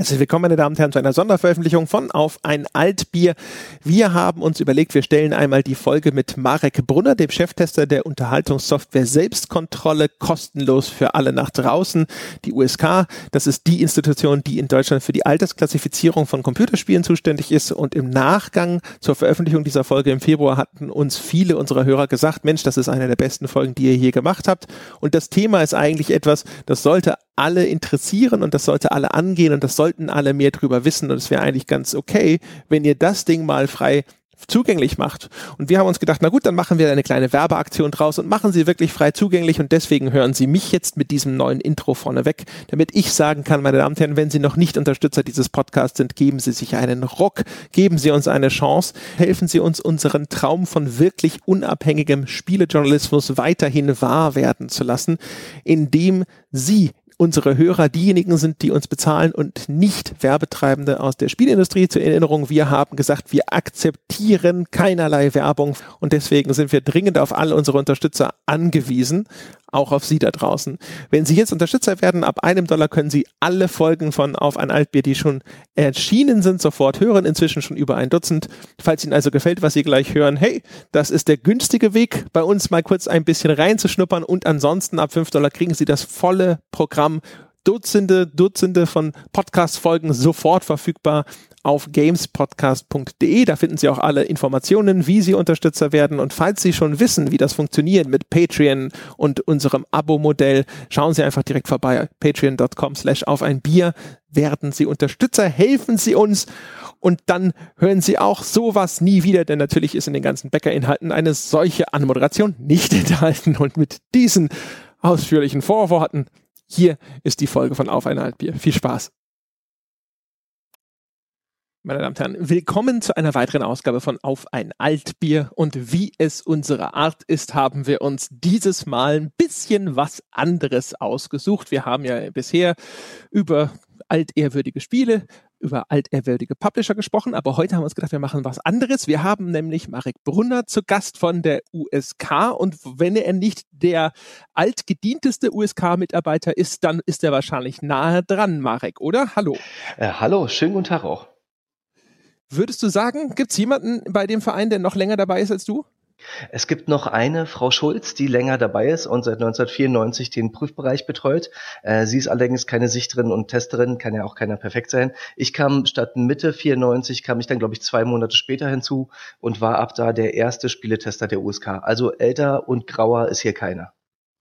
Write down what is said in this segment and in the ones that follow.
Herzlich willkommen, meine Damen und Herren, zu einer Sonderveröffentlichung von Auf ein Altbier. Wir haben uns überlegt, wir stellen einmal die Folge mit Marek Brunner, dem Cheftester der Unterhaltungssoftware Selbstkontrolle, kostenlos für alle nach draußen. Die USK, das ist die Institution, die in Deutschland für die Altersklassifizierung von Computerspielen zuständig ist. Und im Nachgang zur Veröffentlichung dieser Folge im Februar hatten uns viele unserer Hörer gesagt, Mensch, das ist eine der besten Folgen, die ihr hier gemacht habt. Und das Thema ist eigentlich etwas, das sollte alle interessieren und das sollte alle angehen und das sollten alle mehr drüber wissen und es wäre eigentlich ganz okay, wenn ihr das Ding mal frei zugänglich macht. Und wir haben uns gedacht, na gut, dann machen wir eine kleine Werbeaktion draus und machen sie wirklich frei zugänglich und deswegen hören Sie mich jetzt mit diesem neuen Intro vorneweg, damit ich sagen kann, meine Damen und Herren, wenn Sie noch nicht Unterstützer dieses Podcasts sind, geben Sie sich einen Ruck, geben Sie uns eine Chance, helfen Sie uns, unseren Traum von wirklich unabhängigem Spielejournalismus weiterhin wahr werden zu lassen, indem Sie unsere Hörer diejenigen sind, die uns bezahlen und nicht Werbetreibende aus der Spielindustrie. Zur Erinnerung, wir haben gesagt, wir akzeptieren keinerlei Werbung und deswegen sind wir dringend auf alle unsere Unterstützer angewiesen auch auf Sie da draußen. Wenn Sie jetzt Unterstützer werden, ab einem Dollar können Sie alle Folgen von Auf ein Altbier, die schon erschienen sind, sofort hören. Inzwischen schon über ein Dutzend. Falls Ihnen also gefällt, was Sie gleich hören, hey, das ist der günstige Weg, bei uns mal kurz ein bisschen reinzuschnuppern und ansonsten ab fünf Dollar kriegen Sie das volle Programm Dutzende, Dutzende von Podcast-Folgen sofort verfügbar auf gamespodcast.de. Da finden Sie auch alle Informationen, wie Sie Unterstützer werden. Und falls Sie schon wissen, wie das funktioniert mit Patreon und unserem Abo-Modell, schauen Sie einfach direkt vorbei. Patreon.com slash auf ein Bier. Werden Sie Unterstützer, helfen Sie uns. Und dann hören Sie auch sowas nie wieder, denn natürlich ist in den ganzen Bäckerinhalten eine solche Anmoderation nicht enthalten. Und mit diesen ausführlichen Vorworten hier ist die Folge von Auf ein Altbier. Viel Spaß. Meine Damen und Herren, willkommen zu einer weiteren Ausgabe von Auf ein Altbier. Und wie es unsere Art ist, haben wir uns dieses Mal ein bisschen was anderes ausgesucht. Wir haben ja bisher über altehrwürdige Spiele, über altehrwürdige Publisher gesprochen, aber heute haben wir uns gedacht, wir machen was anderes. Wir haben nämlich Marek Brunner zu Gast von der USK und wenn er nicht der altgedienteste USK-Mitarbeiter ist, dann ist er wahrscheinlich nahe dran, Marek, oder? Hallo. Äh, hallo, schönen guten Tag auch. Würdest du sagen, gibt es jemanden bei dem Verein, der noch länger dabei ist als du? Es gibt noch eine Frau Schulz, die länger dabei ist und seit 1994 den Prüfbereich betreut. Äh, sie ist allerdings keine Sichterin und Testerin, kann ja auch keiner perfekt sein. Ich kam statt Mitte 94, kam ich dann, glaube ich, zwei Monate später hinzu und war ab da der erste Spieletester der USK. Also älter und grauer ist hier keiner.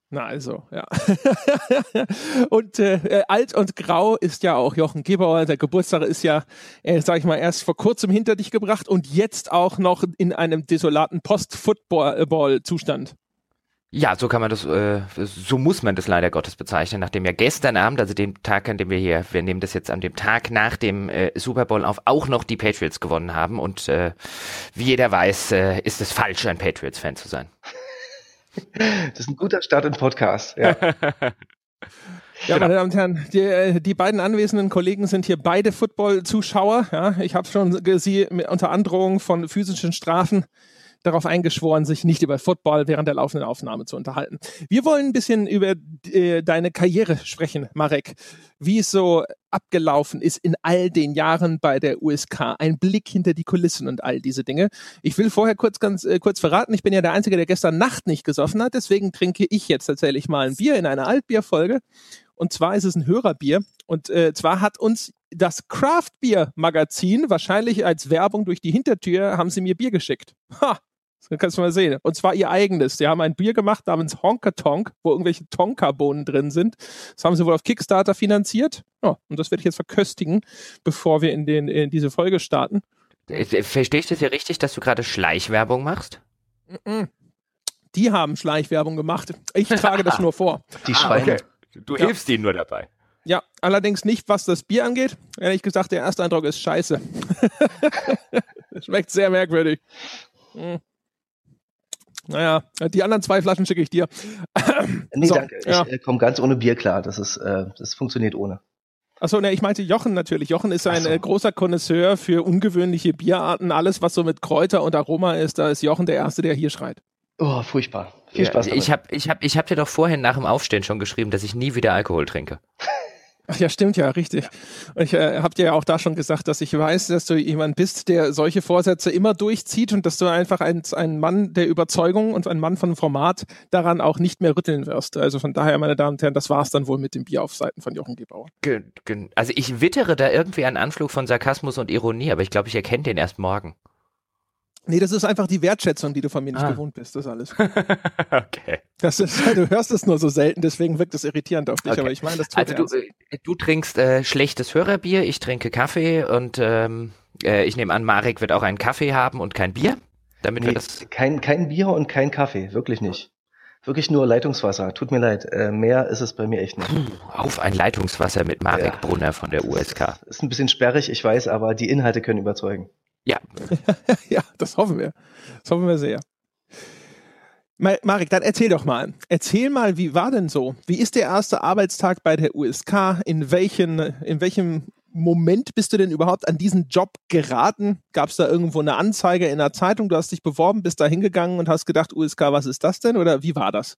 Na also, ja. und äh, äh, alt und grau ist ja auch Jochen Gebauer. Der Geburtstag ist ja, äh, sag ich mal, erst vor kurzem hinter dich gebracht und jetzt auch noch in einem desolaten Post-Football-Zustand. Ja, so kann man das, äh, so muss man das leider Gottes bezeichnen, nachdem ja gestern Abend, also dem Tag, an dem wir hier, wir nehmen das jetzt an dem Tag nach dem äh, Super Bowl auf, auch noch die Patriots gewonnen haben. Und äh, wie jeder weiß, äh, ist es falsch, ein Patriots-Fan zu sein. Das ist ein guter Start im Podcast. Ja. Ja, meine Damen und Herren, die, äh, die beiden anwesenden Kollegen sind hier beide Football-Zuschauer. Ja, ich habe schon sie unter Androhung von physischen Strafen darauf eingeschworen, sich nicht über Football während der laufenden Aufnahme zu unterhalten. Wir wollen ein bisschen über äh, deine Karriere sprechen, Marek. Wie es so abgelaufen ist in all den Jahren bei der USK. Ein Blick hinter die Kulissen und all diese Dinge. Ich will vorher kurz ganz äh, kurz verraten, ich bin ja der Einzige, der gestern Nacht nicht gesoffen hat, deswegen trinke ich jetzt tatsächlich mal ein Bier in einer Altbierfolge. Und zwar ist es ein Hörerbier. Und äh, zwar hat uns das Craft Beer Magazin, wahrscheinlich als Werbung durch die Hintertür, haben sie mir Bier geschickt. Ha! Das kannst du mal sehen. Und zwar ihr eigenes. Sie haben ein Bier gemacht namens Honka Tonk, wo irgendwelche Tonka-Bohnen drin sind. Das haben sie wohl auf Kickstarter finanziert. Ja, und das werde ich jetzt verköstigen, bevor wir in, den, in diese Folge starten. Äh, verstehe ich das ja richtig, dass du gerade Schleichwerbung machst? Die haben Schleichwerbung gemacht. Ich trage das nur vor. Die Schweine. Ah, okay. Du ja. hilfst ihnen nur dabei. Ja, allerdings nicht, was das Bier angeht. Ehrlich gesagt, der erste Eindruck ist scheiße. Schmeckt sehr merkwürdig. Naja, die anderen zwei Flaschen schicke ich dir. nee, so, danke. Ja. Ich äh, komme ganz ohne Bier klar. Das, ist, äh, das funktioniert ohne. Achso, ne, ich meinte Jochen natürlich. Jochen ist ein so. äh, großer Konnoisseur für ungewöhnliche Bierarten. Alles, was so mit Kräuter und Aroma ist, da ist Jochen der Erste, der hier schreit. Oh, furchtbar. Viel Spaß. Ja, ich habe ich hab, ich hab dir doch vorhin nach dem Aufstehen schon geschrieben, dass ich nie wieder Alkohol trinke. Ach ja, stimmt ja, richtig. Ja. Ich äh, habe dir ja auch da schon gesagt, dass ich weiß, dass du jemand bist, der solche Vorsätze immer durchzieht und dass du einfach ein, ein Mann der Überzeugung und ein Mann von Format daran auch nicht mehr rütteln wirst. Also von daher, meine Damen und Herren, das war es dann wohl mit dem Bier auf Seiten von Jochen Gebauer. Also ich wittere da irgendwie einen Anflug von Sarkasmus und Ironie, aber ich glaube, ich erkenne den erst morgen. Nee, das ist einfach die Wertschätzung, die du von mir nicht ah. gewohnt bist, das alles. okay. Das ist, du hörst es nur so selten, deswegen wirkt es irritierend auf dich, okay. aber ich meine, das tut Also du, äh, du trinkst äh, schlechtes Hörerbier, ich trinke Kaffee und ähm, äh, ich nehme an, Marek wird auch einen Kaffee haben und kein Bier, damit nee, wir das... Kein, kein Bier und kein Kaffee, wirklich nicht. Wirklich nur Leitungswasser. Tut mir leid. Äh, mehr ist es bei mir echt nicht. Puh, auf ein Leitungswasser mit Marek ja. Brunner von der USK. Ist ein bisschen sperrig, ich weiß, aber die Inhalte können überzeugen. Ja. ja, das hoffen wir. Das hoffen wir sehr. Marek, dann erzähl doch mal. Erzähl mal, wie war denn so? Wie ist der erste Arbeitstag bei der USK? In, welchen, in welchem Moment bist du denn überhaupt an diesen Job geraten? Gab es da irgendwo eine Anzeige in der Zeitung? Du hast dich beworben, bist da hingegangen und hast gedacht, USK, was ist das denn? Oder wie war das?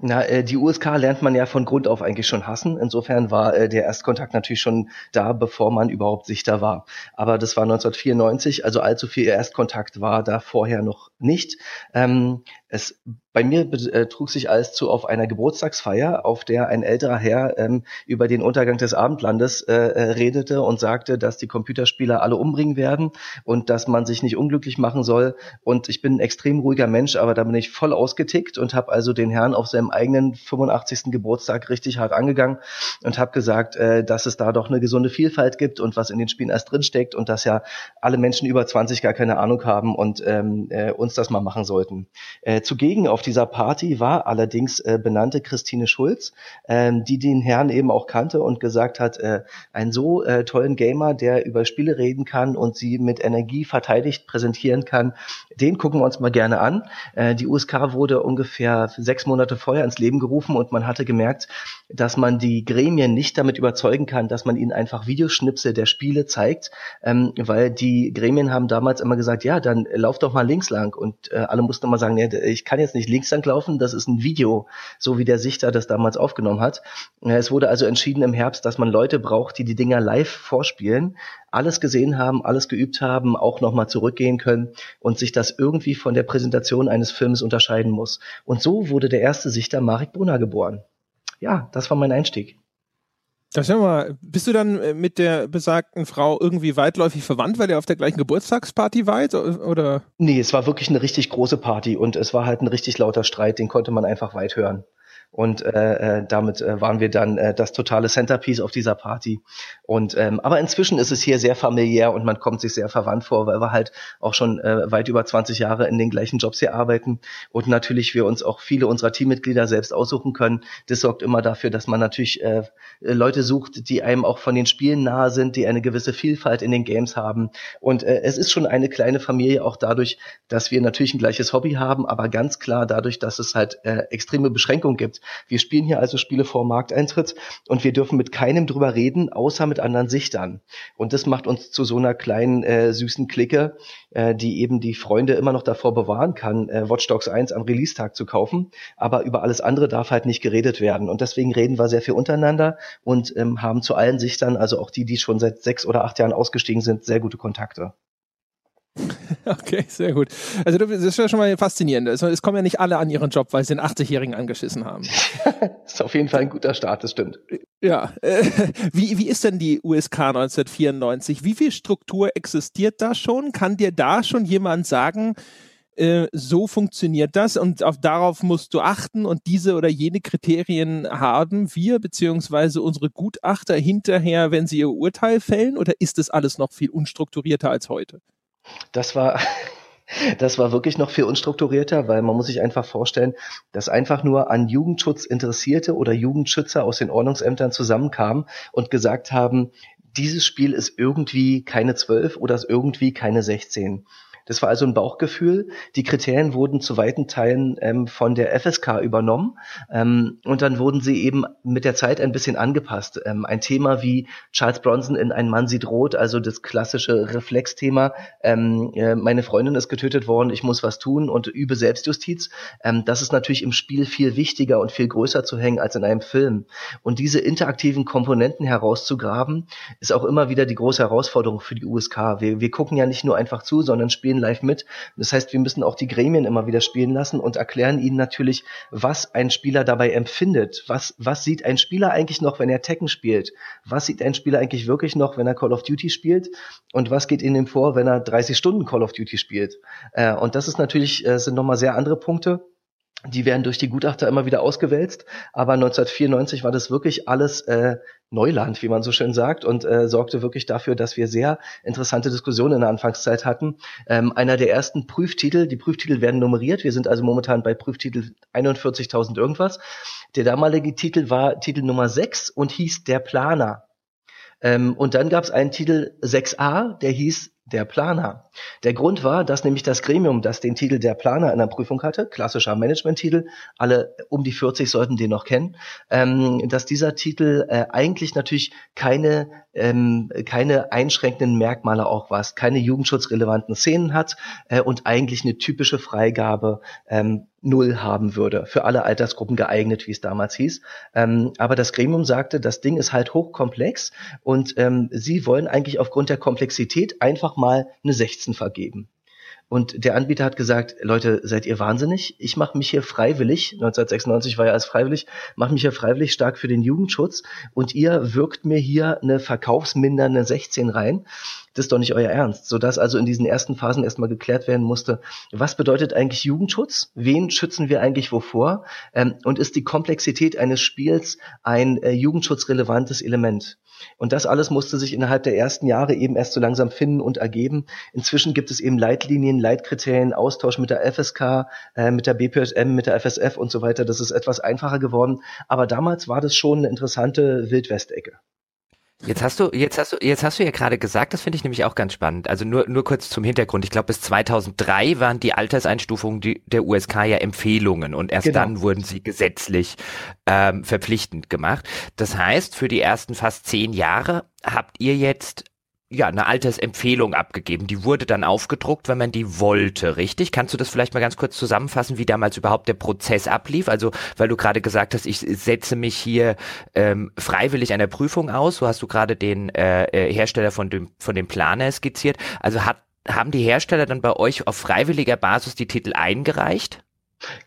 Na, äh, die USK lernt man ja von Grund auf eigentlich schon hassen. Insofern war äh, der Erstkontakt natürlich schon da, bevor man überhaupt sich da war. Aber das war 1994, also allzu viel Erstkontakt war da vorher noch nicht. Ähm, es bei mir äh, trug sich alles zu auf einer Geburtstagsfeier, auf der ein älterer Herr ähm, über den Untergang des Abendlandes äh, äh, redete und sagte, dass die Computerspieler alle umbringen werden und dass man sich nicht unglücklich machen soll. Und ich bin ein extrem ruhiger Mensch, aber da bin ich voll ausgetickt und habe also den Herrn auf seinem eigenen 85. Geburtstag richtig hart angegangen und habe gesagt, äh, dass es da doch eine gesunde Vielfalt gibt und was in den Spielen erst drin steckt und dass ja alle Menschen über 20 gar keine Ahnung haben und ähm, äh, uns das mal machen sollten. Äh, zugegen auf dieser Party war allerdings äh, benannte Christine Schulz, ähm, die den Herrn eben auch kannte und gesagt hat, äh, einen so äh, tollen Gamer, der über Spiele reden kann und sie mit Energie verteidigt präsentieren kann, den gucken wir uns mal gerne an. Äh, die USK wurde ungefähr sechs Monate vorher ins Leben gerufen und man hatte gemerkt, dass man die Gremien nicht damit überzeugen kann, dass man ihnen einfach Videoschnipsel der Spiele zeigt, ähm, weil die Gremien haben damals immer gesagt, ja, dann lauf doch mal links lang und äh, alle mussten immer sagen, nee, ich kann jetzt nicht links lang laufen, das ist ein Video, so wie der Sichter das damals aufgenommen hat. Es wurde also entschieden im Herbst, dass man Leute braucht, die die Dinger live vorspielen, alles gesehen haben, alles geübt haben, auch nochmal zurückgehen können und sich das irgendwie von der Präsentation eines Films unterscheiden muss. Und so wurde der erste Sichter Marek Brunner geboren. Ja, das war mein Einstieg. Das ja mal, bist du dann äh, mit der besagten Frau irgendwie weitläufig verwandt, weil ihr auf der gleichen Geburtstagsparty wart, oder? Nee, es war wirklich eine richtig große Party und es war halt ein richtig lauter Streit, den konnte man einfach weit hören. Und äh, äh, damit äh, waren wir dann äh, das totale Centerpiece auf dieser Party. Und ähm, aber inzwischen ist es hier sehr familiär und man kommt sich sehr verwandt vor, weil wir halt auch schon äh, weit über 20 Jahre in den gleichen Jobs hier arbeiten und natürlich wir uns auch viele unserer Teammitglieder selbst aussuchen können. Das sorgt immer dafür, dass man natürlich äh, Leute sucht, die einem auch von den Spielen nahe sind, die eine gewisse Vielfalt in den Games haben. Und äh, es ist schon eine kleine Familie auch dadurch, dass wir natürlich ein gleiches Hobby haben, aber ganz klar dadurch, dass es halt äh, extreme Beschränkungen gibt wir spielen hier also Spiele vor Markteintritt und wir dürfen mit keinem drüber reden, außer mit anderen Sichtern. Und das macht uns zu so einer kleinen äh, süßen Clique, äh, die eben die Freunde immer noch davor bewahren kann, äh, Watch Dogs 1 am Release-Tag zu kaufen. Aber über alles andere darf halt nicht geredet werden. Und deswegen reden wir sehr viel untereinander und ähm, haben zu allen Sichtern, also auch die, die schon seit sechs oder acht Jahren ausgestiegen sind, sehr gute Kontakte. Okay, sehr gut. Also das ist ja schon mal faszinierend. Also, es kommen ja nicht alle an ihren Job, weil sie den 80-Jährigen angeschissen haben. das ist auf jeden Fall ein guter Start, das stimmt. Ja. Wie, wie ist denn die USK 1994? Wie viel Struktur existiert da schon? Kann dir da schon jemand sagen, äh, so funktioniert das und auf, darauf musst du achten und diese oder jene Kriterien haben wir beziehungsweise unsere Gutachter hinterher, wenn sie ihr Urteil fällen oder ist das alles noch viel unstrukturierter als heute? Das war, das war wirklich noch viel unstrukturierter, weil man muss sich einfach vorstellen, dass einfach nur an Jugendschutz Interessierte oder Jugendschützer aus den Ordnungsämtern zusammenkamen und gesagt haben, dieses Spiel ist irgendwie keine 12 oder ist irgendwie keine 16. Das war also ein Bauchgefühl. Die Kriterien wurden zu weiten Teilen ähm, von der FSK übernommen ähm, und dann wurden sie eben mit der Zeit ein bisschen angepasst. Ähm, ein Thema wie Charles Bronson in Ein Mann sieht rot, also das klassische Reflexthema, ähm, äh, meine Freundin ist getötet worden, ich muss was tun und übe Selbstjustiz. Ähm, das ist natürlich im Spiel viel wichtiger und viel größer zu hängen als in einem Film. Und diese interaktiven Komponenten herauszugraben, ist auch immer wieder die große Herausforderung für die USK. Wir, wir gucken ja nicht nur einfach zu, sondern spielen live mit. Das heißt, wir müssen auch die Gremien immer wieder spielen lassen und erklären ihnen natürlich, was ein Spieler dabei empfindet. Was, was sieht ein Spieler eigentlich noch, wenn er Tekken spielt? Was sieht ein Spieler eigentlich wirklich noch, wenn er Call of Duty spielt? Und was geht in ihm vor, wenn er 30 Stunden Call of Duty spielt? Äh, und das ist natürlich, äh, sind nochmal sehr andere Punkte die werden durch die Gutachter immer wieder ausgewälzt. Aber 1994 war das wirklich alles äh, Neuland, wie man so schön sagt, und äh, sorgte wirklich dafür, dass wir sehr interessante Diskussionen in der Anfangszeit hatten. Ähm, einer der ersten Prüftitel, die Prüftitel werden nummeriert. Wir sind also momentan bei Prüftitel 41.000 irgendwas. Der damalige Titel war Titel Nummer 6 und hieß Der Planer. Ähm, und dann gab es einen Titel 6a, der hieß der Planer. Der Grund war, dass nämlich das Gremium, das den Titel der Planer in der Prüfung hatte, klassischer Management-Titel, alle um die 40 sollten den noch kennen, ähm, dass dieser Titel äh, eigentlich natürlich keine, ähm, keine einschränkenden Merkmale auch was, keine jugendschutzrelevanten Szenen hat äh, und eigentlich eine typische Freigabe ähm, null haben würde, für alle Altersgruppen geeignet, wie es damals hieß. Ähm, aber das Gremium sagte, das Ding ist halt hochkomplex und ähm, sie wollen eigentlich aufgrund der Komplexität einfach mal eine 16 vergeben. Und der Anbieter hat gesagt, Leute, seid ihr wahnsinnig? Ich mache mich hier freiwillig, 1996 war ja als freiwillig, mache mich hier freiwillig stark für den Jugendschutz und ihr wirkt mir hier eine verkaufsmindernde 16 rein. Das ist doch nicht euer Ernst. Sodass also in diesen ersten Phasen erstmal geklärt werden musste, was bedeutet eigentlich Jugendschutz? Wen schützen wir eigentlich wovor? Ähm, und ist die Komplexität eines Spiels ein äh, jugendschutzrelevantes Element? Und das alles musste sich innerhalb der ersten Jahre eben erst so langsam finden und ergeben. Inzwischen gibt es eben Leitlinien, Leitkriterien, Austausch mit der FSK, äh, mit der BPSM, mit der FSF und so weiter. Das ist etwas einfacher geworden. Aber damals war das schon eine interessante Wildwestecke. Jetzt hast du, jetzt hast du, jetzt hast du ja gerade gesagt, das finde ich nämlich auch ganz spannend. Also nur, nur kurz zum Hintergrund. Ich glaube, bis 2003 waren die Alterseinstufungen die, der USK ja Empfehlungen und erst genau. dann wurden sie gesetzlich ähm, verpflichtend gemacht. Das heißt, für die ersten fast zehn Jahre habt ihr jetzt ja, eine Altersempfehlung abgegeben. Die wurde dann aufgedruckt, wenn man die wollte, richtig? Kannst du das vielleicht mal ganz kurz zusammenfassen, wie damals überhaupt der Prozess ablief? Also, weil du gerade gesagt hast, ich setze mich hier ähm, freiwillig einer Prüfung aus. So hast du gerade den äh, äh, Hersteller von dem, von dem Planer skizziert. Also hat, haben die Hersteller dann bei euch auf freiwilliger Basis die Titel eingereicht?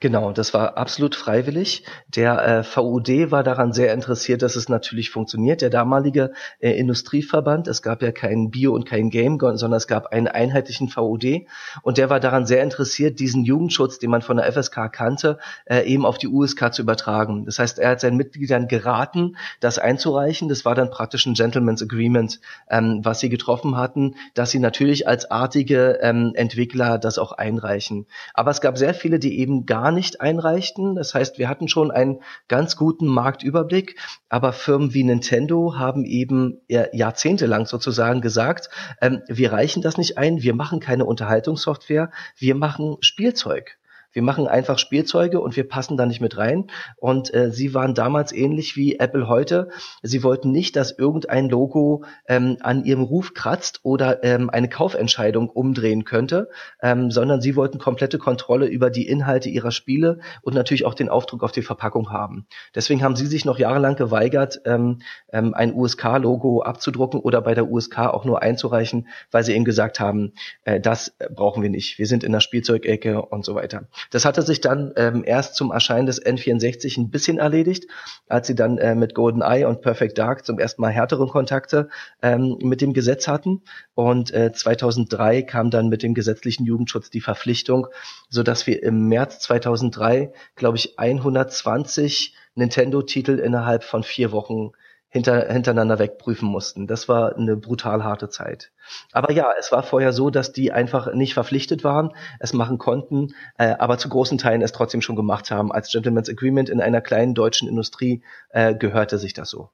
Genau, das war absolut freiwillig. Der äh, VUD war daran sehr interessiert, dass es natürlich funktioniert. Der damalige äh, Industrieverband, es gab ja kein Bio und kein Game, sondern es gab einen einheitlichen VUD und der war daran sehr interessiert, diesen Jugendschutz, den man von der FSK kannte, äh, eben auf die USK zu übertragen. Das heißt, er hat seinen Mitgliedern geraten, das einzureichen. Das war dann praktisch ein Gentleman's Agreement, ähm, was sie getroffen hatten, dass sie natürlich als artige ähm, Entwickler das auch einreichen. Aber es gab sehr viele, die eben gar nicht einreichten. Das heißt, wir hatten schon einen ganz guten Marktüberblick, aber Firmen wie Nintendo haben eben jahrzehntelang sozusagen gesagt, ähm, wir reichen das nicht ein, wir machen keine Unterhaltungssoftware, wir machen Spielzeug. Wir machen einfach Spielzeuge und wir passen da nicht mit rein. Und äh, sie waren damals ähnlich wie Apple heute. Sie wollten nicht, dass irgendein Logo ähm, an ihrem Ruf kratzt oder ähm, eine Kaufentscheidung umdrehen könnte, ähm, sondern sie wollten komplette Kontrolle über die Inhalte ihrer Spiele und natürlich auch den Aufdruck auf die Verpackung haben. Deswegen haben sie sich noch jahrelang geweigert, ähm, ähm, ein USK-Logo abzudrucken oder bei der USK auch nur einzureichen, weil sie eben gesagt haben, äh, das brauchen wir nicht. Wir sind in der Spielzeugecke und so weiter. Das hatte sich dann ähm, erst zum Erscheinen des N64 ein bisschen erledigt, als sie dann äh, mit GoldenEye und Perfect Dark zum ersten Mal härtere Kontakte ähm, mit dem Gesetz hatten. Und äh, 2003 kam dann mit dem gesetzlichen Jugendschutz die Verpflichtung, so dass wir im März 2003, glaube ich, 120 Nintendo-Titel innerhalb von vier Wochen hinter, hintereinander wegprüfen mussten. Das war eine brutal harte Zeit. Aber ja, es war vorher so, dass die einfach nicht verpflichtet waren, es machen konnten, äh, aber zu großen Teilen es trotzdem schon gemacht haben. Als Gentleman's Agreement in einer kleinen deutschen Industrie äh, gehörte sich das so.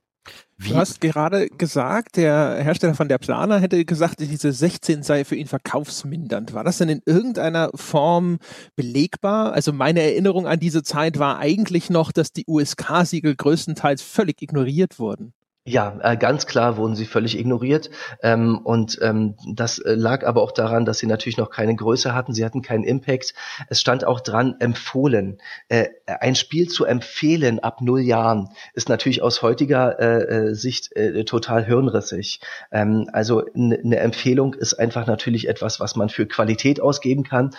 Wie? Du hast gerade gesagt, der Hersteller von der Planer hätte gesagt, diese 16 sei für ihn verkaufsmindernd. War das denn in irgendeiner Form belegbar? Also meine Erinnerung an diese Zeit war eigentlich noch, dass die USK-Siegel größtenteils völlig ignoriert wurden. Ja, äh, ganz klar wurden sie völlig ignoriert. Ähm, und ähm, das äh, lag aber auch daran, dass sie natürlich noch keine Größe hatten. Sie hatten keinen Impact. Es stand auch dran, empfohlen. Äh, ein Spiel zu empfehlen ab null Jahren ist natürlich aus heutiger Sicht total hirnrissig. Ähm, also eine Empfehlung ist einfach natürlich etwas, was man für Qualität ausgeben kann.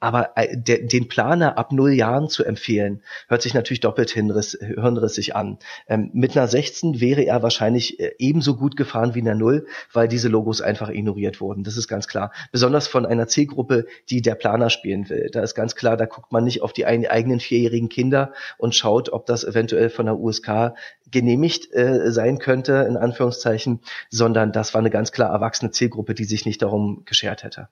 Aber de den Planer ab null Jahren zu empfehlen, hört sich natürlich doppelt hirnrissig an. Mit einer 16 wäre wäre er wahrscheinlich äh, ebenso gut gefahren wie in der Null, weil diese Logos einfach ignoriert wurden. Das ist ganz klar. Besonders von einer Zielgruppe, die der Planer spielen will. Da ist ganz klar, da guckt man nicht auf die eigenen vierjährigen Kinder und schaut, ob das eventuell von der USK genehmigt äh, sein könnte, in Anführungszeichen, sondern das war eine ganz klar erwachsene Zielgruppe, die sich nicht darum geschert hätte.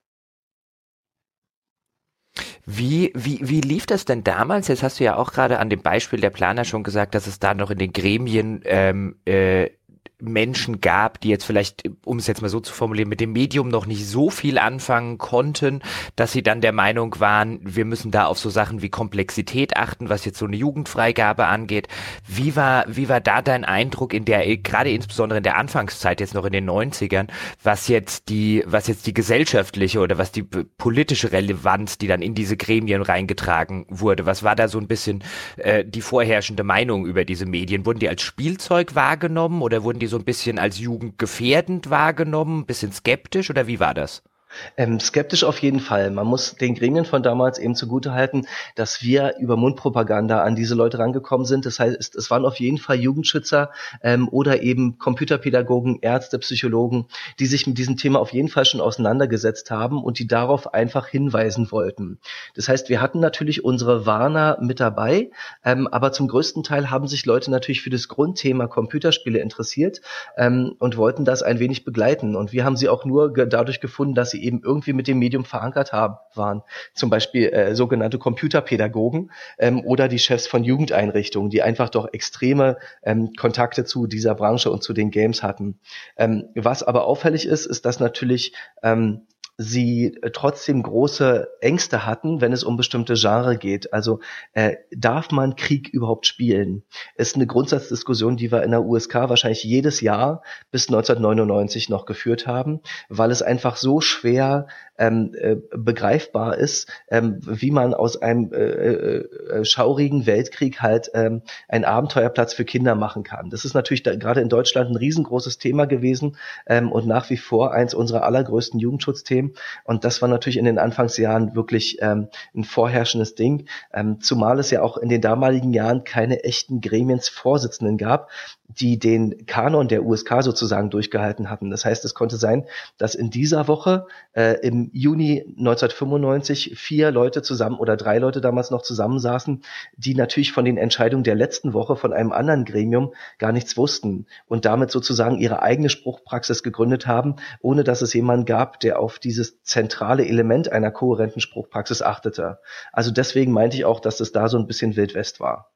Wie, wie, wie lief das denn damals? Jetzt hast du ja auch gerade an dem Beispiel der Planer schon gesagt, dass es da noch in den Gremien ähm, äh, Menschen gab, die jetzt vielleicht, um es jetzt mal so zu formulieren, mit dem Medium noch nicht so viel anfangen konnten, dass sie dann der Meinung waren, wir müssen da auf so Sachen wie Komplexität achten, was jetzt so eine Jugendfreigabe angeht. Wie war, wie war da dein Eindruck in der, gerade insbesondere in der Anfangszeit, jetzt noch in den 90ern, was jetzt die, was jetzt die gesellschaftliche oder was die politische Relevanz, die dann in diese Gremien reingetragen wurde? Was war da so ein bisschen äh, die vorherrschende Meinung über diese Medien? Wurden die als Spielzeug wahrgenommen oder wurden die so ein bisschen als jugendgefährdend wahrgenommen, ein bisschen skeptisch oder wie war das? Ähm, skeptisch auf jeden Fall. Man muss den Gremien von damals eben zugutehalten, dass wir über Mundpropaganda an diese Leute rangekommen sind. Das heißt, es waren auf jeden Fall Jugendschützer ähm, oder eben Computerpädagogen, Ärzte, Psychologen, die sich mit diesem Thema auf jeden Fall schon auseinandergesetzt haben und die darauf einfach hinweisen wollten. Das heißt, wir hatten natürlich unsere Warner mit dabei, ähm, aber zum größten Teil haben sich Leute natürlich für das Grundthema Computerspiele interessiert ähm, und wollten das ein wenig begleiten. Und wir haben sie auch nur dadurch gefunden, dass sie eben irgendwie mit dem Medium verankert haben, waren. Zum Beispiel äh, sogenannte Computerpädagogen ähm, oder die Chefs von Jugendeinrichtungen, die einfach doch extreme ähm, Kontakte zu dieser Branche und zu den Games hatten. Ähm, was aber auffällig ist, ist, dass natürlich ähm, sie äh, trotzdem große Ängste hatten, wenn es um bestimmte Genre geht. Also äh, darf man Krieg überhaupt spielen? Ist eine Grundsatzdiskussion, die wir in der USK wahrscheinlich jedes Jahr bis 1999 noch geführt haben, weil es einfach so schwer ähm, äh, begreifbar ist, ähm, wie man aus einem äh, äh, äh, schaurigen Weltkrieg halt ähm, einen Abenteuerplatz für Kinder machen kann. Das ist natürlich da, gerade in Deutschland ein riesengroßes Thema gewesen ähm, und nach wie vor eins unserer allergrößten Jugendschutzthemen. Und das war natürlich in den Anfangsjahren wirklich ähm, ein vorherrschendes Ding, ähm, zumal es ja auch in den damaligen Jahren keine echten Gremiensvorsitzenden gab, die den Kanon der USK sozusagen durchgehalten hatten. Das heißt, es konnte sein, dass in dieser Woche äh, im Juni 1995 vier Leute zusammen oder drei Leute damals noch zusammensaßen, die natürlich von den Entscheidungen der letzten Woche von einem anderen Gremium gar nichts wussten und damit sozusagen ihre eigene Spruchpraxis gegründet haben, ohne dass es jemanden gab, der auf dieses zentrale Element einer kohärenten Spruchpraxis achtete. Also deswegen meinte ich auch, dass es da so ein bisschen Wildwest war.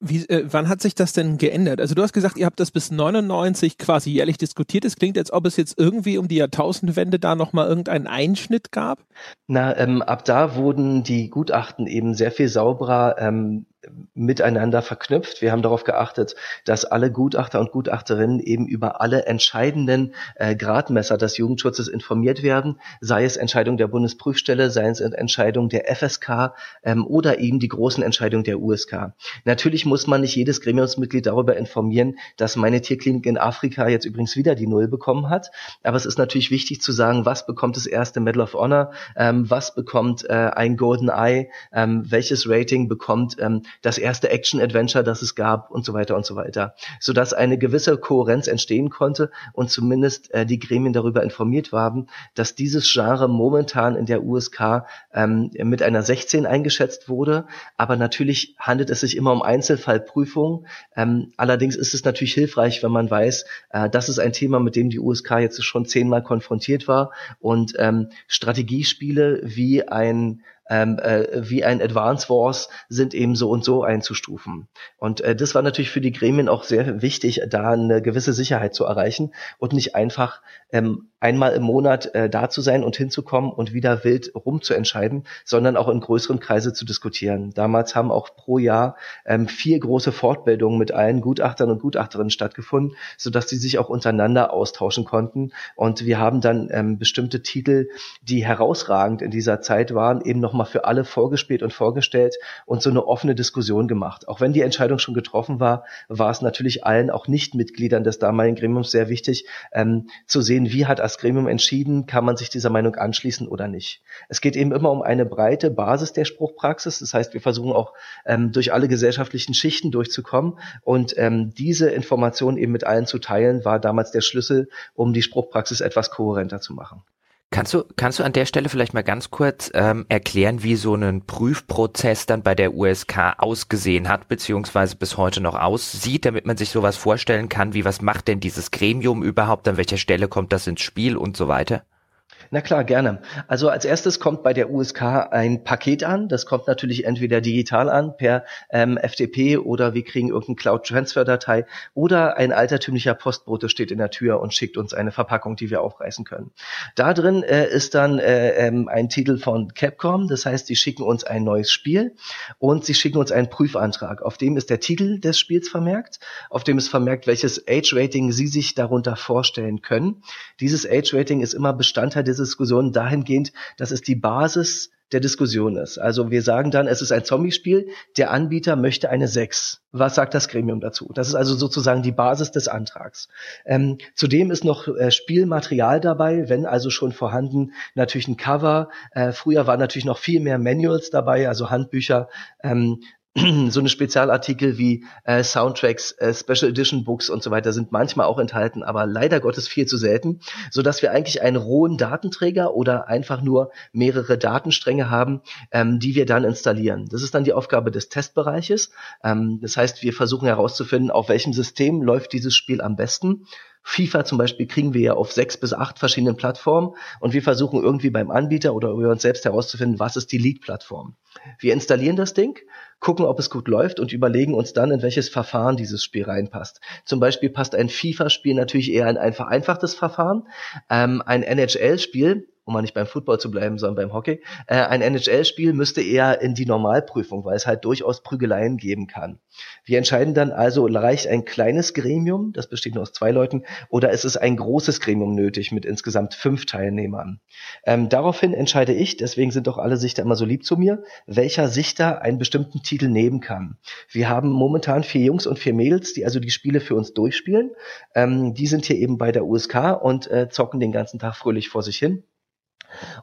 Wie, äh, wann hat sich das denn geändert? Also du hast gesagt, ihr habt das bis 99 quasi jährlich diskutiert. Es klingt, als ob es jetzt irgendwie um die Jahrtausendwende da nochmal irgendeinen Einschnitt gab. Na, ähm, ab da wurden die Gutachten eben sehr viel sauberer ähm, miteinander verknüpft. Wir haben darauf geachtet, dass alle Gutachter und Gutachterinnen eben über alle entscheidenden äh, Gradmesser des Jugendschutzes informiert werden, sei es Entscheidung der Bundesprüfstelle, sei es Entscheidung der FSK ähm, oder eben die großen Entscheidungen der USK. Natürlich muss man nicht jedes Gremiumsmitglied darüber informieren, dass meine Tierklinik in Afrika jetzt übrigens wieder die Null bekommen hat. Aber es ist natürlich wichtig zu sagen, was bekommt das erste Medal of Honor, ähm, was bekommt äh, ein Golden Eye, ähm, welches Rating bekommt ähm, das erste Action-Adventure, das es gab und so weiter und so weiter. Sodass eine gewisse Kohärenz entstehen konnte und zumindest äh, die Gremien darüber informiert waren, dass dieses Genre momentan in der USK ähm, mit einer 16 eingeschätzt wurde. Aber natürlich handelt es sich immer um Einzelfallprüfungen. Ähm, allerdings ist es natürlich hilfreich, wenn man weiß, äh, das ist ein Thema, mit dem die USK jetzt schon zehnmal konfrontiert war und ähm, Strategiespiele wie ein ähm, äh, wie ein Advance Wars sind eben so und so einzustufen. Und äh, das war natürlich für die Gremien auch sehr wichtig, da eine gewisse Sicherheit zu erreichen und nicht einfach ähm, einmal im Monat äh, da zu sein und hinzukommen und wieder wild rumzuentscheiden, sondern auch in größeren Kreise zu diskutieren. Damals haben auch pro Jahr ähm, vier große Fortbildungen mit allen Gutachtern und Gutachterinnen stattgefunden, sodass sie sich auch untereinander austauschen konnten. Und wir haben dann ähm, bestimmte Titel, die herausragend in dieser Zeit waren, eben nochmal für alle vorgespielt und vorgestellt und so eine offene Diskussion gemacht. Auch wenn die Entscheidung schon getroffen war, war es natürlich allen, auch Nicht-Mitgliedern des damaligen Gremiums, sehr wichtig ähm, zu sehen, wie hat das Gremium entschieden, kann man sich dieser Meinung anschließen oder nicht. Es geht eben immer um eine breite Basis der Spruchpraxis. Das heißt, wir versuchen auch ähm, durch alle gesellschaftlichen Schichten durchzukommen und ähm, diese Informationen eben mit allen zu teilen, war damals der Schlüssel, um die Spruchpraxis etwas kohärenter zu machen. Kannst du, kannst du an der Stelle vielleicht mal ganz kurz ähm, erklären, wie so ein Prüfprozess dann bei der USK ausgesehen hat, beziehungsweise bis heute noch aussieht, damit man sich sowas vorstellen kann, wie was macht denn dieses Gremium überhaupt, an welcher Stelle kommt das ins Spiel und so weiter? Na klar, gerne. Also als erstes kommt bei der USK ein Paket an. Das kommt natürlich entweder digital an per ähm, FTP oder wir kriegen irgendeine Cloud-Transfer-Datei oder ein altertümlicher Postbote steht in der Tür und schickt uns eine Verpackung, die wir aufreißen können. Da drin äh, ist dann äh, ähm, ein Titel von Capcom. Das heißt, sie schicken uns ein neues Spiel und sie schicken uns einen Prüfantrag. Auf dem ist der Titel des Spiels vermerkt, auf dem ist vermerkt, welches Age-Rating Sie sich darunter vorstellen können. Dieses Age-Rating ist immer Bestandteil des Diskussion dahingehend, dass es die Basis der Diskussion ist. Also wir sagen dann, es ist ein Zombie-Spiel, der Anbieter möchte eine 6. Was sagt das Gremium dazu? Das ist also sozusagen die Basis des Antrags. Ähm, zudem ist noch äh, Spielmaterial dabei, wenn also schon vorhanden, natürlich ein Cover. Äh, früher waren natürlich noch viel mehr Manuals dabei, also Handbücher, ähm, so eine Spezialartikel wie äh, Soundtracks, äh, Special Edition Books und so weiter sind manchmal auch enthalten, aber leider Gottes viel zu selten, so dass wir eigentlich einen rohen Datenträger oder einfach nur mehrere Datenstränge haben, ähm, die wir dann installieren. Das ist dann die Aufgabe des Testbereiches. Ähm, das heißt, wir versuchen herauszufinden, auf welchem System läuft dieses Spiel am besten. FIFA zum Beispiel kriegen wir ja auf sechs bis acht verschiedenen Plattformen und wir versuchen irgendwie beim Anbieter oder über uns selbst herauszufinden, was ist die Lead-Plattform. Wir installieren das Ding, gucken, ob es gut läuft und überlegen uns dann, in welches Verfahren dieses Spiel reinpasst. Zum Beispiel passt ein FIFA-Spiel natürlich eher in ein vereinfachtes Verfahren. Ähm, ein NHL-Spiel um mal nicht beim Football zu bleiben, sondern beim Hockey. Äh, ein NHL-Spiel müsste eher in die Normalprüfung, weil es halt durchaus Prügeleien geben kann. Wir entscheiden dann also, reicht ein kleines Gremium, das besteht nur aus zwei Leuten, oder ist es ein großes Gremium nötig mit insgesamt fünf Teilnehmern? Ähm, daraufhin entscheide ich, deswegen sind doch alle Sichter immer so lieb zu mir, welcher Sichter einen bestimmten Titel nehmen kann. Wir haben momentan vier Jungs und vier Mädels, die also die Spiele für uns durchspielen. Ähm, die sind hier eben bei der USK und äh, zocken den ganzen Tag fröhlich vor sich hin.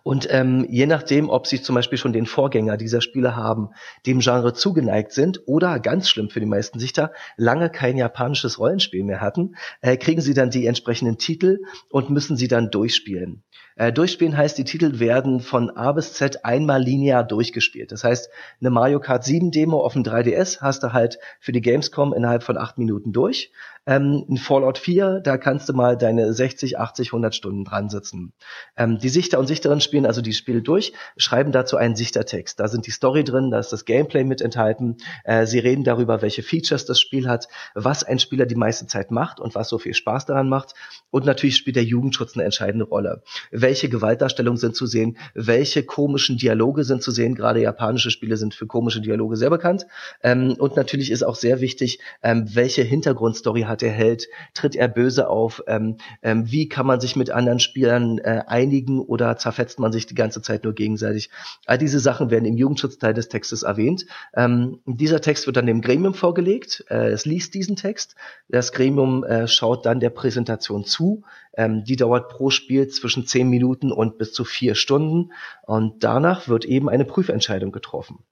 Und ähm, je nachdem, ob sie zum Beispiel schon den Vorgänger dieser Spiele haben, dem Genre zugeneigt sind oder ganz schlimm für die meisten Sichter, lange kein japanisches Rollenspiel mehr hatten, äh, kriegen sie dann die entsprechenden Titel und müssen sie dann durchspielen. Äh, durchspielen heißt, die Titel werden von A bis Z einmal linear durchgespielt. Das heißt, eine Mario Kart 7 Demo auf dem 3DS hast du halt für die Gamescom innerhalb von acht Minuten durch. Ähm, ein Fallout 4, da kannst du mal deine 60, 80, 100 Stunden dran sitzen. Ähm, die Sichter und Sichterinnen spielen also die Spiele durch, schreiben dazu einen Sichtertext. Da sind die Story drin, da ist das Gameplay mit enthalten. Äh, sie reden darüber, welche Features das Spiel hat, was ein Spieler die meiste Zeit macht und was so viel Spaß daran macht. Und natürlich spielt der Jugendschutz eine entscheidende Rolle. Welche Gewaltdarstellungen sind zu sehen, welche komischen Dialoge sind zu sehen. Gerade japanische Spiele sind für komische Dialoge sehr bekannt. Ähm, und natürlich ist auch sehr wichtig, ähm, welche Hintergrundstory hat der Held, tritt er böse auf, ähm, ähm, wie kann man sich mit anderen Spielern äh, einigen oder zerfetzt man sich die ganze Zeit nur gegenseitig. All diese Sachen werden im Jugendschutzteil des Textes erwähnt. Ähm, dieser Text wird dann dem Gremium vorgelegt, äh, es liest diesen Text, das Gremium äh, schaut dann der Präsentation zu, ähm, die dauert pro Spiel zwischen zehn Minuten und bis zu vier Stunden und danach wird eben eine Prüfentscheidung getroffen.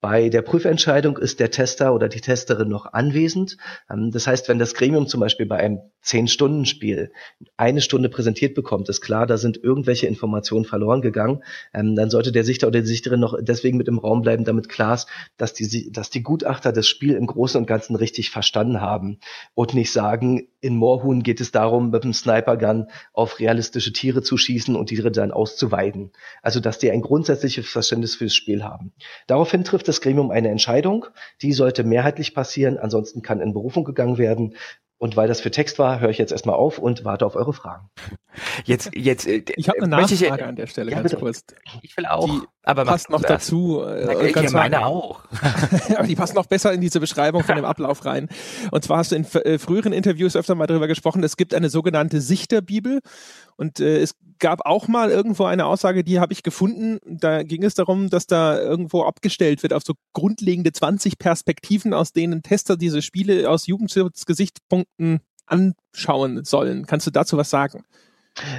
Bei der Prüfentscheidung ist der Tester oder die Testerin noch anwesend. Ähm, das heißt, wenn das Gremium zum Beispiel bei einem Zehn-Stunden-Spiel eine Stunde präsentiert bekommt, ist klar, da sind irgendwelche Informationen verloren gegangen. Ähm, dann sollte der Sichter oder die Sichterin noch deswegen mit im Raum bleiben, damit klar ist, dass die, dass die Gutachter das Spiel im Großen und Ganzen richtig verstanden haben und nicht sagen, in Moorhuhn geht es darum, mit dem Snipergun auf realistische Tiere zu schießen und die dann auszuweiden. Also, dass die ein grundsätzliches Verständnis fürs Spiel haben. Daraufhin trifft das Gremium eine Entscheidung. Die sollte mehrheitlich passieren. Ansonsten kann in Berufung gegangen werden. Und weil das für Text war, höre ich jetzt erstmal auf und warte auf eure Fragen. Jetzt, jetzt, äh, ich habe eine Nachfrage ich, an der Stelle, ja, ganz bitte. kurz. Ich will auch. Die aber passt noch dazu. Äh, ich meine auch. aber die passt noch besser in diese Beschreibung von dem Ablauf rein. Und zwar hast du in äh, früheren Interviews öfter mal darüber gesprochen, es gibt eine sogenannte Sichterbibel. Und äh, es gab auch mal irgendwo eine Aussage, die habe ich gefunden. Da ging es darum, dass da irgendwo abgestellt wird auf so grundlegende 20 Perspektiven, aus denen Tester diese Spiele aus Jugendschutzgesichtspunkten anschauen sollen. Kannst du dazu was sagen?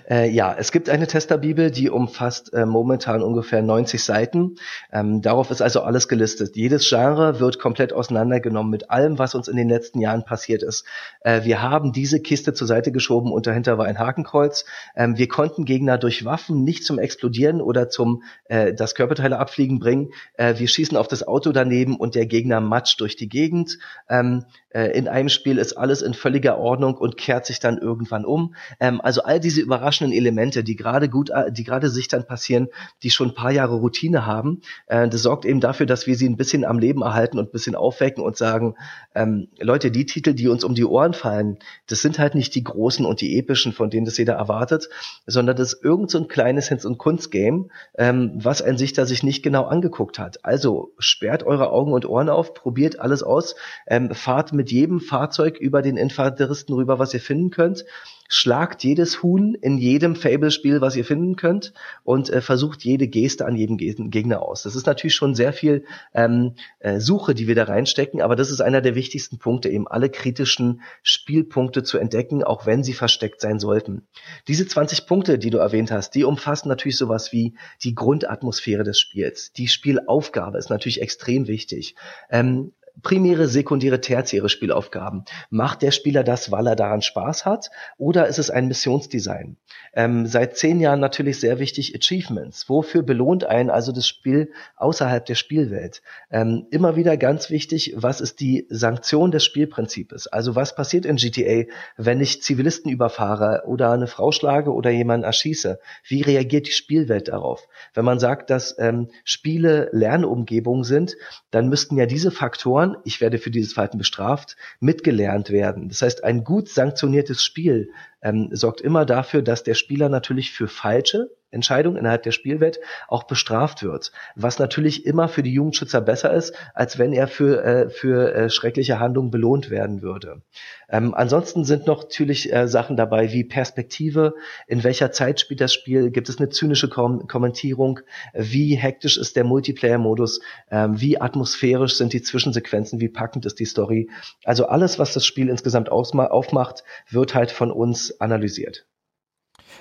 Äh, ja, es gibt eine Testerbibel, die umfasst äh, momentan ungefähr 90 Seiten. Ähm, darauf ist also alles gelistet. Jedes Genre wird komplett auseinandergenommen mit allem, was uns in den letzten Jahren passiert ist. Äh, wir haben diese Kiste zur Seite geschoben und dahinter war ein Hakenkreuz. Ähm, wir konnten Gegner durch Waffen nicht zum Explodieren oder zum äh, das Körperteile abfliegen bringen. Äh, wir schießen auf das Auto daneben und der Gegner matscht durch die Gegend. Ähm, äh, in einem Spiel ist alles in völliger Ordnung und kehrt sich dann irgendwann um. Ähm, also all diese überraschenden Elemente, die gerade gut, äh, die gerade sich dann passieren, die schon ein paar Jahre Routine haben, äh, das sorgt eben dafür, dass wir sie ein bisschen am Leben erhalten und ein bisschen aufwecken und sagen, ähm, Leute, die Titel, die uns um die Ohren fallen, das sind halt nicht die großen und die epischen, von denen das jeder erwartet, sondern das ist irgend so ein kleines Hinz- und Kunstgame, ähm, was ein Sichter sich nicht genau angeguckt hat. Also sperrt eure Augen und Ohren auf, probiert alles aus, ähm, fahrt mit jedem Fahrzeug über den Infanteristen rüber, was ihr finden könnt schlagt jedes Huhn in jedem Fable-Spiel, was ihr finden könnt, und äh, versucht jede Geste an jedem Gegner aus. Das ist natürlich schon sehr viel ähm, äh, Suche, die wir da reinstecken, aber das ist einer der wichtigsten Punkte, eben alle kritischen Spielpunkte zu entdecken, auch wenn sie versteckt sein sollten. Diese 20 Punkte, die du erwähnt hast, die umfassen natürlich sowas wie die Grundatmosphäre des Spiels. Die Spielaufgabe ist natürlich extrem wichtig. Ähm, primäre, sekundäre, tertiäre Spielaufgaben. Macht der Spieler das, weil er daran Spaß hat, oder ist es ein Missionsdesign? Ähm, seit zehn Jahren natürlich sehr wichtig Achievements. Wofür belohnt einen also das Spiel außerhalb der Spielwelt? Ähm, immer wieder ganz wichtig, was ist die Sanktion des Spielprinzips? Also was passiert in GTA, wenn ich Zivilisten überfahre oder eine Frau schlage oder jemanden erschieße? Wie reagiert die Spielwelt darauf? Wenn man sagt, dass ähm, Spiele Lernumgebungen sind, dann müssten ja diese Faktoren Jahren, ich werde für dieses Verhalten bestraft, mitgelernt werden. Das heißt, ein gut sanktioniertes Spiel ähm, sorgt immer dafür, dass der Spieler natürlich für falsche Entscheidung innerhalb der Spielwelt auch bestraft wird. Was natürlich immer für die Jugendschützer besser ist, als wenn er für, äh, für äh, schreckliche Handlungen belohnt werden würde. Ähm, ansonsten sind noch natürlich äh, Sachen dabei wie Perspektive, in welcher Zeit spielt das Spiel, gibt es eine zynische Kom Kommentierung, wie hektisch ist der Multiplayer-Modus, ähm, wie atmosphärisch sind die Zwischensequenzen, wie packend ist die Story. Also alles, was das Spiel insgesamt aufmacht, wird halt von uns analysiert.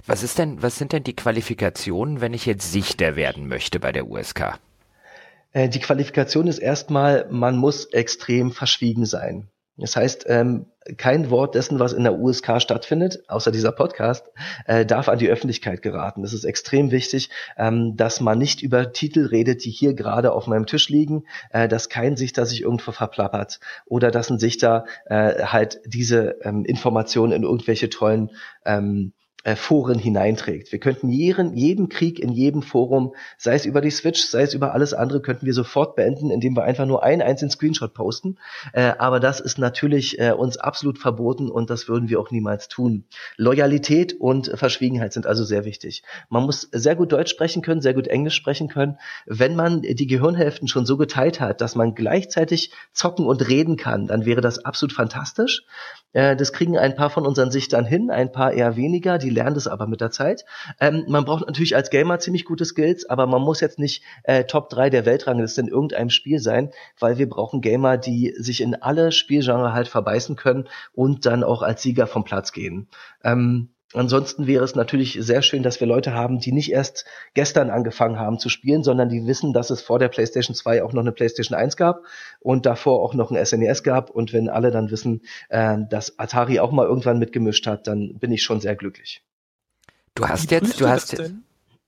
Was ist denn, was sind denn die Qualifikationen, wenn ich jetzt Sichter werden möchte bei der USK? Äh, die Qualifikation ist erstmal, man muss extrem verschwiegen sein. Das heißt, ähm, kein Wort dessen, was in der USK stattfindet, außer dieser Podcast, äh, darf an die Öffentlichkeit geraten. Es ist extrem wichtig, ähm, dass man nicht über Titel redet, die hier gerade auf meinem Tisch liegen, äh, dass kein Sichter sich irgendwo verplappert oder dass ein Sichter äh, halt diese ähm, Informationen in irgendwelche tollen ähm, äh, Foren hineinträgt. Wir könnten jeden, jeden Krieg in jedem Forum, sei es über die Switch, sei es über alles andere, könnten wir sofort beenden, indem wir einfach nur einen einzigen Screenshot posten. Äh, aber das ist natürlich äh, uns absolut verboten und das würden wir auch niemals tun. Loyalität und Verschwiegenheit sind also sehr wichtig. Man muss sehr gut Deutsch sprechen können, sehr gut Englisch sprechen können. Wenn man die Gehirnhälften schon so geteilt hat, dass man gleichzeitig zocken und reden kann, dann wäre das absolut fantastisch. Äh, das kriegen ein paar von unseren Sichtern hin, ein paar eher weniger, die lernen das aber mit der Zeit. Ähm, man braucht natürlich als Gamer ziemlich gute Skills, aber man muss jetzt nicht äh, Top 3 der Weltrangliste in irgendeinem Spiel sein, weil wir brauchen Gamer, die sich in alle Spielgenre halt verbeißen können und dann auch als Sieger vom Platz gehen. Ähm, Ansonsten wäre es natürlich sehr schön, dass wir Leute haben, die nicht erst gestern angefangen haben zu spielen, sondern die wissen, dass es vor der PlayStation 2 auch noch eine PlayStation 1 gab und davor auch noch ein SNES e gab. Und wenn alle dann wissen, äh, dass Atari auch mal irgendwann mitgemischt hat, dann bin ich schon sehr glücklich. Du hast wie jetzt, du hast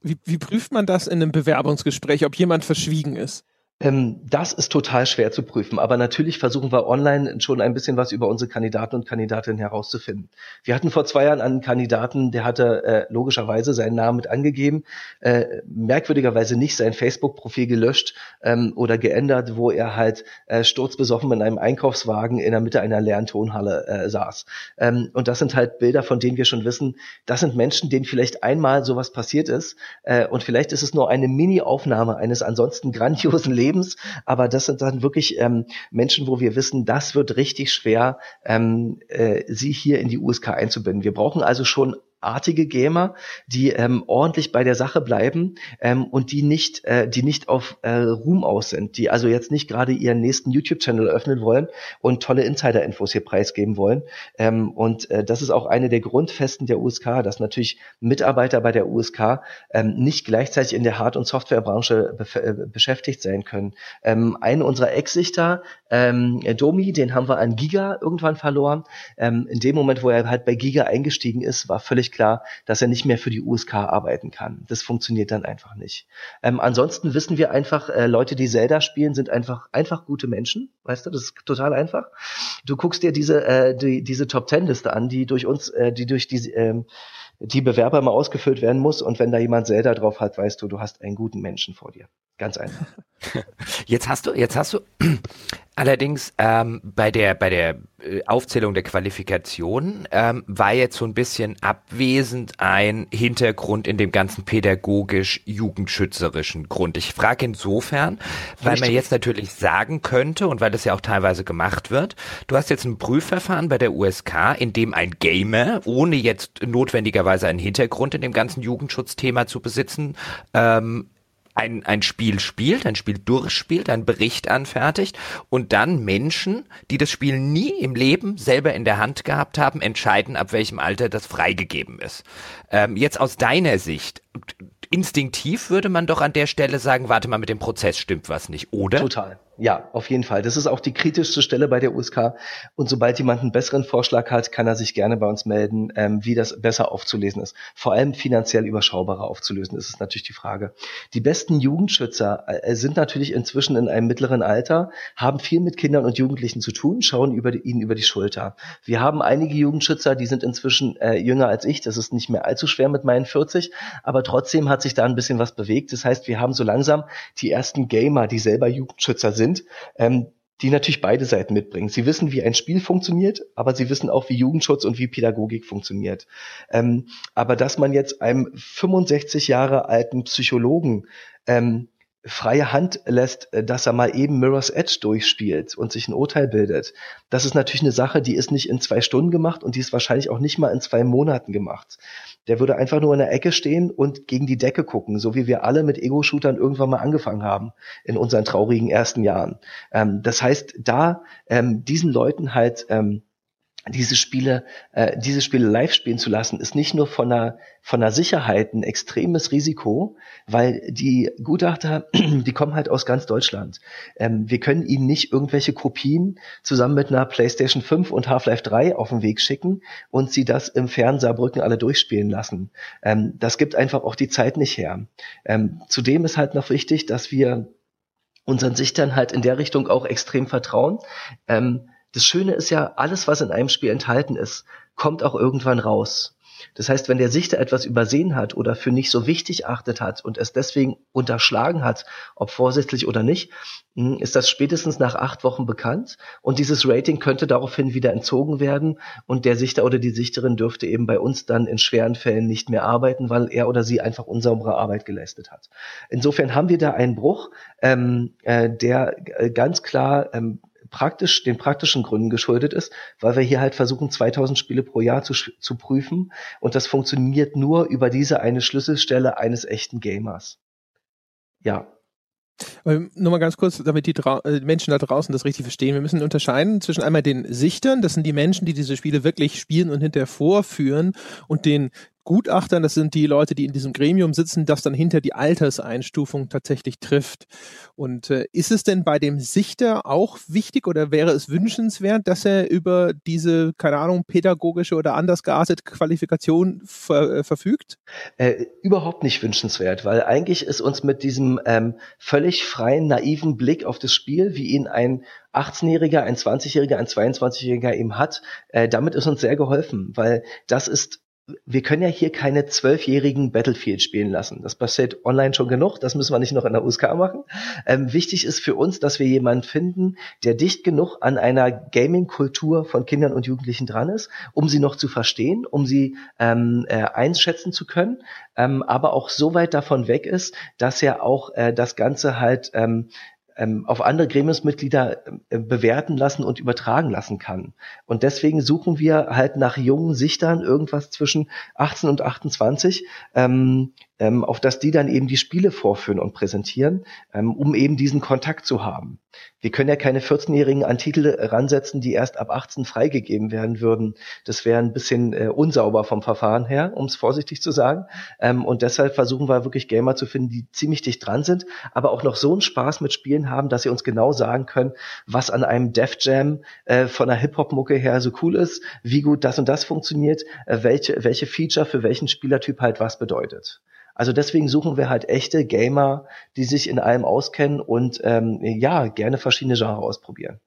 wie, wie prüft man das in einem Bewerbungsgespräch, ob jemand verschwiegen ist? Ähm, das ist total schwer zu prüfen, aber natürlich versuchen wir online schon ein bisschen was über unsere Kandidaten und Kandidatinnen herauszufinden. Wir hatten vor zwei Jahren einen Kandidaten, der hatte äh, logischerweise seinen Namen mit angegeben, äh, merkwürdigerweise nicht sein Facebook-Profil gelöscht ähm, oder geändert, wo er halt äh, sturzbesoffen in einem Einkaufswagen in der Mitte einer leeren Tonhalle äh, saß. Ähm, und das sind halt Bilder, von denen wir schon wissen, das sind Menschen, denen vielleicht einmal sowas passiert ist äh, und vielleicht ist es nur eine Mini-Aufnahme eines ansonsten grandiosen Lebens Lebens, aber das sind dann wirklich ähm, Menschen, wo wir wissen, das wird richtig schwer, ähm, äh, sie hier in die USK einzubinden. Wir brauchen also schon artige Gamer, die ähm, ordentlich bei der Sache bleiben ähm, und die nicht, äh, die nicht auf äh, Ruhm aus sind, die also jetzt nicht gerade ihren nächsten YouTube-Channel öffnen wollen und tolle Insider-Infos hier preisgeben wollen. Ähm, und äh, das ist auch eine der Grundfesten der USK, dass natürlich Mitarbeiter bei der USK ähm, nicht gleichzeitig in der Hard- und Softwarebranche äh, beschäftigt sein können. Ähm, einen unserer Ex-Sichter, ähm, Domi, den haben wir an Giga irgendwann verloren. Ähm, in dem Moment, wo er halt bei Giga eingestiegen ist, war völlig klar, dass er nicht mehr für die USK arbeiten kann. Das funktioniert dann einfach nicht. Ähm, ansonsten wissen wir einfach, äh, Leute, die Zelda spielen, sind einfach einfach gute Menschen. Weißt du, das ist total einfach. Du guckst dir diese äh, die, diese Top Ten Liste an, die durch uns, äh, die durch diese ähm, die Bewerber immer ausgefüllt werden muss. Und wenn da jemand Zelda drauf hat, weißt du, du hast einen guten Menschen vor dir. Ganz einfach. Jetzt hast du, jetzt hast du allerdings ähm, bei der bei der äh, Aufzählung der Qualifikation ähm, war jetzt so ein bisschen abwesend ein Hintergrund in dem ganzen pädagogisch-jugendschützerischen Grund. Ich frage insofern, weil Richtig. man jetzt natürlich sagen könnte und weil das ja auch teilweise gemacht wird, du hast jetzt ein Prüfverfahren bei der USK, in dem ein Gamer, ohne jetzt notwendigerweise einen Hintergrund in dem ganzen Jugendschutzthema zu besitzen, ähm, ein, ein Spiel spielt, ein Spiel durchspielt, einen Bericht anfertigt und dann Menschen, die das Spiel nie im Leben selber in der Hand gehabt haben, entscheiden, ab welchem Alter das freigegeben ist. Ähm, jetzt aus deiner Sicht, instinktiv würde man doch an der Stelle sagen, warte mal, mit dem Prozess stimmt was nicht, oder? Total. Ja, auf jeden Fall. Das ist auch die kritischste Stelle bei der USK. Und sobald jemand einen besseren Vorschlag hat, kann er sich gerne bei uns melden, ähm, wie das besser aufzulesen ist. Vor allem finanziell überschaubarer aufzulösen, ist es natürlich die Frage. Die besten Jugendschützer äh, sind natürlich inzwischen in einem mittleren Alter, haben viel mit Kindern und Jugendlichen zu tun, schauen über die, ihnen über die Schulter. Wir haben einige Jugendschützer, die sind inzwischen äh, jünger als ich. Das ist nicht mehr allzu schwer mit meinen 40, aber trotzdem hat sich da ein bisschen was bewegt. Das heißt, wir haben so langsam die ersten Gamer, die selber Jugendschützer sind sind, ähm, die natürlich beide Seiten mitbringen. Sie wissen, wie ein Spiel funktioniert, aber sie wissen auch, wie Jugendschutz und wie Pädagogik funktioniert. Ähm, aber dass man jetzt einem 65 Jahre alten Psychologen ähm, freie Hand lässt, äh, dass er mal eben Mirror's Edge durchspielt und sich ein Urteil bildet. Das ist natürlich eine Sache, die ist nicht in zwei Stunden gemacht und die ist wahrscheinlich auch nicht mal in zwei Monaten gemacht. Der würde einfach nur in der Ecke stehen und gegen die Decke gucken, so wie wir alle mit Ego-Shootern irgendwann mal angefangen haben in unseren traurigen ersten Jahren. Ähm, das heißt, da ähm, diesen Leuten halt ähm, diese Spiele, äh, diese Spiele live spielen zu lassen, ist nicht nur von der, von der Sicherheit ein extremes Risiko, weil die Gutachter, die kommen halt aus ganz Deutschland. Ähm, wir können ihnen nicht irgendwelche Kopien zusammen mit einer PlayStation 5 und Half-Life 3 auf den Weg schicken und sie das im Fernsaarbrücken alle durchspielen lassen. Ähm, das gibt einfach auch die Zeit nicht her. Ähm, zudem ist halt noch wichtig, dass wir unseren Sichtern halt in der Richtung auch extrem vertrauen. Ähm, das Schöne ist ja, alles, was in einem Spiel enthalten ist, kommt auch irgendwann raus. Das heißt, wenn der Sichter etwas übersehen hat oder für nicht so wichtig achtet hat und es deswegen unterschlagen hat, ob vorsätzlich oder nicht, hm, ist das spätestens nach acht Wochen bekannt und dieses Rating könnte daraufhin wieder entzogen werden und der Sichter oder die Sichterin dürfte eben bei uns dann in schweren Fällen nicht mehr arbeiten, weil er oder sie einfach unsaubere Arbeit geleistet hat. Insofern haben wir da einen Bruch, ähm, äh, der äh, ganz klar ähm, praktisch, den praktischen Gründen geschuldet ist, weil wir hier halt versuchen, 2000 Spiele pro Jahr zu, zu prüfen und das funktioniert nur über diese eine Schlüsselstelle eines echten Gamers. Ja, nur mal ganz kurz, damit die äh, Menschen da draußen das richtig verstehen. Wir müssen unterscheiden zwischen einmal den Sichtern, das sind die Menschen, die diese Spiele wirklich spielen und hinterher vorführen, und den Gutachtern, das sind die Leute, die in diesem Gremium sitzen, das dann hinter die Alterseinstufung tatsächlich trifft. Und äh, ist es denn bei dem Sichter auch wichtig oder wäre es wünschenswert, dass er über diese, keine Ahnung, pädagogische oder anders geartete Qualifikation ver äh, verfügt? Äh, überhaupt nicht wünschenswert, weil eigentlich ist uns mit diesem ähm, völlig freien, naiven Blick auf das Spiel, wie ihn ein 18-Jähriger, ein 20-Jähriger, ein 22-Jähriger eben hat, äh, damit ist uns sehr geholfen, weil das ist wir können ja hier keine zwölfjährigen Battlefield spielen lassen. Das passiert online schon genug, das müssen wir nicht noch in der USK machen. Ähm, wichtig ist für uns, dass wir jemanden finden, der dicht genug an einer Gaming-Kultur von Kindern und Jugendlichen dran ist, um sie noch zu verstehen, um sie ähm, äh, einschätzen zu können, ähm, aber auch so weit davon weg ist, dass er auch äh, das Ganze halt ähm, auf andere Gremiumsmitglieder äh, bewerten lassen und übertragen lassen kann. Und deswegen suchen wir halt nach jungen Sichtern irgendwas zwischen 18 und 28, ähm, ähm, auf das die dann eben die Spiele vorführen und präsentieren, ähm, um eben diesen Kontakt zu haben. Wir können ja keine 14-Jährigen an Titel ransetzen, die erst ab 18 freigegeben werden würden. Das wäre ein bisschen äh, unsauber vom Verfahren her, um es vorsichtig zu sagen. Ähm, und deshalb versuchen wir wirklich Gamer zu finden, die ziemlich dicht dran sind, aber auch noch so einen Spaß mit Spielen haben, dass sie uns genau sagen können, was an einem Def Jam äh, von der Hip-Hop-Mucke her so cool ist, wie gut das und das funktioniert, äh, welche, welche Feature für welchen Spielertyp halt was bedeutet. Also deswegen suchen wir halt echte Gamer, die sich in allem auskennen und ähm, ja, gerne verschiedene Genres ausprobieren.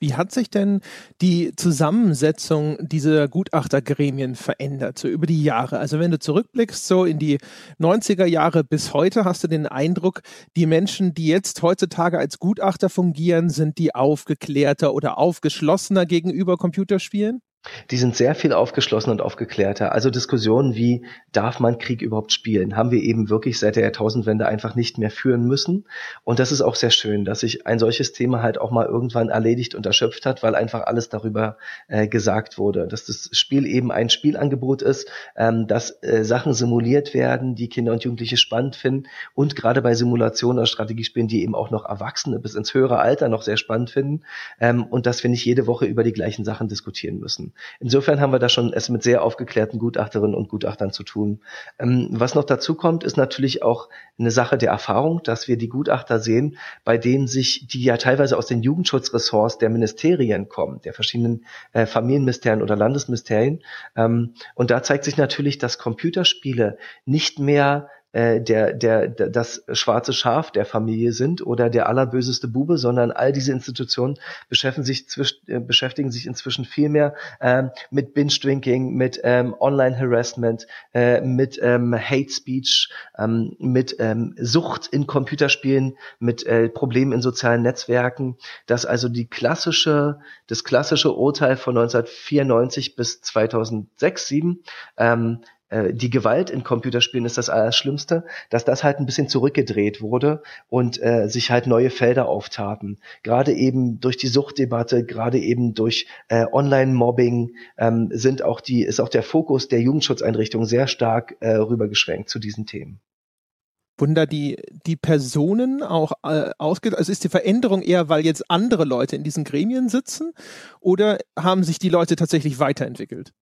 Wie hat sich denn die Zusammensetzung dieser Gutachtergremien verändert, so über die Jahre? Also wenn du zurückblickst, so in die 90er Jahre bis heute, hast du den Eindruck, die Menschen, die jetzt heutzutage als Gutachter fungieren, sind die aufgeklärter oder aufgeschlossener gegenüber Computerspielen? Die sind sehr viel aufgeschlossener und aufgeklärter. Also Diskussionen wie, darf man Krieg überhaupt spielen, haben wir eben wirklich seit der Jahrtausendwende einfach nicht mehr führen müssen. Und das ist auch sehr schön, dass sich ein solches Thema halt auch mal irgendwann erledigt und erschöpft hat, weil einfach alles darüber äh, gesagt wurde. Dass das Spiel eben ein Spielangebot ist, ähm, dass äh, Sachen simuliert werden, die Kinder und Jugendliche spannend finden und gerade bei Simulationen oder Strategiespielen, die eben auch noch Erwachsene bis ins höhere Alter noch sehr spannend finden ähm, und dass wir nicht jede Woche über die gleichen Sachen diskutieren müssen. Insofern haben wir da schon es mit sehr aufgeklärten Gutachterinnen und Gutachtern zu tun. Ähm, was noch dazu kommt, ist natürlich auch eine Sache der Erfahrung, dass wir die Gutachter sehen, bei denen sich, die ja teilweise aus den Jugendschutzressorts der Ministerien kommen, der verschiedenen äh, Familienministerien oder Landesministerien. Ähm, und da zeigt sich natürlich, dass Computerspiele nicht mehr äh, der, der, der, das schwarze Schaf der Familie sind oder der allerböseste Bube, sondern all diese Institutionen beschäftigen sich, zwisch, äh, beschäftigen sich inzwischen viel mehr ähm, mit Binge-Drinking, mit ähm, Online-Harassment, äh, mit ähm, Hate Speech, ähm, mit ähm, Sucht in Computerspielen, mit äh, Problemen in sozialen Netzwerken, dass also die klassische, das klassische Urteil von 1994 bis 2006, 7 ähm, äh, die Gewalt in Computerspielen ist das Allerschlimmste, dass das halt ein bisschen zurückgedreht wurde und äh, sich halt neue Felder auftaten. Gerade eben durch die Suchtdebatte, gerade eben durch äh, Online-Mobbing ähm, sind auch die, ist auch der Fokus der Jugendschutzeinrichtungen sehr stark äh, rübergeschwenkt zu diesen Themen. Wurden da die, die Personen auch äh, ausgeht? Also ist die Veränderung eher, weil jetzt andere Leute in diesen Gremien sitzen oder haben sich die Leute tatsächlich weiterentwickelt?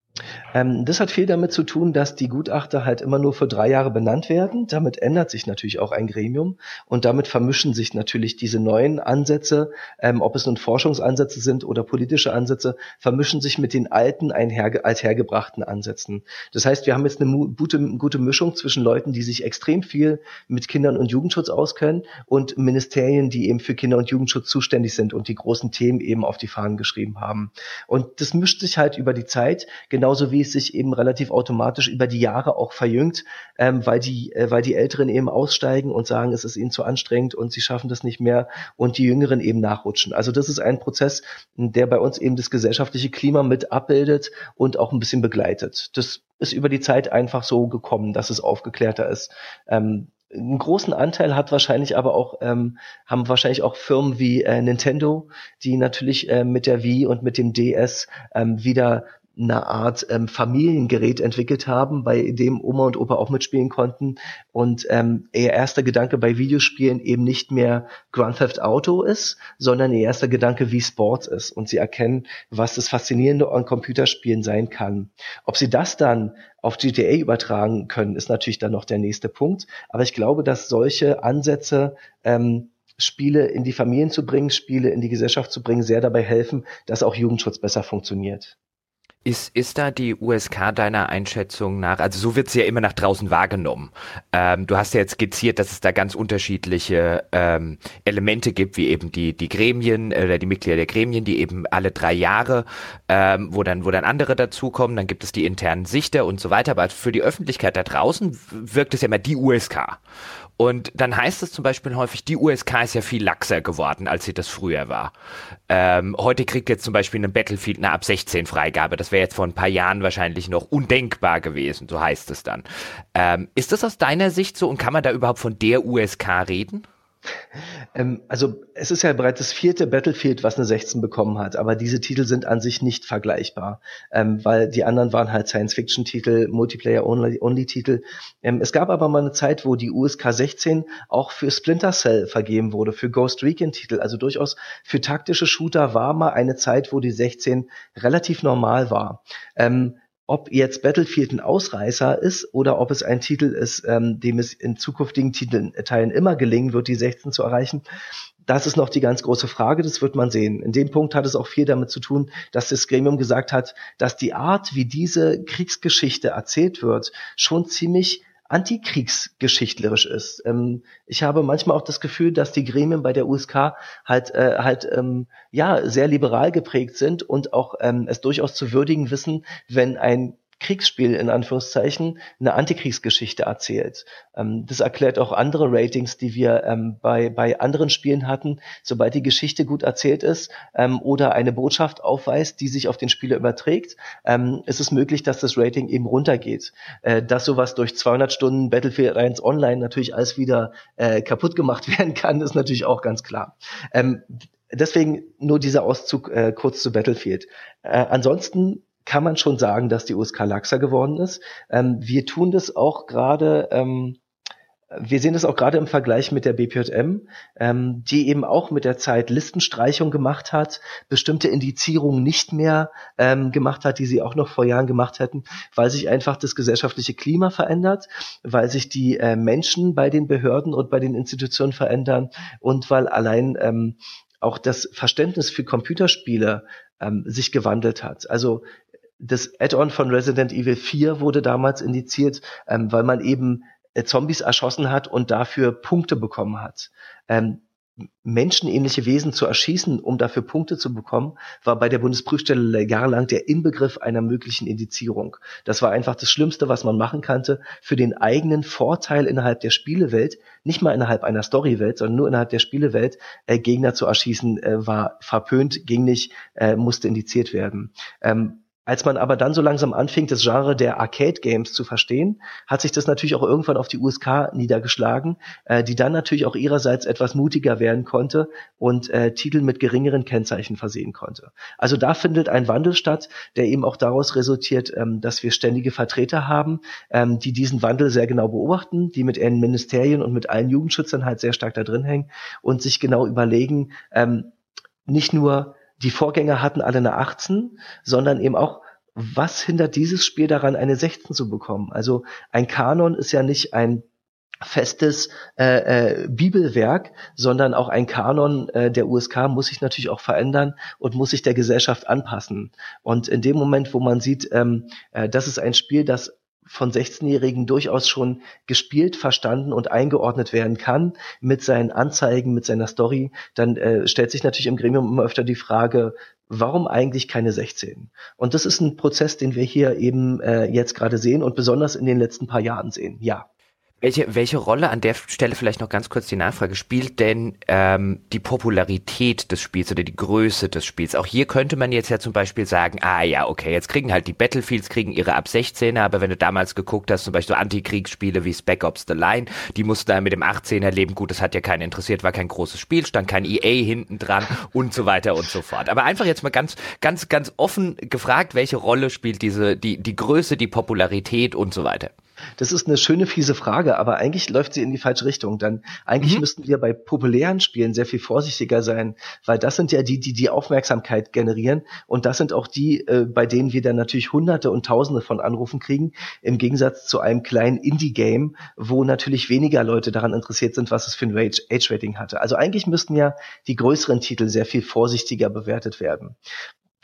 Ähm, das hat viel damit zu tun, dass die Gutachter halt immer nur für drei Jahre benannt werden. Damit ändert sich natürlich auch ein Gremium und damit vermischen sich natürlich diese neuen Ansätze, ähm, ob es nun Forschungsansätze sind oder politische Ansätze, vermischen sich mit den alten einher, althergebrachten Ansätzen. Das heißt, wir haben jetzt eine gute, gute Mischung zwischen Leuten, die sich extrem viel mit Kindern und Jugendschutz auskennen und Ministerien, die eben für Kinder- und Jugendschutz zuständig sind und die großen Themen eben auf die Fahnen geschrieben haben. Und das mischt sich halt über die Zeit, genau genauso wie es sich eben relativ automatisch über die Jahre auch verjüngt, ähm, weil die, äh, weil die Älteren eben aussteigen und sagen, es ist ihnen zu anstrengend und sie schaffen das nicht mehr und die Jüngeren eben nachrutschen. Also das ist ein Prozess, der bei uns eben das gesellschaftliche Klima mit abbildet und auch ein bisschen begleitet. Das ist über die Zeit einfach so gekommen, dass es aufgeklärter ist. Ähm, einen großen Anteil hat wahrscheinlich aber auch ähm, haben wahrscheinlich auch Firmen wie äh, Nintendo, die natürlich äh, mit der Wii und mit dem DS ähm, wieder eine Art ähm, Familiengerät entwickelt haben, bei dem Oma und Opa auch mitspielen konnten und ähm, ihr erster Gedanke bei Videospielen eben nicht mehr Grand Theft Auto ist, sondern ihr erster Gedanke wie Sport ist und sie erkennen, was das Faszinierende an Computerspielen sein kann. Ob sie das dann auf GTA übertragen können, ist natürlich dann noch der nächste Punkt. Aber ich glaube, dass solche Ansätze ähm, Spiele in die Familien zu bringen, Spiele in die Gesellschaft zu bringen, sehr dabei helfen, dass auch Jugendschutz besser funktioniert. Ist, ist da die USK deiner Einschätzung nach, also so wird sie ja immer nach draußen wahrgenommen. Ähm, du hast ja jetzt skizziert, dass es da ganz unterschiedliche ähm, Elemente gibt, wie eben die, die Gremien äh, oder die Mitglieder der Gremien, die eben alle drei Jahre, ähm, wo dann, wo dann andere dazukommen, dann gibt es die internen Sichter und so weiter. Aber für die Öffentlichkeit da draußen wirkt es ja immer die USK. Und dann heißt es zum Beispiel häufig, die USK ist ja viel laxer geworden, als sie das früher war. Ähm, heute kriegt jetzt zum Beispiel ein Battlefield eine ab 16 Freigabe. Das wäre jetzt vor ein paar Jahren wahrscheinlich noch undenkbar gewesen, so heißt es dann. Ähm, ist das aus deiner Sicht so und kann man da überhaupt von der USK reden? Ähm, also es ist ja bereits das vierte Battlefield, was eine 16 bekommen hat, aber diese Titel sind an sich nicht vergleichbar, ähm, weil die anderen waren halt Science-Fiction-Titel, Multiplayer-Only-Titel. Ähm, es gab aber mal eine Zeit, wo die USK 16 auch für Splinter Cell vergeben wurde, für Ghost Recon-Titel, also durchaus für taktische Shooter war mal eine Zeit, wo die 16 relativ normal war. Ähm, ob jetzt Battlefield ein Ausreißer ist oder ob es ein Titel ist, ähm, dem es in zukünftigen Titeln, äh, Teilen immer gelingen wird, die 16 zu erreichen, das ist noch die ganz große Frage, das wird man sehen. In dem Punkt hat es auch viel damit zu tun, dass das Gremium gesagt hat, dass die Art, wie diese Kriegsgeschichte erzählt wird, schon ziemlich antikriegsgeschichtlerisch ist. Ähm, ich habe manchmal auch das Gefühl, dass die Gremien bei der USK halt äh, halt ähm, ja sehr liberal geprägt sind und auch ähm, es durchaus zu würdigen wissen, wenn ein Kriegsspiel in Anführungszeichen eine Antikriegsgeschichte erzählt. Ähm, das erklärt auch andere Ratings, die wir ähm, bei, bei anderen Spielen hatten. Sobald die Geschichte gut erzählt ist ähm, oder eine Botschaft aufweist, die sich auf den Spieler überträgt, ähm, ist es möglich, dass das Rating eben runtergeht. Äh, dass sowas durch 200 Stunden Battlefield 1 Online natürlich alles wieder äh, kaputt gemacht werden kann, ist natürlich auch ganz klar. Ähm, deswegen nur dieser Auszug äh, kurz zu Battlefield. Äh, ansonsten kann man schon sagen, dass die USK laxer geworden ist. Ähm, wir tun das auch gerade, ähm, wir sehen das auch gerade im Vergleich mit der BPJM, ähm, die eben auch mit der Zeit Listenstreichung gemacht hat, bestimmte Indizierungen nicht mehr ähm, gemacht hat, die sie auch noch vor Jahren gemacht hätten, weil sich einfach das gesellschaftliche Klima verändert, weil sich die äh, Menschen bei den Behörden und bei den Institutionen verändern und weil allein ähm, auch das Verständnis für Computerspiele ähm, sich gewandelt hat. Also das Add-on von Resident Evil 4 wurde damals indiziert, ähm, weil man eben äh, Zombies erschossen hat und dafür Punkte bekommen hat. Ähm, menschenähnliche Wesen zu erschießen, um dafür Punkte zu bekommen, war bei der Bundesprüfstelle jahrelang der Inbegriff einer möglichen Indizierung. Das war einfach das Schlimmste, was man machen konnte, für den eigenen Vorteil innerhalb der Spielewelt, nicht mal innerhalb einer Storywelt, sondern nur innerhalb der Spielewelt, äh, Gegner zu erschießen, äh, war verpönt, ging nicht, äh, musste indiziert werden. Ähm, als man aber dann so langsam anfing, das Genre der Arcade-Games zu verstehen, hat sich das natürlich auch irgendwann auf die USK niedergeschlagen, äh, die dann natürlich auch ihrerseits etwas mutiger werden konnte und äh, Titel mit geringeren Kennzeichen versehen konnte. Also da findet ein Wandel statt, der eben auch daraus resultiert, ähm, dass wir ständige Vertreter haben, ähm, die diesen Wandel sehr genau beobachten, die mit ihren Ministerien und mit allen Jugendschützern halt sehr stark da drin hängen und sich genau überlegen, ähm, nicht nur die Vorgänger hatten alle eine 18, sondern eben auch, was hindert dieses Spiel daran, eine 16 zu bekommen? Also ein Kanon ist ja nicht ein festes äh, äh, Bibelwerk, sondern auch ein Kanon äh, der USK muss sich natürlich auch verändern und muss sich der Gesellschaft anpassen. Und in dem Moment, wo man sieht, ähm, äh, das ist ein Spiel, das von 16-Jährigen durchaus schon gespielt, verstanden und eingeordnet werden kann mit seinen Anzeigen, mit seiner Story, dann äh, stellt sich natürlich im Gremium immer öfter die Frage, warum eigentlich keine 16? Und das ist ein Prozess, den wir hier eben äh, jetzt gerade sehen und besonders in den letzten paar Jahren sehen, ja. Welche, welche Rolle an der Stelle vielleicht noch ganz kurz die Nachfrage spielt denn ähm, die Popularität des Spiels oder die Größe des Spiels? Auch hier könnte man jetzt ja zum Beispiel sagen, ah ja, okay, jetzt kriegen halt die Battlefields kriegen ihre ab 16er, aber wenn du damals geguckt hast, zum Beispiel so Antikriegsspiele wie Spec Ops The Line, die mussten da mit dem 18er leben. Gut, das hat ja keinen interessiert, war kein großes Spiel, stand kein EA hinten dran und so weiter und so fort. Aber einfach jetzt mal ganz, ganz, ganz offen gefragt, welche Rolle spielt diese, die, die Größe, die Popularität und so weiter? Das ist eine schöne, fiese Frage, aber eigentlich läuft sie in die falsche Richtung. Dann eigentlich mhm. müssten wir bei populären Spielen sehr viel vorsichtiger sein, weil das sind ja die, die die Aufmerksamkeit generieren und das sind auch die, äh, bei denen wir dann natürlich Hunderte und Tausende von Anrufen kriegen, im Gegensatz zu einem kleinen Indie-Game, wo natürlich weniger Leute daran interessiert sind, was es für ein Age-Rating hatte. Also eigentlich müssten ja die größeren Titel sehr viel vorsichtiger bewertet werden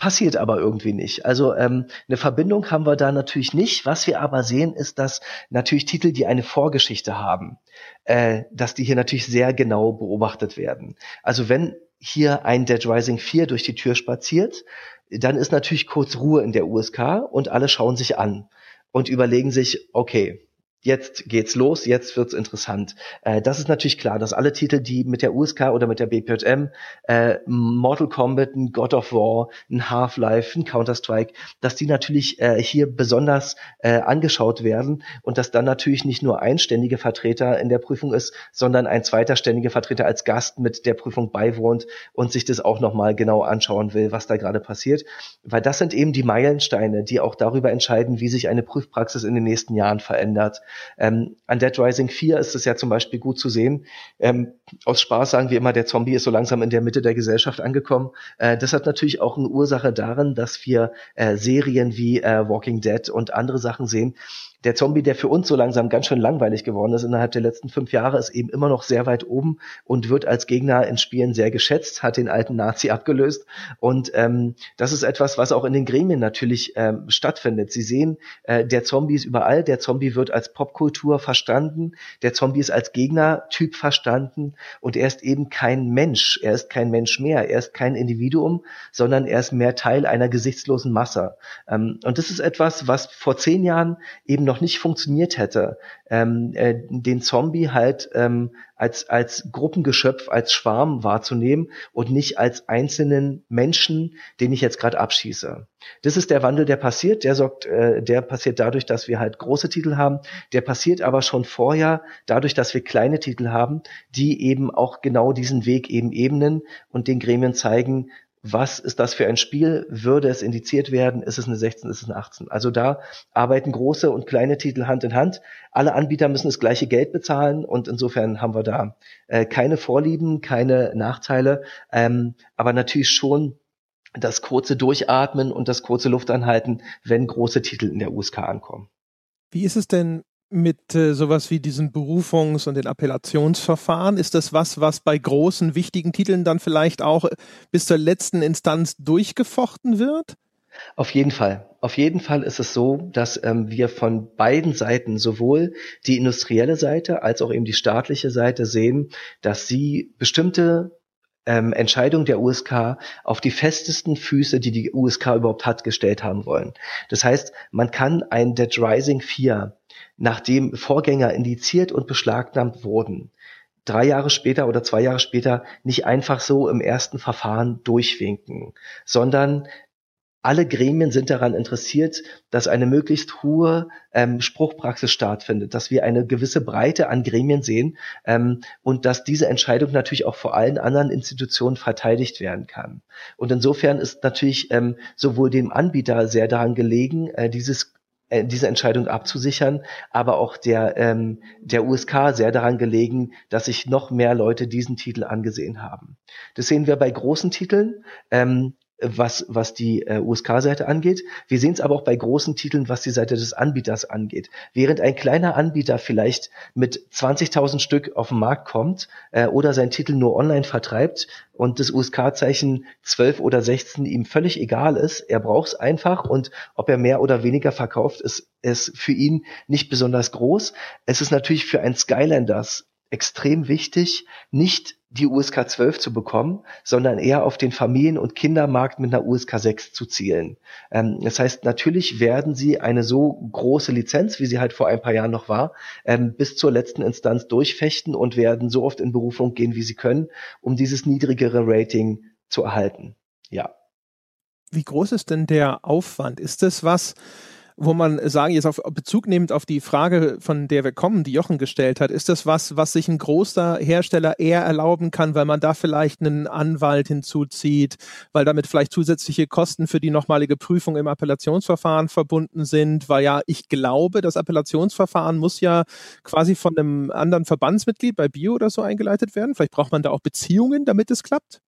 passiert aber irgendwie nicht. Also ähm, eine Verbindung haben wir da natürlich nicht. Was wir aber sehen, ist, dass natürlich Titel, die eine Vorgeschichte haben, äh, dass die hier natürlich sehr genau beobachtet werden. Also wenn hier ein Dead Rising 4 durch die Tür spaziert, dann ist natürlich kurz Ruhe in der USK und alle schauen sich an und überlegen sich, okay, jetzt geht's los, jetzt wird's interessant. Äh, das ist natürlich klar, dass alle Titel, die mit der USK oder mit der BPJM, äh, Mortal Kombat, ein God of War, ein Half-Life, ein Counter-Strike, dass die natürlich äh, hier besonders äh, angeschaut werden und dass dann natürlich nicht nur ein ständiger Vertreter in der Prüfung ist, sondern ein zweiter ständiger Vertreter als Gast mit der Prüfung beiwohnt und sich das auch nochmal genau anschauen will, was da gerade passiert. Weil das sind eben die Meilensteine, die auch darüber entscheiden, wie sich eine Prüfpraxis in den nächsten Jahren verändert. Ähm, an Dead Rising 4 ist es ja zum Beispiel gut zu sehen. Ähm, aus Spaß sagen wir immer, der Zombie ist so langsam in der Mitte der Gesellschaft angekommen. Äh, das hat natürlich auch eine Ursache darin, dass wir äh, Serien wie äh, Walking Dead und andere Sachen sehen, der Zombie, der für uns so langsam ganz schön langweilig geworden ist innerhalb der letzten fünf Jahre, ist eben immer noch sehr weit oben und wird als Gegner in Spielen sehr geschätzt, hat den alten Nazi abgelöst. Und ähm, das ist etwas, was auch in den Gremien natürlich ähm, stattfindet. Sie sehen, äh, der Zombie ist überall, der Zombie wird als Popkultur verstanden, der Zombie ist als Gegnertyp verstanden und er ist eben kein Mensch, er ist kein Mensch mehr, er ist kein Individuum, sondern er ist mehr Teil einer gesichtslosen Masse. Ähm, und das ist etwas, was vor zehn Jahren eben noch noch nicht funktioniert hätte, ähm, äh, den Zombie halt ähm, als, als Gruppengeschöpf, als Schwarm wahrzunehmen und nicht als einzelnen Menschen, den ich jetzt gerade abschieße. Das ist der Wandel, der passiert. Der sorgt, äh, der passiert dadurch, dass wir halt große Titel haben. Der passiert aber schon vorher dadurch, dass wir kleine Titel haben, die eben auch genau diesen Weg eben ebnen und den Gremien zeigen, was ist das für ein Spiel? Würde es indiziert werden? Ist es eine 16? Ist es eine 18? Also da arbeiten große und kleine Titel Hand in Hand. Alle Anbieter müssen das gleiche Geld bezahlen und insofern haben wir da äh, keine Vorlieben, keine Nachteile, ähm, aber natürlich schon das kurze Durchatmen und das kurze Luftanhalten, wenn große Titel in der USK ankommen. Wie ist es denn mit äh, sowas wie diesen Berufungs- und den Appellationsverfahren? Ist das was, was bei großen, wichtigen Titeln dann vielleicht auch bis zur letzten Instanz durchgefochten wird? Auf jeden Fall. Auf jeden Fall ist es so, dass ähm, wir von beiden Seiten, sowohl die industrielle Seite als auch eben die staatliche Seite sehen, dass sie bestimmte ähm, Entscheidung der USK auf die festesten Füße, die die USK überhaupt hat, gestellt haben wollen. Das heißt, man kann ein Dead Rising 4 nachdem Vorgänger indiziert und beschlagnahmt wurden, drei Jahre später oder zwei Jahre später nicht einfach so im ersten Verfahren durchwinken, sondern alle Gremien sind daran interessiert, dass eine möglichst hohe ähm, Spruchpraxis stattfindet, dass wir eine gewisse Breite an Gremien sehen ähm, und dass diese Entscheidung natürlich auch vor allen anderen Institutionen verteidigt werden kann. Und insofern ist natürlich ähm, sowohl dem Anbieter sehr daran gelegen, äh, dieses äh, diese Entscheidung abzusichern, aber auch der, ähm, der USK sehr daran gelegen, dass sich noch mehr Leute diesen Titel angesehen haben. Das sehen wir bei großen Titeln. Ähm, was, was die äh, USK-Seite angeht. Wir sehen es aber auch bei großen Titeln, was die Seite des Anbieters angeht. Während ein kleiner Anbieter vielleicht mit 20.000 Stück auf den Markt kommt äh, oder seinen Titel nur online vertreibt und das USK-Zeichen 12 oder 16 ihm völlig egal ist, er braucht es einfach und ob er mehr oder weniger verkauft, ist, ist für ihn nicht besonders groß. Es ist natürlich für ein Skylanders extrem wichtig, nicht die USK 12 zu bekommen, sondern eher auf den Familien- und Kindermarkt mit einer USK 6 zu zielen. Ähm, das heißt, natürlich werden sie eine so große Lizenz, wie sie halt vor ein paar Jahren noch war, ähm, bis zur letzten Instanz durchfechten und werden so oft in Berufung gehen, wie sie können, um dieses niedrigere Rating zu erhalten. Ja. Wie groß ist denn der Aufwand? Ist das was, wo man sagen, jetzt auf Bezug nehmend auf die Frage, von der wir kommen, die Jochen gestellt hat, ist das was, was sich ein großer Hersteller eher erlauben kann, weil man da vielleicht einen Anwalt hinzuzieht, weil damit vielleicht zusätzliche Kosten für die nochmalige Prüfung im Appellationsverfahren verbunden sind, weil ja, ich glaube, das Appellationsverfahren muss ja quasi von einem anderen Verbandsmitglied bei Bio oder so eingeleitet werden. Vielleicht braucht man da auch Beziehungen, damit es klappt.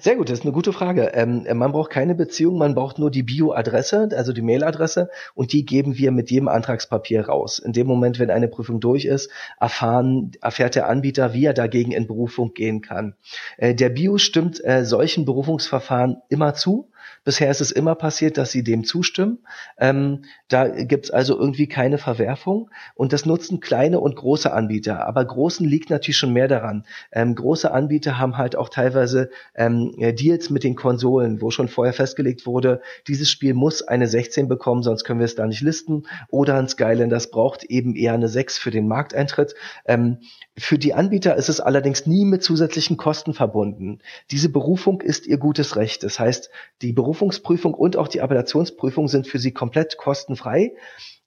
Sehr gut, das ist eine gute Frage. Ähm, man braucht keine Beziehung, man braucht nur die Bio-Adresse, also die Mailadresse, und die geben wir mit jedem Antragspapier raus. In dem Moment, wenn eine Prüfung durch ist, erfahren, erfährt der Anbieter, wie er dagegen in Berufung gehen kann. Äh, der Bio stimmt äh, solchen Berufungsverfahren immer zu. Bisher ist es immer passiert, dass sie dem zustimmen. Ähm, da gibt es also irgendwie keine Verwerfung. Und das nutzen kleine und große Anbieter. Aber großen liegt natürlich schon mehr daran. Ähm, große Anbieter haben halt auch teilweise ähm, Deals mit den Konsolen, wo schon vorher festgelegt wurde, dieses Spiel muss eine 16 bekommen, sonst können wir es da nicht listen. Oder ein Skylanders braucht eben eher eine 6 für den Markteintritt. Ähm, für die Anbieter ist es allerdings nie mit zusätzlichen Kosten verbunden. Diese Berufung ist ihr gutes Recht. Das heißt, die Berufungsprüfung und auch die Appellationsprüfung sind für sie komplett kostenfrei.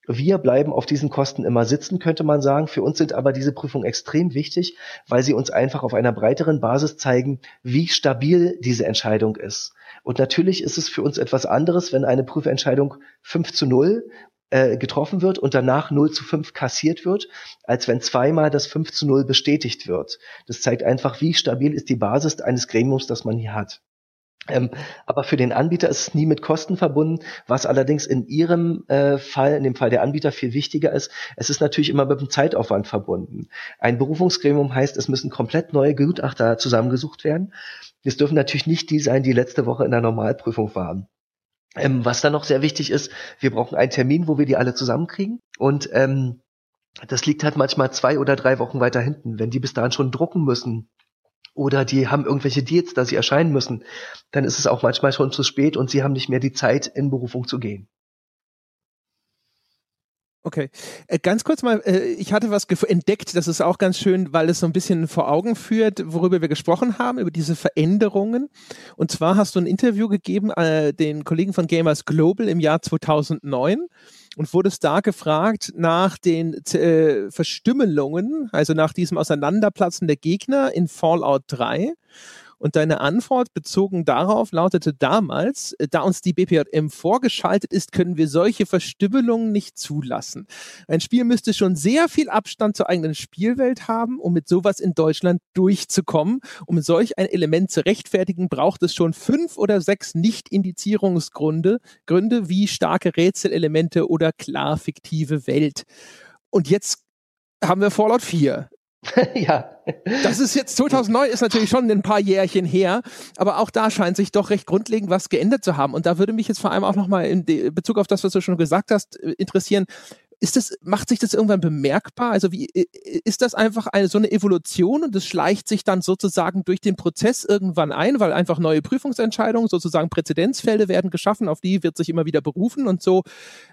Wir bleiben auf diesen Kosten immer sitzen, könnte man sagen. Für uns sind aber diese Prüfungen extrem wichtig, weil sie uns einfach auf einer breiteren Basis zeigen, wie stabil diese Entscheidung ist. Und natürlich ist es für uns etwas anderes, wenn eine Prüfentscheidung 5 zu 0 äh, getroffen wird und danach 0 zu 5 kassiert wird, als wenn zweimal das 5 zu 0 bestätigt wird. Das zeigt einfach, wie stabil ist die Basis eines Gremiums, das man hier hat. Ähm, aber für den Anbieter ist es nie mit Kosten verbunden, was allerdings in Ihrem äh, Fall, in dem Fall der Anbieter, viel wichtiger ist. Es ist natürlich immer mit einem Zeitaufwand verbunden. Ein Berufungsgremium heißt, es müssen komplett neue Gutachter zusammengesucht werden. Es dürfen natürlich nicht die sein, die letzte Woche in der Normalprüfung waren. Ähm, was dann noch sehr wichtig ist, wir brauchen einen Termin, wo wir die alle zusammenkriegen. Und ähm, das liegt halt manchmal zwei oder drei Wochen weiter hinten. Wenn die bis dahin schon drucken müssen, oder die haben irgendwelche Deals, da sie erscheinen müssen, dann ist es auch manchmal schon zu spät und sie haben nicht mehr die Zeit, in Berufung zu gehen. Okay, äh, ganz kurz mal, äh, ich hatte was entdeckt, das ist auch ganz schön, weil es so ein bisschen vor Augen führt, worüber wir gesprochen haben, über diese Veränderungen. Und zwar hast du ein Interview gegeben, äh, den Kollegen von Gamers Global im Jahr 2009 und wurdest da gefragt nach den äh, Verstümmelungen, also nach diesem Auseinanderplatzen der Gegner in Fallout 3. Und deine Antwort bezogen darauf lautete damals, äh, da uns die BPJM vorgeschaltet ist, können wir solche Verstümmelungen nicht zulassen. Ein Spiel müsste schon sehr viel Abstand zur eigenen Spielwelt haben, um mit sowas in Deutschland durchzukommen. Um solch ein Element zu rechtfertigen, braucht es schon fünf oder sechs Nicht-Indizierungsgründe, Gründe wie starke Rätselelemente oder klar fiktive Welt. Und jetzt haben wir Fallout 4. ja. Das ist jetzt 2009 ist natürlich schon ein paar Jährchen her, aber auch da scheint sich doch recht grundlegend was geändert zu haben. Und da würde mich jetzt vor allem auch nochmal in Bezug auf das, was du schon gesagt hast, äh, interessieren ist das, macht sich das irgendwann bemerkbar? Also wie ist das einfach eine, so eine Evolution und es schleicht sich dann sozusagen durch den Prozess irgendwann ein, weil einfach neue Prüfungsentscheidungen, sozusagen Präzedenzfälle werden geschaffen, auf die wird sich immer wieder berufen und so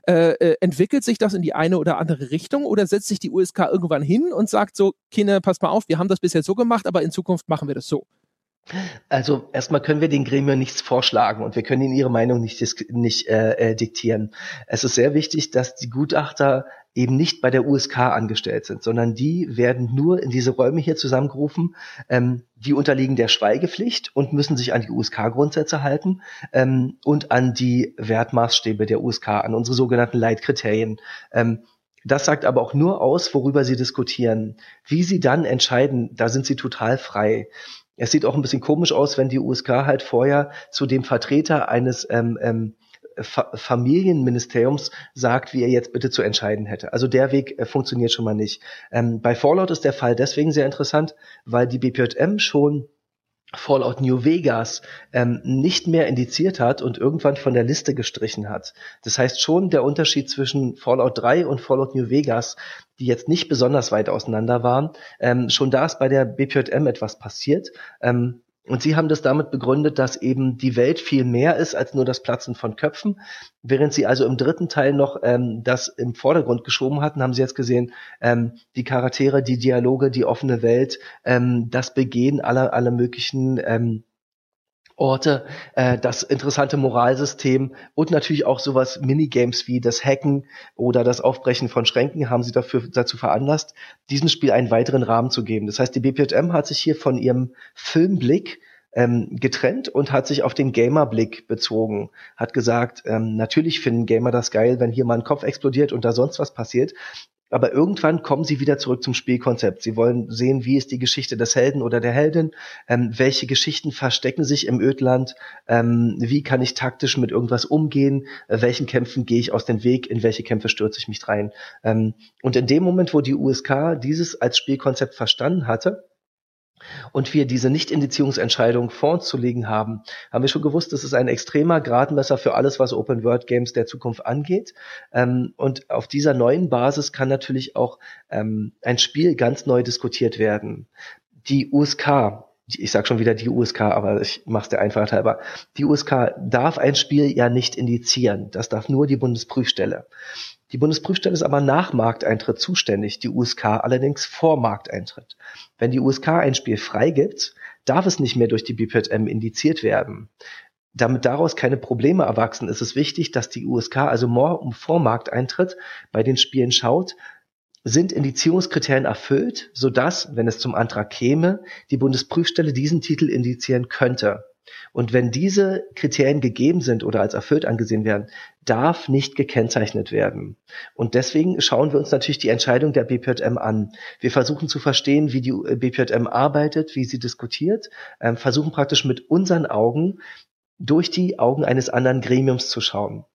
äh, äh entwickelt sich das in die eine oder andere Richtung oder setzt sich die USK irgendwann hin und sagt so, Kinder, pass mal auf, wir haben das bisher so gemacht, aber in Zukunft machen wir das so. Also erstmal können wir den Gremien nichts vorschlagen und wir können ihnen ihre Meinung nicht, nicht äh, äh, diktieren. Es ist sehr wichtig, dass die Gutachter eben nicht bei der USK angestellt sind, sondern die werden nur in diese Räume hier zusammengerufen. Ähm, die unterliegen der Schweigepflicht und müssen sich an die USK-Grundsätze halten ähm, und an die Wertmaßstäbe der USK, an unsere sogenannten Leitkriterien. Ähm, das sagt aber auch nur aus, worüber sie diskutieren. Wie sie dann entscheiden, da sind sie total frei. Es sieht auch ein bisschen komisch aus, wenn die USK halt vorher zu dem Vertreter eines ähm, ähm, Fa Familienministeriums sagt, wie er jetzt bitte zu entscheiden hätte. Also der Weg äh, funktioniert schon mal nicht. Ähm, bei Fallout ist der Fall deswegen sehr interessant, weil die BPJM schon Fallout New Vegas ähm, nicht mehr indiziert hat und irgendwann von der Liste gestrichen hat. Das heißt schon der Unterschied zwischen Fallout 3 und Fallout New Vegas, die jetzt nicht besonders weit auseinander waren, ähm, schon da ist bei der BPJM etwas passiert. Ähm, und sie haben das damit begründet, dass eben die Welt viel mehr ist als nur das Platzen von Köpfen. Während sie also im dritten Teil noch ähm, das im Vordergrund geschoben hatten, haben sie jetzt gesehen, ähm, die Charaktere, die Dialoge, die offene Welt, ähm, das Begehen aller, aller möglichen ähm, Orte, äh, das interessante Moralsystem und natürlich auch sowas Minigames wie das Hacken oder das Aufbrechen von Schränken haben sie dafür dazu veranlasst, diesem Spiel einen weiteren Rahmen zu geben. Das heißt, die BPM hat sich hier von ihrem Filmblick ähm, getrennt und hat sich auf den Gamerblick bezogen. Hat gesagt, ähm, natürlich finden Gamer das geil, wenn hier mal ein Kopf explodiert und da sonst was passiert. Aber irgendwann kommen sie wieder zurück zum Spielkonzept. Sie wollen sehen, wie ist die Geschichte des Helden oder der Heldin, ähm, welche Geschichten verstecken sich im Ödland, ähm, wie kann ich taktisch mit irgendwas umgehen, äh, welchen Kämpfen gehe ich aus dem Weg, in welche Kämpfe stürze ich mich rein. Ähm, und in dem Moment, wo die USK dieses als Spielkonzept verstanden hatte, und wir diese Nicht-Indizierungsentscheidung vor uns zu liegen haben, haben wir schon gewusst, das ist ein extremer Gradmesser für alles, was Open-World-Games der Zukunft angeht. Ähm, und auf dieser neuen Basis kann natürlich auch ähm, ein Spiel ganz neu diskutiert werden. Die USK, ich sage schon wieder die USK, aber ich mache es der Einfachheit halber. Die USK darf ein Spiel ja nicht indizieren. Das darf nur die Bundesprüfstelle. Die Bundesprüfstelle ist aber nach Markteintritt zuständig, die USK allerdings vor Markteintritt. Wenn die USK ein Spiel freigibt, darf es nicht mehr durch die BPM indiziert werden. Damit daraus keine Probleme erwachsen, ist es wichtig, dass die USK also vor Markteintritt bei den Spielen schaut, sind Indizierungskriterien erfüllt, sodass, wenn es zum Antrag käme, die Bundesprüfstelle diesen Titel indizieren könnte. Und wenn diese Kriterien gegeben sind oder als erfüllt angesehen werden, darf nicht gekennzeichnet werden. Und deswegen schauen wir uns natürlich die Entscheidung der BPJM an. Wir versuchen zu verstehen, wie die BPJM arbeitet, wie sie diskutiert, ähm, versuchen praktisch mit unseren Augen durch die Augen eines anderen Gremiums zu schauen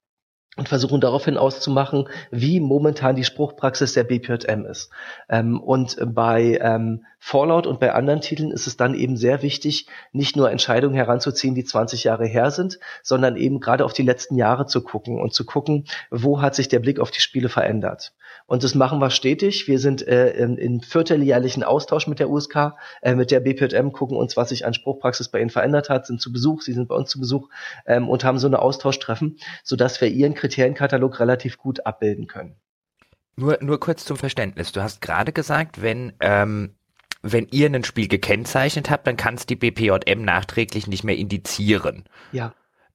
und versuchen daraufhin auszumachen, wie momentan die Spruchpraxis der BPJM ist. Ähm, und bei ähm, Fallout und bei anderen Titeln ist es dann eben sehr wichtig, nicht nur Entscheidungen heranzuziehen, die 20 Jahre her sind, sondern eben gerade auf die letzten Jahre zu gucken und zu gucken, wo hat sich der Blick auf die Spiele verändert. Und das machen wir stetig. Wir sind äh, in, in vierteljährlichen Austausch mit der USK, äh, mit der BPJM, gucken uns, was sich an Spruchpraxis bei ihnen verändert hat, sind zu Besuch, sie sind bei uns zu Besuch ähm, und haben so eine Austauschtreffen, sodass wir ihren Kriterienkatalog relativ gut abbilden können. Nur, nur kurz zum Verständnis. Du hast gerade gesagt, wenn ähm, wenn ihr ein Spiel gekennzeichnet habt, dann kann es die BPJM nachträglich nicht mehr indizieren. Ja.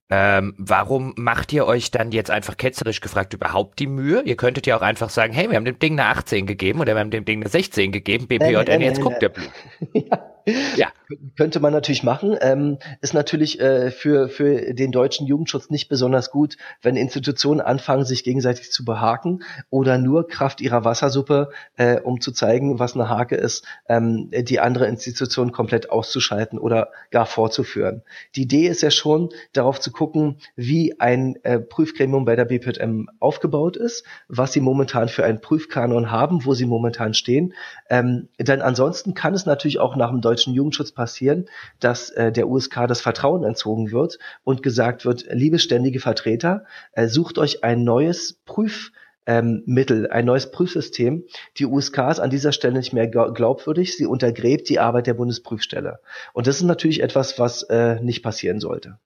Ähm, warum macht ihr euch dann jetzt einfach ketzerisch gefragt überhaupt die Mühe? Ihr könntet ja auch einfach sagen, hey, wir haben dem Ding eine 18 gegeben oder wir haben dem Ding eine 16 gegeben, BPJN, äh, jetzt guckt der Blut. ja. Ja, könnte man natürlich machen. Ähm, ist natürlich äh, für, für den deutschen Jugendschutz nicht besonders gut, wenn Institutionen anfangen, sich gegenseitig zu behaken oder nur Kraft ihrer Wassersuppe, äh, um zu zeigen, was eine Hake ist, ähm, die andere Institution komplett auszuschalten oder gar vorzuführen. Die Idee ist ja schon, darauf zu gucken, wie ein äh, Prüfgremium bei der BPM aufgebaut ist, was sie momentan für einen Prüfkanon haben, wo sie momentan stehen. Ähm, denn ansonsten kann es natürlich auch nach dem deutschen deutschen Jugendschutz passieren, dass äh, der USK das Vertrauen entzogen wird und gesagt wird, liebe ständige Vertreter, äh, sucht euch ein neues Prüf ähm, Mittel, ein neues Prüfsystem. Die USK ist an dieser Stelle nicht mehr glaubwürdig. Sie untergräbt die Arbeit der Bundesprüfstelle. Und das ist natürlich etwas, was äh, nicht passieren sollte.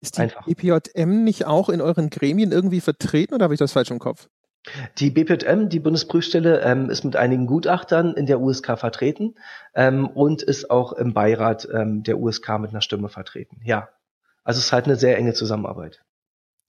Ist die Einfach. EPJM nicht auch in euren Gremien irgendwie vertreten oder habe ich das falsch im Kopf? Die BPM, die Bundesprüfstelle, ähm, ist mit einigen Gutachtern in der USK vertreten ähm, und ist auch im Beirat ähm, der USK mit einer Stimme vertreten. Ja, also es ist halt eine sehr enge Zusammenarbeit.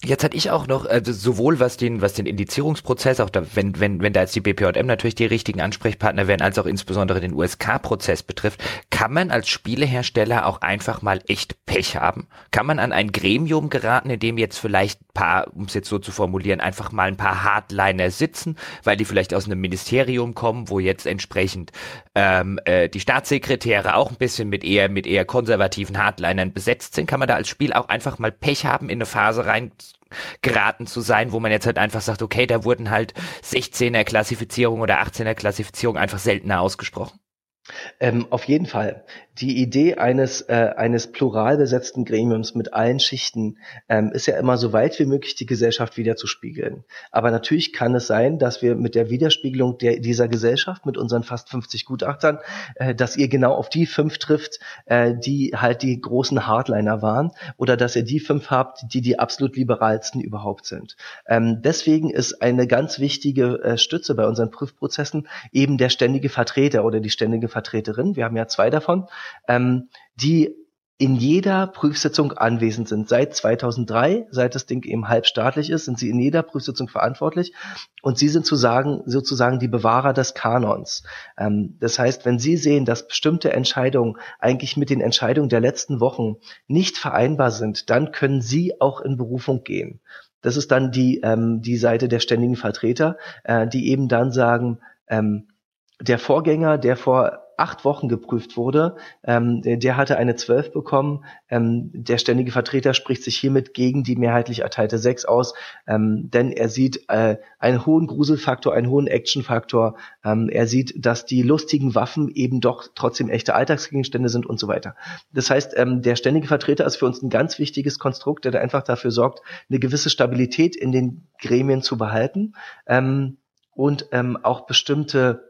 Jetzt hatte ich auch noch, also sowohl was den, was den Indizierungsprozess, auch da, wenn, wenn, wenn da jetzt die BPJM natürlich die richtigen Ansprechpartner wären, als auch insbesondere den USK-Prozess betrifft, kann man als Spielehersteller auch einfach mal echt Pech haben? Kann man an ein Gremium geraten, in dem jetzt vielleicht ein paar, um es jetzt so zu formulieren, einfach mal ein paar Hardliner sitzen, weil die vielleicht aus einem Ministerium kommen, wo jetzt entsprechend ähm, äh, die Staatssekretäre auch ein bisschen mit eher, mit eher konservativen Hardlinern besetzt sind? Kann man da als Spiel auch einfach mal Pech haben, in eine Phase rein geraten zu sein, wo man jetzt halt einfach sagt, okay, da wurden halt 16er Klassifizierung oder 18er Klassifizierung einfach seltener ausgesprochen? Ähm, auf jeden Fall. Die Idee eines, äh, eines plural besetzten Gremiums mit allen Schichten ähm, ist ja immer so weit wie möglich die Gesellschaft wiederzuspiegeln. Aber natürlich kann es sein, dass wir mit der Widerspiegelung der, dieser Gesellschaft, mit unseren fast 50 Gutachtern, äh, dass ihr genau auf die fünf trifft, äh, die halt die großen Hardliner waren oder dass ihr die fünf habt, die die absolut liberalsten überhaupt sind. Ähm, deswegen ist eine ganz wichtige äh, Stütze bei unseren Prüfprozessen eben der ständige Vertreter oder die ständige Vertreterin. Wir haben ja zwei davon ähm, die in jeder Prüfsitzung anwesend sind. Seit 2003, seit das Ding eben halbstaatlich ist, sind sie in jeder Prüfsitzung verantwortlich und sie sind zu sagen, sozusagen die Bewahrer des Kanons. Ähm, das heißt, wenn Sie sehen, dass bestimmte Entscheidungen eigentlich mit den Entscheidungen der letzten Wochen nicht vereinbar sind, dann können Sie auch in Berufung gehen. Das ist dann die, ähm, die Seite der ständigen Vertreter, äh, die eben dann sagen, ähm, der Vorgänger, der vor acht Wochen geprüft wurde, ähm, der, der, hatte eine zwölf bekommen. Ähm, der ständige Vertreter spricht sich hiermit gegen die mehrheitlich erteilte sechs aus, ähm, denn er sieht äh, einen hohen Gruselfaktor, einen hohen Actionfaktor. Ähm, er sieht, dass die lustigen Waffen eben doch trotzdem echte Alltagsgegenstände sind und so weiter. Das heißt, ähm, der ständige Vertreter ist für uns ein ganz wichtiges Konstrukt, der einfach dafür sorgt, eine gewisse Stabilität in den Gremien zu behalten ähm, und ähm, auch bestimmte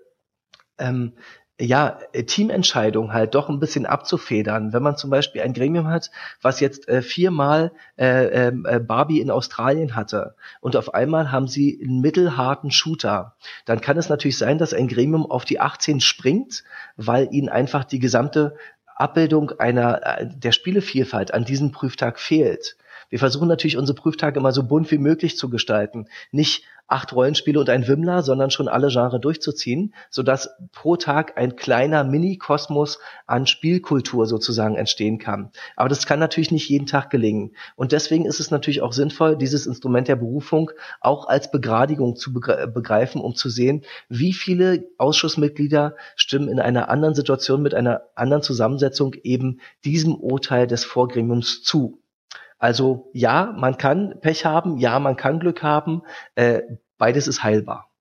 ähm, ja, äh, Teamentscheidung halt doch ein bisschen abzufedern. Wenn man zum Beispiel ein Gremium hat, was jetzt äh, viermal äh, ähm, äh, Barbie in Australien hatte und auf einmal haben sie einen mittelharten Shooter, dann kann es natürlich sein, dass ein Gremium auf die 18 springt, weil ihnen einfach die gesamte Abbildung einer äh, der Spielevielfalt an diesem Prüftag fehlt. Wir versuchen natürlich unsere Prüftage immer so bunt wie möglich zu gestalten. Nicht acht Rollenspiele und ein Wimmler, sondern schon alle Genre durchzuziehen, sodass pro Tag ein kleiner Mini-Kosmos an Spielkultur sozusagen entstehen kann. Aber das kann natürlich nicht jeden Tag gelingen. Und deswegen ist es natürlich auch sinnvoll, dieses Instrument der Berufung auch als Begradigung zu begreifen, um zu sehen, wie viele Ausschussmitglieder stimmen in einer anderen Situation mit einer anderen Zusammensetzung eben diesem Urteil des Vorgremiums zu. Also ja, man kann Pech haben, ja, man kann Glück haben, äh, beides ist heilbar.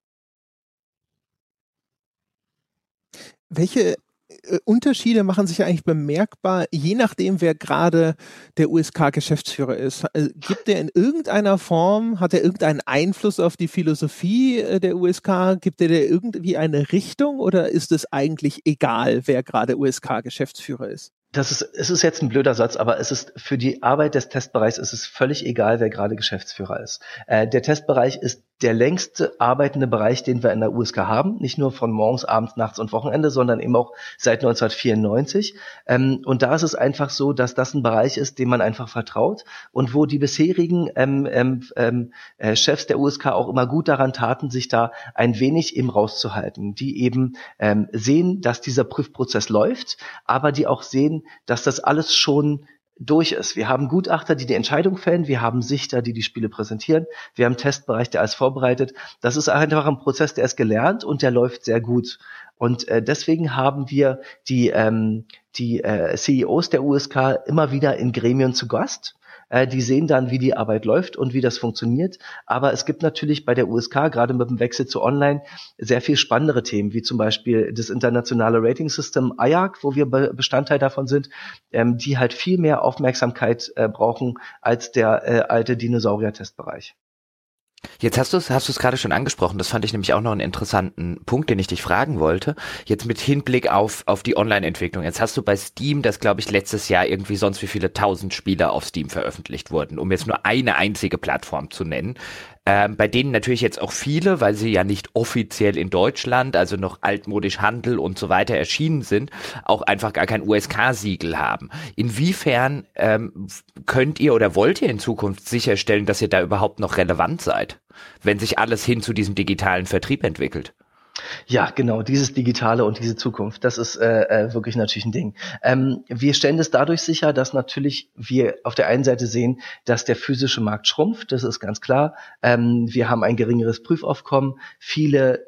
Welche äh, Unterschiede machen sich eigentlich bemerkbar, je nachdem, wer gerade der USK-Geschäftsführer ist. Äh, gibt der in irgendeiner Form, hat er irgendeinen Einfluss auf die Philosophie äh, der USK? Gibt er irgendwie eine Richtung oder ist es eigentlich egal, wer gerade USK-Geschäftsführer ist? Das ist, es ist jetzt ein blöder Satz, aber es ist für die Arbeit des Testbereichs ist es völlig egal, wer gerade Geschäftsführer ist. Äh, der Testbereich ist der längste arbeitende Bereich, den wir in der USK haben, nicht nur von morgens, abends, nachts und Wochenende, sondern eben auch seit 1994. Ähm, und da ist es einfach so, dass das ein Bereich ist, dem man einfach vertraut und wo die bisherigen ähm, ähm, ähm äh, Chefs der USK auch immer gut daran taten, sich da ein wenig eben rauszuhalten, die eben ähm, sehen, dass dieser Prüfprozess läuft, aber die auch sehen, dass das alles schon durch ist. Wir haben Gutachter, die die Entscheidung fällen, wir haben Sichter, die die Spiele präsentieren, wir haben Testbereich, der alles vorbereitet. Das ist einfach ein Prozess, der ist gelernt und der läuft sehr gut. Und äh, deswegen haben wir die, ähm, die äh, CEOs der USK immer wieder in Gremien zu Gast äh, die sehen dann, wie die Arbeit läuft und wie das funktioniert. Aber es gibt natürlich bei der USK, gerade mit dem Wechsel zu Online, sehr viel spannendere Themen, wie zum Beispiel das internationale Rating System IAC, wo wir Bestandteil davon sind, ähm, die halt viel mehr Aufmerksamkeit äh, brauchen als der äh, alte Dinosaurier-Testbereich. Jetzt hast du es hast du es gerade schon angesprochen. Das fand ich nämlich auch noch einen interessanten Punkt, den ich dich fragen wollte. Jetzt mit Hinblick auf auf die Online-Entwicklung. Jetzt hast du bei Steam, das glaube ich letztes Jahr irgendwie sonst wie viele tausend Spiele auf Steam veröffentlicht wurden, um jetzt nur eine einzige Plattform zu nennen. Ähm, bei denen natürlich jetzt auch viele, weil sie ja nicht offiziell in Deutschland, also noch altmodisch Handel und so weiter erschienen sind, auch einfach gar kein USK-Siegel haben. Inwiefern ähm, könnt ihr oder wollt ihr in Zukunft sicherstellen, dass ihr da überhaupt noch relevant seid, wenn sich alles hin zu diesem digitalen Vertrieb entwickelt? Ja, genau, dieses Digitale und diese Zukunft, das ist äh, äh, wirklich natürlich ein Ding. Ähm, wir stellen es dadurch sicher, dass natürlich wir auf der einen Seite sehen, dass der physische Markt schrumpft, das ist ganz klar. Ähm, wir haben ein geringeres Prüfaufkommen, viele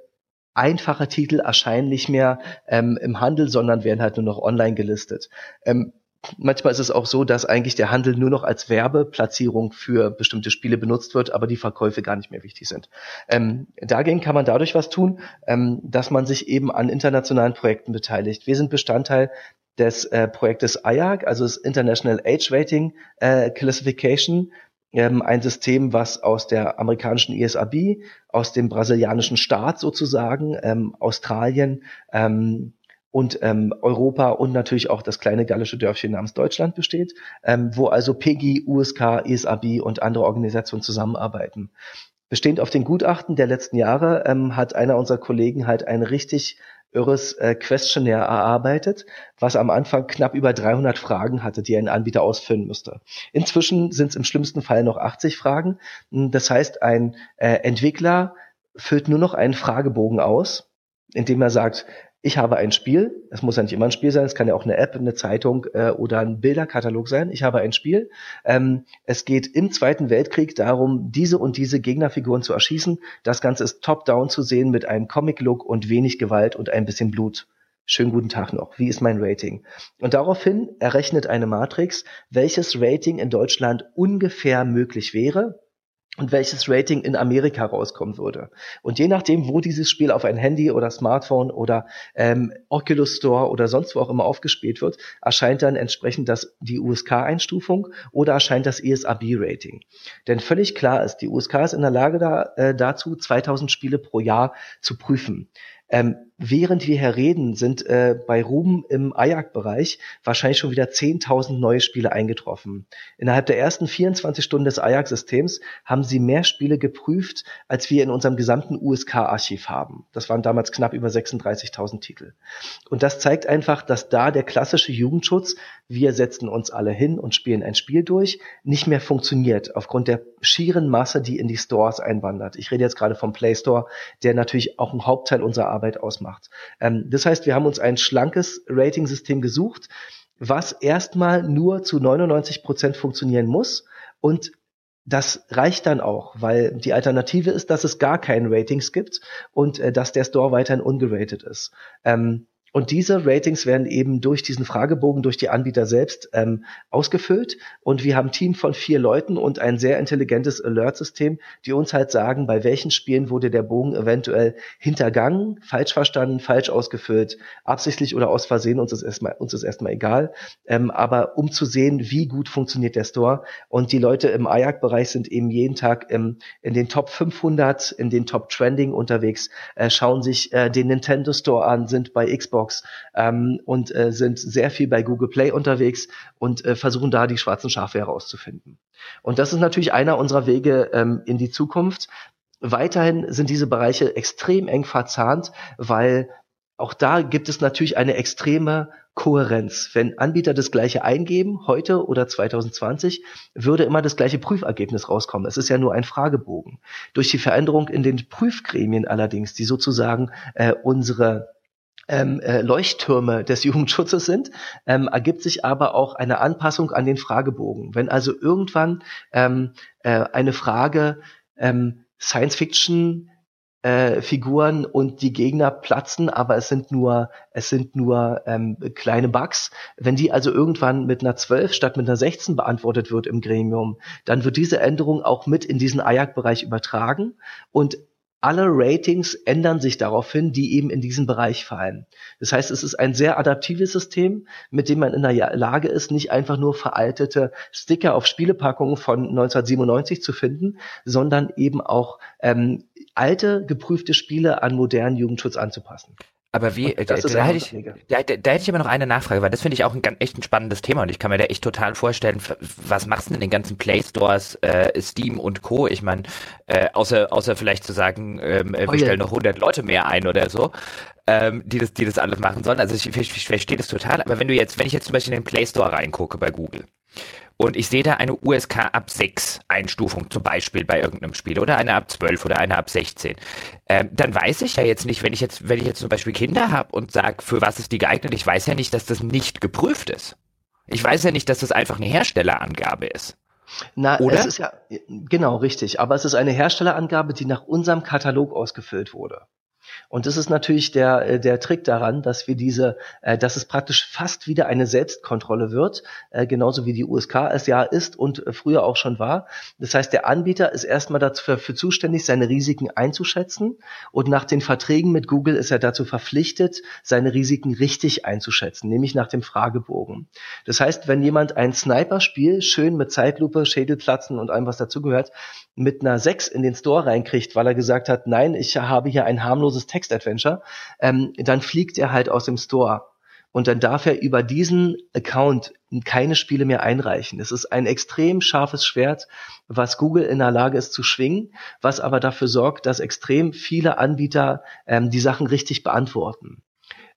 einfache Titel erscheinen nicht mehr ähm, im Handel, sondern werden halt nur noch online gelistet. Ähm, Manchmal ist es auch so, dass eigentlich der Handel nur noch als Werbeplatzierung für bestimmte Spiele benutzt wird, aber die Verkäufe gar nicht mehr wichtig sind. Ähm, dagegen kann man dadurch was tun, ähm, dass man sich eben an internationalen Projekten beteiligt. Wir sind Bestandteil des äh, Projektes IAC, also das International Age Rating äh, Classification, ähm, ein System, was aus der amerikanischen ESAB, aus dem brasilianischen Staat sozusagen, ähm, Australien ähm, und ähm, Europa und natürlich auch das kleine gallische Dörfchen namens Deutschland besteht, ähm, wo also PEGI, USK, ESAB und andere Organisationen zusammenarbeiten. Bestehend auf den Gutachten der letzten Jahre ähm, hat einer unserer Kollegen halt ein richtig irres äh, Questionnaire erarbeitet, was am Anfang knapp über 300 Fragen hatte, die ein Anbieter ausfüllen müsste. Inzwischen sind es im schlimmsten Fall noch 80 Fragen. Hm, das heißt, ein äh, Entwickler füllt nur noch einen Fragebogen aus, indem er sagt, ich habe ein Spiel, es muss ja nicht immer ein Spiel sein, es kann ja auch eine App, eine Zeitung äh, oder ein Bilderkatalog sein. Ich habe ein Spiel. Ähm, es geht im Zweiten Weltkrieg darum, diese und diese Gegnerfiguren zu erschießen. Das Ganze ist top-down zu sehen mit einem Comic-Look und wenig Gewalt und ein bisschen Blut. Schönen guten Tag noch. Wie ist mein Rating? Und daraufhin errechnet eine Matrix, welches Rating in Deutschland ungefähr möglich wäre und welches Rating in Amerika rauskommen würde. Und je nachdem, wo dieses Spiel auf ein Handy oder Smartphone oder ähm, Oculus Store oder sonst wo auch immer aufgespielt wird, erscheint dann entsprechend das, die USK-Einstufung oder erscheint das ESRB-Rating. Denn völlig klar ist, die USK ist in der Lage da, äh, dazu, 2000 Spiele pro Jahr zu prüfen. Ähm, während wir hier reden, sind äh, bei Ruben im Ajax-Bereich wahrscheinlich schon wieder 10.000 neue Spiele eingetroffen. Innerhalb der ersten 24 Stunden des Ajax-Systems haben sie mehr Spiele geprüft, als wir in unserem gesamten USK-Archiv haben. Das waren damals knapp über 36.000 Titel. Und das zeigt einfach, dass da der klassische Jugendschutz, wir setzen uns alle hin und spielen ein Spiel durch, nicht mehr funktioniert, aufgrund der schieren Masse, die in die Stores einwandert. Ich rede jetzt gerade vom Play Store, der natürlich auch einen Hauptteil unserer Arbeit ausmacht. Ähm, das heißt, wir haben uns ein schlankes Rating-System gesucht, was erstmal nur zu 99 Prozent funktionieren muss und das reicht dann auch, weil die Alternative ist, dass es gar keinen Ratings gibt und äh, dass der Store weiterhin ungeratet ist. Ähm, und diese Ratings werden eben durch diesen Fragebogen, durch die Anbieter selbst ähm, ausgefüllt. Und wir haben ein Team von vier Leuten und ein sehr intelligentes Alert-System, die uns halt sagen, bei welchen Spielen wurde der Bogen eventuell hintergangen, falsch verstanden, falsch ausgefüllt, absichtlich oder aus Versehen, uns ist erstmal, uns ist erstmal egal. Ähm, aber um zu sehen, wie gut funktioniert der Store. Und die Leute im Ajax-Bereich sind eben jeden Tag ähm, in den Top 500, in den Top Trending unterwegs, äh, schauen sich äh, den Nintendo Store an, sind bei Xbox Xbox ähm, und äh, sind sehr viel bei Google Play unterwegs und äh, versuchen da die schwarzen Schafe herauszufinden. Und das ist natürlich einer unserer Wege ähm, in die Zukunft. Weiterhin sind diese Bereiche extrem eng verzahnt, weil auch da gibt es natürlich eine extreme Kohärenz. Wenn Anbieter das gleiche eingeben, heute oder 2020, würde immer das gleiche Prüfergebnis rauskommen. Es ist ja nur ein Fragebogen. Durch die Veränderung in den Prüfgremien allerdings, die sozusagen äh, unsere ähm, äh, Leuchttürme des Jugendschutzes sind, ähm, ergibt sich aber auch eine Anpassung an den Fragebogen. Wenn also irgendwann ähm, äh, eine Frage ähm, Science Fiction äh, Figuren und die Gegner platzen, aber es sind nur es sind nur ähm, kleine Bugs. Wenn die also irgendwann mit einer 12 statt mit einer 16 beantwortet wird im Gremium, dann wird diese Änderung auch mit in diesen AJAC-Bereich übertragen und alle Ratings ändern sich daraufhin, die eben in diesen Bereich fallen. Das heißt, es ist ein sehr adaptives System, mit dem man in der Lage ist, nicht einfach nur veraltete Sticker auf Spielepackungen von 1997 zu finden, sondern eben auch ähm, alte, geprüfte Spiele an modernen Jugendschutz anzupassen. Aber wie, da, da, hätte ich, da, da, hätte ich aber noch eine Nachfrage, weil das finde ich auch ein ganz, echt ein spannendes Thema und ich kann mir da echt total vorstellen, was machst du denn in den ganzen Play Stores, äh, Steam und Co. Ich meine, äh, außer, außer vielleicht zu sagen, ähm, wir oh, stellen noch 100 Leute mehr ein oder so, ähm, die das, die das alles machen sollen. Also ich, ich, ich verstehe das total, aber wenn du jetzt, wenn ich jetzt zum Beispiel in den Play Store reingucke bei Google und ich sehe da eine USK ab 6 Einstufung, zum Beispiel bei irgendeinem Spiel, oder eine ab 12 oder eine ab 16. Ähm, dann weiß ich ja jetzt nicht, wenn ich jetzt, wenn ich jetzt zum Beispiel Kinder habe und sage, für was ist die geeignet, ich weiß ja nicht, dass das nicht geprüft ist. Ich weiß ja nicht, dass das einfach eine Herstellerangabe ist. Na, Oder? es ist ja, genau, richtig. Aber es ist eine Herstellerangabe, die nach unserem Katalog ausgefüllt wurde. Und das ist natürlich der, äh, der Trick daran, dass wir diese, äh, dass es praktisch fast wieder eine Selbstkontrolle wird, äh, genauso wie die USK es ja ist und früher auch schon war. Das heißt, der Anbieter ist erstmal dafür für zuständig, seine Risiken einzuschätzen und nach den Verträgen mit Google ist er dazu verpflichtet, seine Risiken richtig einzuschätzen, nämlich nach dem Fragebogen. Das heißt, wenn jemand ein Sniper-Spiel schön mit Zeitlupe, Schädelplatzen und allem, was dazugehört, mit einer 6 in den Store reinkriegt, weil er gesagt hat, nein, ich habe hier ein harmloses Text-Adventure, ähm, dann fliegt er halt aus dem Store. Und dann darf er über diesen Account keine Spiele mehr einreichen. Es ist ein extrem scharfes Schwert, was Google in der Lage ist zu schwingen, was aber dafür sorgt, dass extrem viele Anbieter ähm, die Sachen richtig beantworten.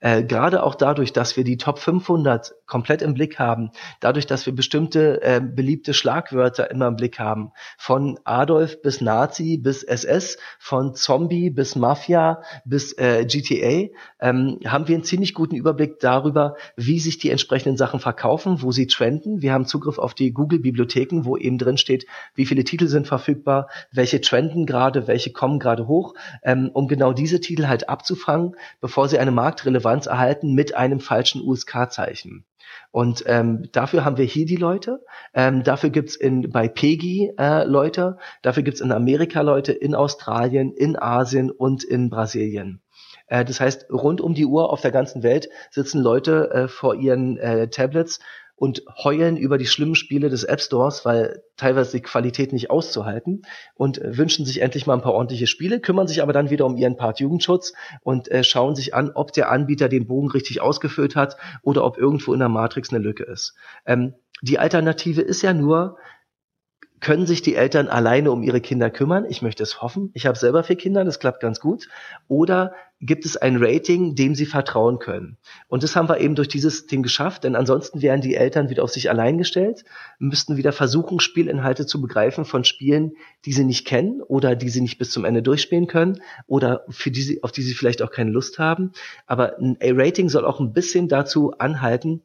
Äh, gerade auch dadurch, dass wir die Top 500 komplett im Blick haben, dadurch, dass wir bestimmte äh, beliebte Schlagwörter immer im Blick haben, von Adolf bis Nazi bis SS, von Zombie bis Mafia bis äh, GTA, ähm, haben wir einen ziemlich guten Überblick darüber, wie sich die entsprechenden Sachen verkaufen, wo sie trenden. Wir haben Zugriff auf die Google-Bibliotheken, wo eben drin steht, wie viele Titel sind verfügbar, welche trenden gerade, welche kommen gerade hoch, ähm, um genau diese Titel halt abzufangen, bevor sie eine Marktrelevanz Relevanz erhalten mit einem falschen USK-Zeichen. Und ähm, dafür haben wir hier die Leute. Ähm, dafür gibt's in bei PEGI äh, Leute. Dafür gibt's in Amerika Leute, in Australien, in Asien und in Brasilien. Äh, das heißt, rund um die Uhr auf der ganzen Welt sitzen Leute äh, vor ihren äh, Tablets und heulen über die schlimmen Spiele des App Stores, weil teilweise die Qualität nicht auszuhalten und äh, wünschen sich endlich mal ein paar ordentliche Spiele, kümmern sich aber dann wieder um ihren Part Jugendschutz und äh, schauen sich an, ob der Anbieter den Bogen richtig ausgefüllt hat oder ob irgendwo in der Matrix eine Lücke ist. Ähm, die Alternative ist ja nur, können sich die Eltern alleine um ihre Kinder kümmern? Ich möchte es hoffen. Ich habe selber vier Kinder, das klappt ganz gut. Oder gibt es ein Rating, dem sie vertrauen können? Und das haben wir eben durch dieses System geschafft, denn ansonsten wären die Eltern wieder auf sich allein gestellt, müssten wieder versuchen, Spielinhalte zu begreifen von Spielen, die sie nicht kennen oder die sie nicht bis zum Ende durchspielen können oder für die sie, auf die sie vielleicht auch keine Lust haben. Aber ein A-Rating soll auch ein bisschen dazu anhalten,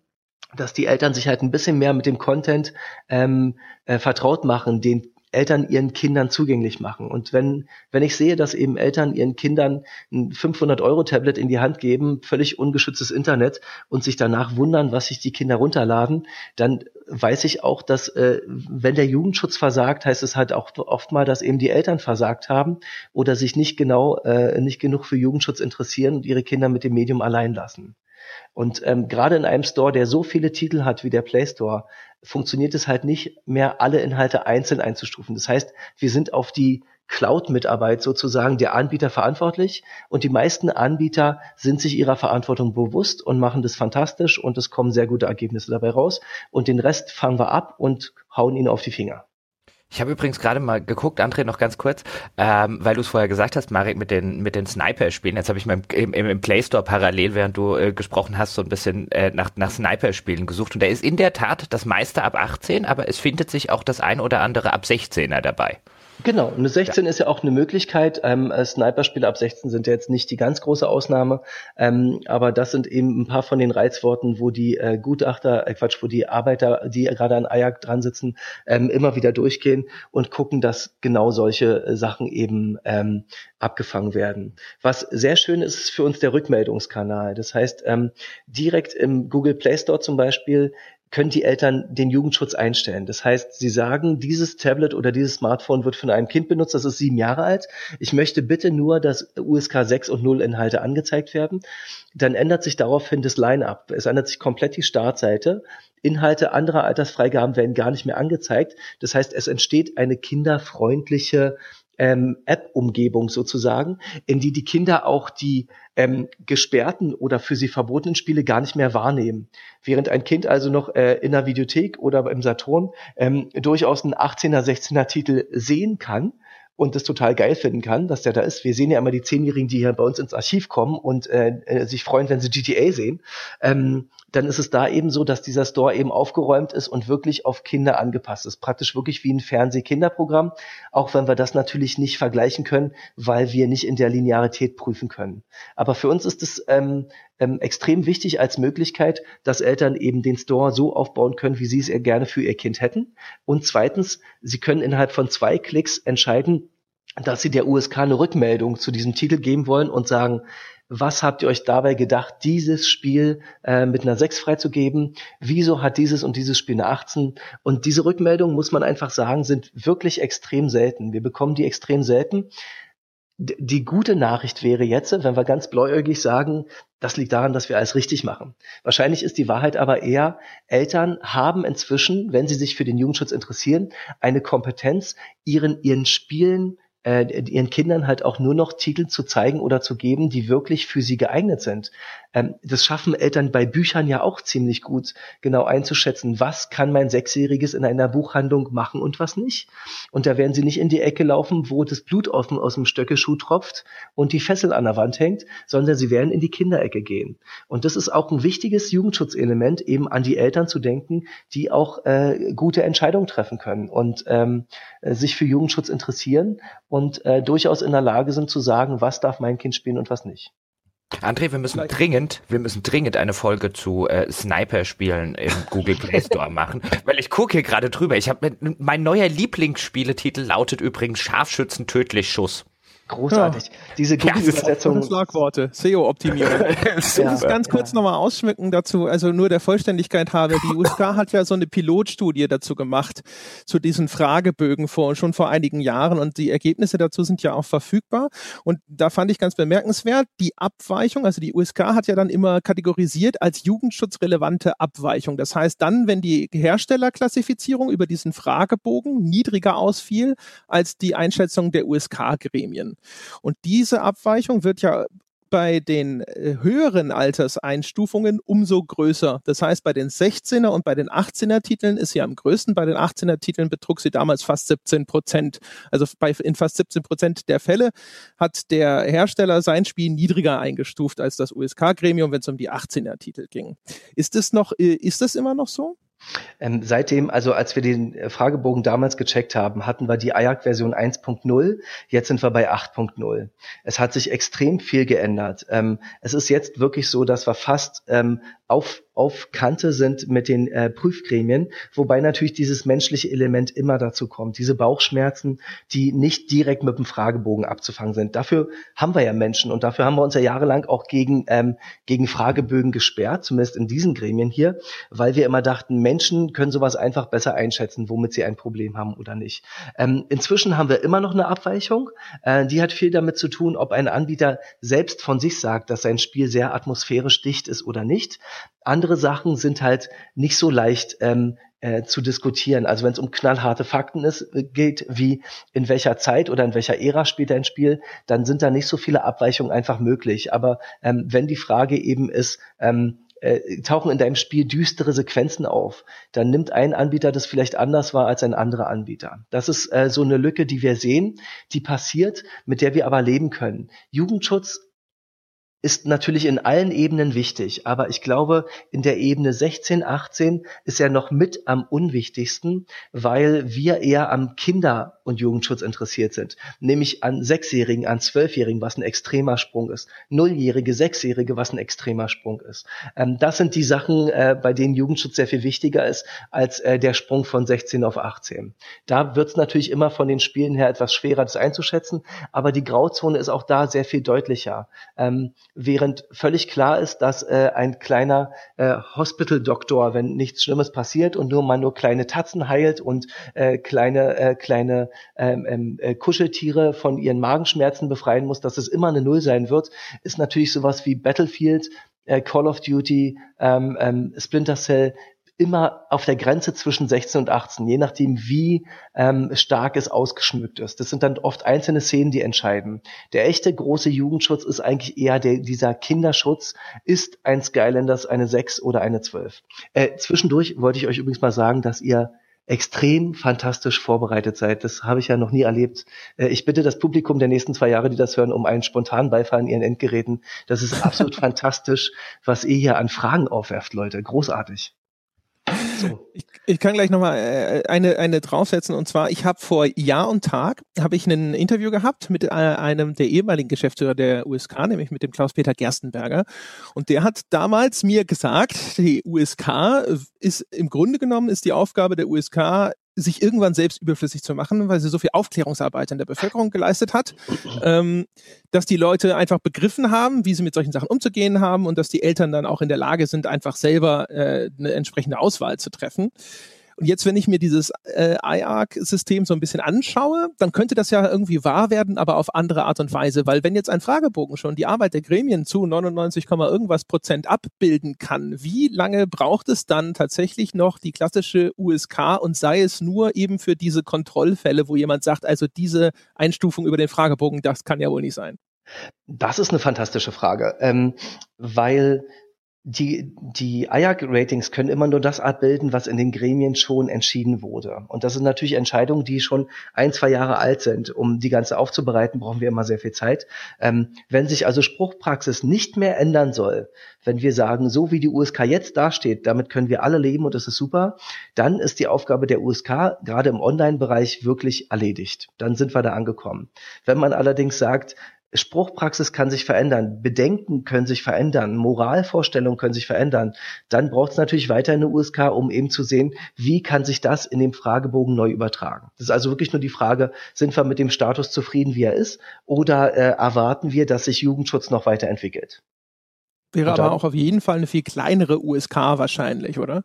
dass die Eltern sich halt ein bisschen mehr mit dem Content ähm, äh, vertraut machen, den Eltern ihren Kindern zugänglich machen. Und wenn, wenn ich sehe, dass eben Eltern ihren Kindern ein 500-Euro-Tablet in die Hand geben, völlig ungeschütztes Internet und sich danach wundern, was sich die Kinder runterladen, dann weiß ich auch, dass äh, wenn der Jugendschutz versagt, heißt es halt auch oft mal, dass eben die Eltern versagt haben oder sich nicht genau, äh, nicht genug für Jugendschutz interessieren und ihre Kinder mit dem Medium allein lassen. Und ähm, gerade in einem Store, der so viele Titel hat wie der Play Store, funktioniert es halt nicht mehr, alle Inhalte einzeln einzustufen. Das heißt, wir sind auf die Cloud-Mitarbeit sozusagen der Anbieter verantwortlich und die meisten Anbieter sind sich ihrer Verantwortung bewusst und machen das fantastisch und es kommen sehr gute Ergebnisse dabei raus und den Rest fangen wir ab und hauen ihnen auf die Finger. Ich habe übrigens gerade mal geguckt, André, noch ganz kurz, ähm, weil du es vorher gesagt hast, Marek, mit den, mit den Sniper-Spielen. Jetzt habe ich mal im, im, im Play Store parallel, während du äh, gesprochen hast, so ein bisschen äh, nach, nach Sniper-Spielen gesucht. Und da ist in der Tat das meiste ab 18, aber es findet sich auch das ein oder andere ab 16er dabei. Genau, eine 16 ja. ist ja auch eine Möglichkeit. Ähm, äh, Sniper-Spiele ab 16 sind ja jetzt nicht die ganz große Ausnahme, ähm, aber das sind eben ein paar von den Reizworten, wo die äh, Gutachter, äh, Quatsch, wo die Arbeiter, die gerade an Ajax dran sitzen, ähm, immer wieder durchgehen und gucken, dass genau solche äh, Sachen eben ähm, abgefangen werden. Was sehr schön ist, ist für uns der Rückmeldungskanal. Das heißt, ähm, direkt im Google Play Store zum Beispiel können die Eltern den Jugendschutz einstellen. Das heißt, sie sagen, dieses Tablet oder dieses Smartphone wird von einem Kind benutzt, das ist sieben Jahre alt. Ich möchte bitte nur, dass USK 6 und 0 Inhalte angezeigt werden. Dann ändert sich daraufhin das Line-up. Es ändert sich komplett die Startseite. Inhalte anderer Altersfreigaben werden gar nicht mehr angezeigt. Das heißt, es entsteht eine kinderfreundliche ähm, App-Umgebung sozusagen, in die die Kinder auch die ähm, gesperrten oder für sie verbotenen Spiele gar nicht mehr wahrnehmen. Während ein Kind also noch äh, in der Videothek oder im Saturn ähm, durchaus einen 18er, 16er Titel sehen kann, und das total geil finden kann, dass der da ist. Wir sehen ja immer die Zehnjährigen, die hier bei uns ins Archiv kommen und äh, äh sich freuen, wenn sie GTA sehen. Ähm, dann ist es da eben so, dass dieser Store eben aufgeräumt ist und wirklich auf Kinder angepasst ist. Praktisch wirklich wie ein Fernsehkinderprogramm, auch wenn wir das natürlich nicht vergleichen können, weil wir nicht in der Linearität prüfen können. Aber für uns ist es ähm, ähm, extrem wichtig als Möglichkeit, dass Eltern eben den Store so aufbauen können, wie sie es gerne für ihr Kind hätten. Und zweitens, sie können innerhalb von zwei Klicks entscheiden, dass sie der USK eine Rückmeldung zu diesem Titel geben wollen und sagen, was habt ihr euch dabei gedacht, dieses Spiel äh, mit einer 6 freizugeben? Wieso hat dieses und dieses Spiel eine 18? Und diese Rückmeldungen, muss man einfach sagen, sind wirklich extrem selten. Wir bekommen die extrem selten. Die gute Nachricht wäre jetzt, wenn wir ganz bläuäugig sagen, das liegt daran, dass wir alles richtig machen. Wahrscheinlich ist die Wahrheit aber eher, Eltern haben inzwischen, wenn sie sich für den Jugendschutz interessieren, eine Kompetenz, ihren, ihren Spielen äh, ihren Kindern halt auch nur noch Titel zu zeigen oder zu geben, die wirklich für sie geeignet sind. Ähm, das schaffen Eltern bei Büchern ja auch ziemlich gut, genau einzuschätzen, was kann mein Sechsjähriges in einer Buchhandlung machen und was nicht. Und da werden sie nicht in die Ecke laufen, wo das Blut dem, aus dem Stöckeschuh tropft und die Fessel an der Wand hängt, sondern sie werden in die Kinderecke gehen. Und das ist auch ein wichtiges Jugendschutzelement, eben an die Eltern zu denken, die auch äh, gute Entscheidungen treffen können und ähm, sich für Jugendschutz interessieren äh, durchaus in der Lage sind zu sagen, was darf mein Kind spielen und was nicht. André, wir müssen dringend, wir müssen dringend eine Folge zu äh, Sniper-Spielen im Google Play Store machen, weil ich gucke hier gerade drüber. Ich habe mein neuer Lieblingsspieletitel lautet übrigens Scharfschützen tödlich Schuss. Großartig. Ja. Diese Google-Übersetzung. Schlagworte, SEO-Optimierung. ich muss ganz kurz nochmal ausschmücken dazu, also nur der Vollständigkeit habe. Die USK hat ja so eine Pilotstudie dazu gemacht, zu diesen Fragebögen vor, schon vor einigen Jahren und die Ergebnisse dazu sind ja auch verfügbar. Und da fand ich ganz bemerkenswert, die Abweichung, also die USK hat ja dann immer kategorisiert als jugendschutzrelevante Abweichung. Das heißt dann, wenn die Herstellerklassifizierung über diesen Fragebogen niedriger ausfiel als die Einschätzung der USK-Gremien. Und diese Abweichung wird ja bei den äh, höheren Alterseinstufungen umso größer. Das heißt, bei den 16er und bei den 18er Titeln ist sie am größten. Bei den 18er Titeln betrug sie damals fast 17 Prozent. Also bei, in fast 17 Prozent der Fälle hat der Hersteller sein Spiel niedriger eingestuft als das USK-Gremium, wenn es um die 18er Titel ging. Ist es noch, äh, ist das immer noch so? Ähm, seitdem, also als wir den äh, Fragebogen damals gecheckt haben, hatten wir die IAC-Version 1.0, jetzt sind wir bei 8.0. Es hat sich extrem viel geändert. Ähm, es ist jetzt wirklich so, dass wir fast ähm, auf auf Kante sind mit den äh, Prüfgremien, wobei natürlich dieses menschliche Element immer dazu kommt, diese Bauchschmerzen, die nicht direkt mit dem Fragebogen abzufangen sind. Dafür haben wir ja Menschen und dafür haben wir uns ja jahrelang auch gegen, ähm, gegen Fragebögen gesperrt, zumindest in diesen Gremien hier, weil wir immer dachten, Menschen können sowas einfach besser einschätzen, womit sie ein Problem haben oder nicht. Ähm, inzwischen haben wir immer noch eine Abweichung, äh, die hat viel damit zu tun, ob ein Anbieter selbst von sich sagt, dass sein Spiel sehr atmosphärisch dicht ist oder nicht. Andere Sachen sind halt nicht so leicht ähm, äh, zu diskutieren. Also wenn es um knallharte Fakten ist, äh, geht, wie in welcher Zeit oder in welcher Ära spielt ein Spiel, dann sind da nicht so viele Abweichungen einfach möglich. Aber ähm, wenn die Frage eben ist, ähm, äh, tauchen in deinem Spiel düstere Sequenzen auf, dann nimmt ein Anbieter das vielleicht anders wahr als ein anderer Anbieter. Das ist äh, so eine Lücke, die wir sehen, die passiert, mit der wir aber leben können. Jugendschutz ist natürlich in allen Ebenen wichtig, aber ich glaube, in der Ebene 16, 18 ist er noch mit am unwichtigsten, weil wir eher am Kinder- und Jugendschutz interessiert sind, nämlich an Sechsjährigen, an Zwölfjährigen, was ein extremer Sprung ist, Nulljährige, Sechsjährige, was ein extremer Sprung ist. Ähm, das sind die Sachen, äh, bei denen Jugendschutz sehr viel wichtiger ist als äh, der Sprung von 16 auf 18. Da wird es natürlich immer von den Spielen her etwas schwerer, das einzuschätzen, aber die Grauzone ist auch da sehr viel deutlicher. Ähm, während völlig klar ist, dass äh, ein kleiner äh, Hospital-Doktor, wenn nichts Schlimmes passiert und nur mal nur kleine Tatzen heilt und äh, kleine äh, kleine ähm, ähm, äh, Kuscheltiere von ihren Magenschmerzen befreien muss, dass es immer eine Null sein wird, ist natürlich sowas wie Battlefield, äh, Call of Duty, ähm, ähm, Splinter Cell immer auf der Grenze zwischen 16 und 18, je nachdem, wie ähm, stark es ausgeschmückt ist. Das sind dann oft einzelne Szenen, die entscheiden. Der echte große Jugendschutz ist eigentlich eher der, dieser Kinderschutz. Ist ein Skylanders eine 6 oder eine 12? Äh, zwischendurch wollte ich euch übrigens mal sagen, dass ihr extrem fantastisch vorbereitet seid. Das habe ich ja noch nie erlebt. Äh, ich bitte das Publikum der nächsten zwei Jahre, die das hören, um einen spontanen Beifall in ihren Endgeräten. Das ist absolut fantastisch, was ihr hier an Fragen aufwerft, Leute. Großartig. Ich, ich, kann gleich nochmal äh, eine, eine draufsetzen. Und zwar, ich habe vor Jahr und Tag habe ich ein Interview gehabt mit äh, einem der ehemaligen Geschäftsführer der USK, nämlich mit dem Klaus-Peter Gerstenberger. Und der hat damals mir gesagt, die USK ist im Grunde genommen ist die Aufgabe der USK sich irgendwann selbst überflüssig zu machen, weil sie so viel Aufklärungsarbeit in der Bevölkerung geleistet hat, ähm, dass die Leute einfach begriffen haben, wie sie mit solchen Sachen umzugehen haben und dass die Eltern dann auch in der Lage sind, einfach selber äh, eine entsprechende Auswahl zu treffen. Und jetzt, wenn ich mir dieses äh, IARC-System so ein bisschen anschaue, dann könnte das ja irgendwie wahr werden, aber auf andere Art und Weise, weil wenn jetzt ein Fragebogen schon die Arbeit der Gremien zu 99, irgendwas Prozent abbilden kann, wie lange braucht es dann tatsächlich noch die klassische USK und sei es nur eben für diese Kontrollfälle, wo jemand sagt, also diese Einstufung über den Fragebogen, das kann ja wohl nicht sein? Das ist eine fantastische Frage, ähm, weil die, die IAC-Ratings können immer nur das abbilden, was in den Gremien schon entschieden wurde. Und das sind natürlich Entscheidungen, die schon ein, zwei Jahre alt sind. Um die ganze aufzubereiten, brauchen wir immer sehr viel Zeit. Ähm, wenn sich also Spruchpraxis nicht mehr ändern soll, wenn wir sagen, so wie die USK jetzt dasteht, damit können wir alle leben und das ist super, dann ist die Aufgabe der USK gerade im Online-Bereich wirklich erledigt. Dann sind wir da angekommen. Wenn man allerdings sagt, Spruchpraxis kann sich verändern, Bedenken können sich verändern, Moralvorstellungen können sich verändern. Dann braucht es natürlich weiter eine USK, um eben zu sehen, wie kann sich das in dem Fragebogen neu übertragen. Das ist also wirklich nur die Frage, sind wir mit dem Status zufrieden, wie er ist, oder äh, erwarten wir, dass sich Jugendschutz noch weiterentwickelt? Wäre dann, aber auch auf jeden Fall eine viel kleinere USK wahrscheinlich, oder?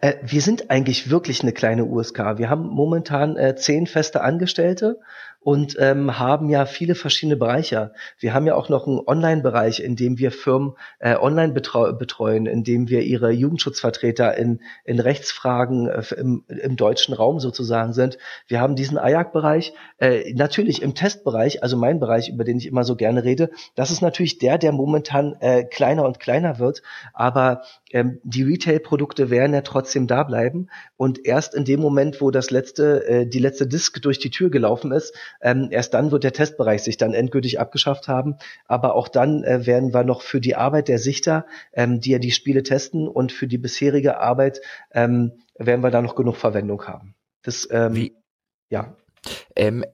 Äh, wir sind eigentlich wirklich eine kleine USK. Wir haben momentan äh, zehn feste Angestellte und ähm, haben ja viele verschiedene Bereiche. Wir haben ja auch noch einen Online-Bereich, in dem wir Firmen äh, online betreu betreuen, in dem wir ihre Jugendschutzvertreter in, in Rechtsfragen äh, im, im deutschen Raum sozusagen sind. Wir haben diesen AJAC-Bereich, äh, natürlich im Testbereich, also mein Bereich, über den ich immer so gerne rede, das ist natürlich der, der momentan äh, kleiner und kleiner wird, aber ähm, die Retail-Produkte werden ja trotzdem da bleiben und erst in dem Moment, wo das letzte, äh, die letzte Disk durch die Tür gelaufen ist, ähm, erst dann wird der Testbereich sich dann endgültig abgeschafft haben. Aber auch dann äh, werden wir noch für die Arbeit der Sichter, ähm, die ja die Spiele testen und für die bisherige Arbeit ähm, werden wir da noch genug Verwendung haben. Das, ähm, Wie? ja. Ähm,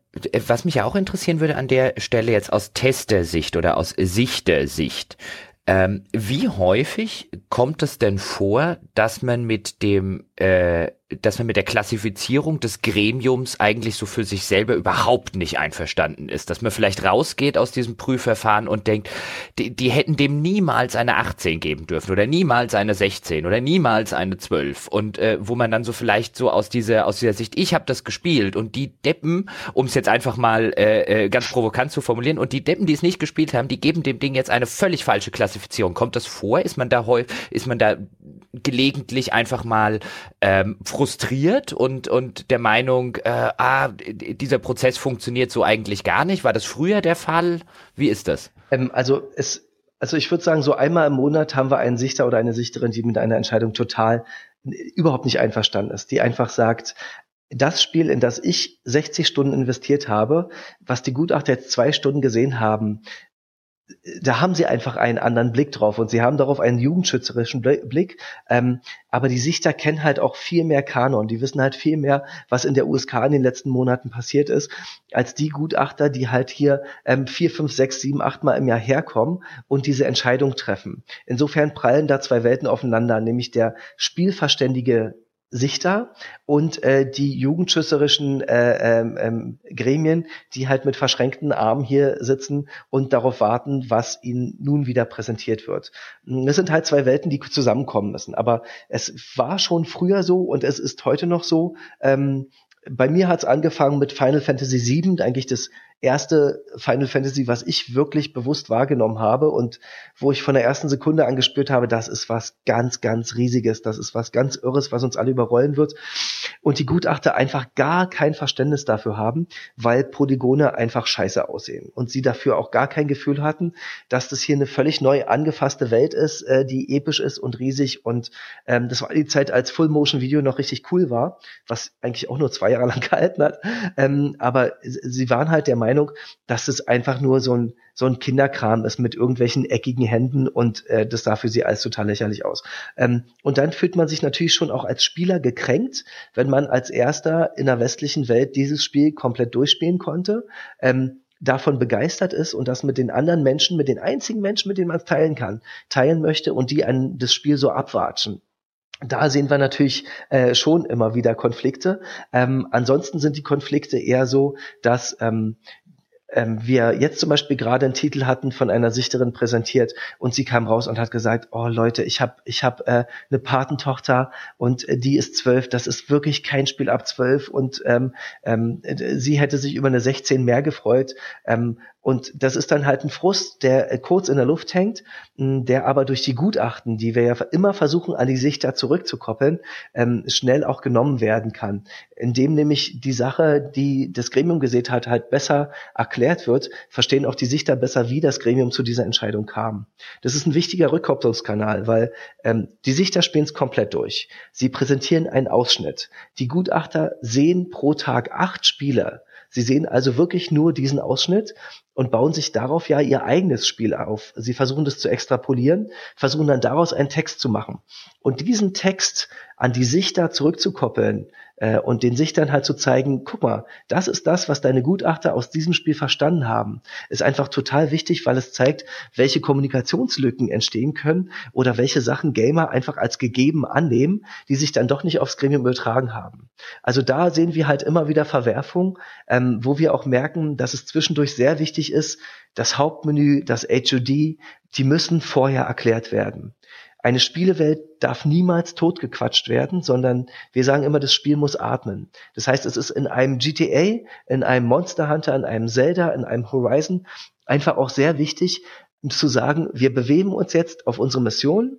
was mich auch interessieren würde an der Stelle jetzt aus Testersicht oder aus Sichtersicht, ähm, wie häufig kommt es denn vor, dass man mit dem äh, dass man mit der Klassifizierung des Gremiums eigentlich so für sich selber überhaupt nicht einverstanden ist. Dass man vielleicht rausgeht aus diesem Prüfverfahren und denkt, die, die hätten dem niemals eine 18 geben dürfen oder niemals eine 16 oder niemals eine 12. Und äh, wo man dann so vielleicht so aus dieser, aus dieser Sicht, ich habe das gespielt und die Deppen, um es jetzt einfach mal äh, äh, ganz provokant zu formulieren, und die Deppen, die es nicht gespielt haben, die geben dem Ding jetzt eine völlig falsche Klassifizierung. Kommt das vor? Ist man da häufig, ist man da gelegentlich einfach mal ähm, frustriert und, und der Meinung, äh, ah, dieser Prozess funktioniert so eigentlich gar nicht. War das früher der Fall? Wie ist das? Ähm, also es also ich würde sagen, so einmal im Monat haben wir einen Sichter oder eine Sichterin, die mit einer Entscheidung total überhaupt nicht einverstanden ist, die einfach sagt, das Spiel, in das ich 60 Stunden investiert habe, was die Gutachter jetzt zwei Stunden gesehen haben, da haben sie einfach einen anderen Blick drauf und sie haben darauf einen jugendschützerischen Blick. Ähm, aber die Sichter kennen halt auch viel mehr Kanon. Die wissen halt viel mehr, was in der USK in den letzten Monaten passiert ist, als die Gutachter, die halt hier ähm, vier, fünf, sechs, sieben, acht Mal im Jahr herkommen und diese Entscheidung treffen. Insofern prallen da zwei Welten aufeinander, nämlich der spielverständige Sichter und äh, die jugendschützerischen äh, ähm, ähm, Gremien, die halt mit verschränkten Armen hier sitzen und darauf warten, was ihnen nun wieder präsentiert wird. Es sind halt zwei Welten, die zusammenkommen müssen. Aber es war schon früher so und es ist heute noch so. Ähm, bei mir hat es angefangen mit Final Fantasy VII, eigentlich das erste Final Fantasy, was ich wirklich bewusst wahrgenommen habe und wo ich von der ersten Sekunde angespürt habe, das ist was ganz, ganz Riesiges, das ist was ganz Irres, was uns alle überrollen wird. Und die Gutachter einfach gar kein Verständnis dafür haben, weil Polygone einfach scheiße aussehen. Und sie dafür auch gar kein Gefühl hatten, dass das hier eine völlig neu angefasste Welt ist, äh, die episch ist und riesig. Und ähm, das war die Zeit, als Full-Motion-Video noch richtig cool war, was eigentlich auch nur zwei Jahre lang gehalten hat. Ähm, aber sie waren halt der Meinung, Meinung, dass es einfach nur so ein, so ein Kinderkram ist mit irgendwelchen eckigen Händen und äh, das sah für sie alles total lächerlich aus. Ähm, und dann fühlt man sich natürlich schon auch als Spieler gekränkt, wenn man als erster in der westlichen Welt dieses Spiel komplett durchspielen konnte. Ähm, davon begeistert ist und das mit den anderen Menschen, mit den einzigen Menschen, mit denen man es teilen kann, teilen möchte und die an das Spiel so abwatschen. Da sehen wir natürlich äh, schon immer wieder Konflikte. Ähm, ansonsten sind die Konflikte eher so, dass ähm, ähm, wir jetzt zum Beispiel gerade einen Titel hatten von einer Sichterin präsentiert und sie kam raus und hat gesagt, oh Leute, ich habe ich hab, äh, eine Patentochter und äh, die ist zwölf, das ist wirklich kein Spiel ab zwölf und ähm, ähm, sie hätte sich über eine 16 mehr gefreut ähm, und das ist dann halt ein Frust, der äh, kurz in der Luft hängt, der aber durch die Gutachten, die wir ja immer versuchen, an die Sichter zurückzukoppeln, ähm, schnell auch genommen werden kann. Indem nämlich die Sache, die das Gremium gesehen hat, halt besser erklärt wird, verstehen auch die Sichter besser, wie das Gremium zu dieser Entscheidung kam. Das ist ein wichtiger Rückkopplungskanal, weil ähm, die Sichter spielen es komplett durch. Sie präsentieren einen Ausschnitt. Die Gutachter sehen pro Tag acht Spiele Sie sehen also wirklich nur diesen Ausschnitt und bauen sich darauf ja ihr eigenes Spiel auf. Sie versuchen das zu extrapolieren, versuchen dann daraus einen Text zu machen. Und diesen Text an die Sichter zurückzukoppeln, äh, und den Sichtern halt zu zeigen, guck mal, das ist das, was deine Gutachter aus diesem Spiel verstanden haben, ist einfach total wichtig, weil es zeigt, welche Kommunikationslücken entstehen können oder welche Sachen Gamer einfach als gegeben annehmen, die sich dann doch nicht aufs Gremium übertragen haben. Also da sehen wir halt immer wieder Verwerfung, ähm, wo wir auch merken, dass es zwischendurch sehr wichtig ist, das Hauptmenü, das HUD, die müssen vorher erklärt werden. Eine Spielewelt darf niemals totgequatscht werden, sondern wir sagen immer, das Spiel muss atmen. Das heißt, es ist in einem GTA, in einem Monster Hunter, in einem Zelda, in einem Horizon einfach auch sehr wichtig zu sagen, wir bewegen uns jetzt auf unsere Mission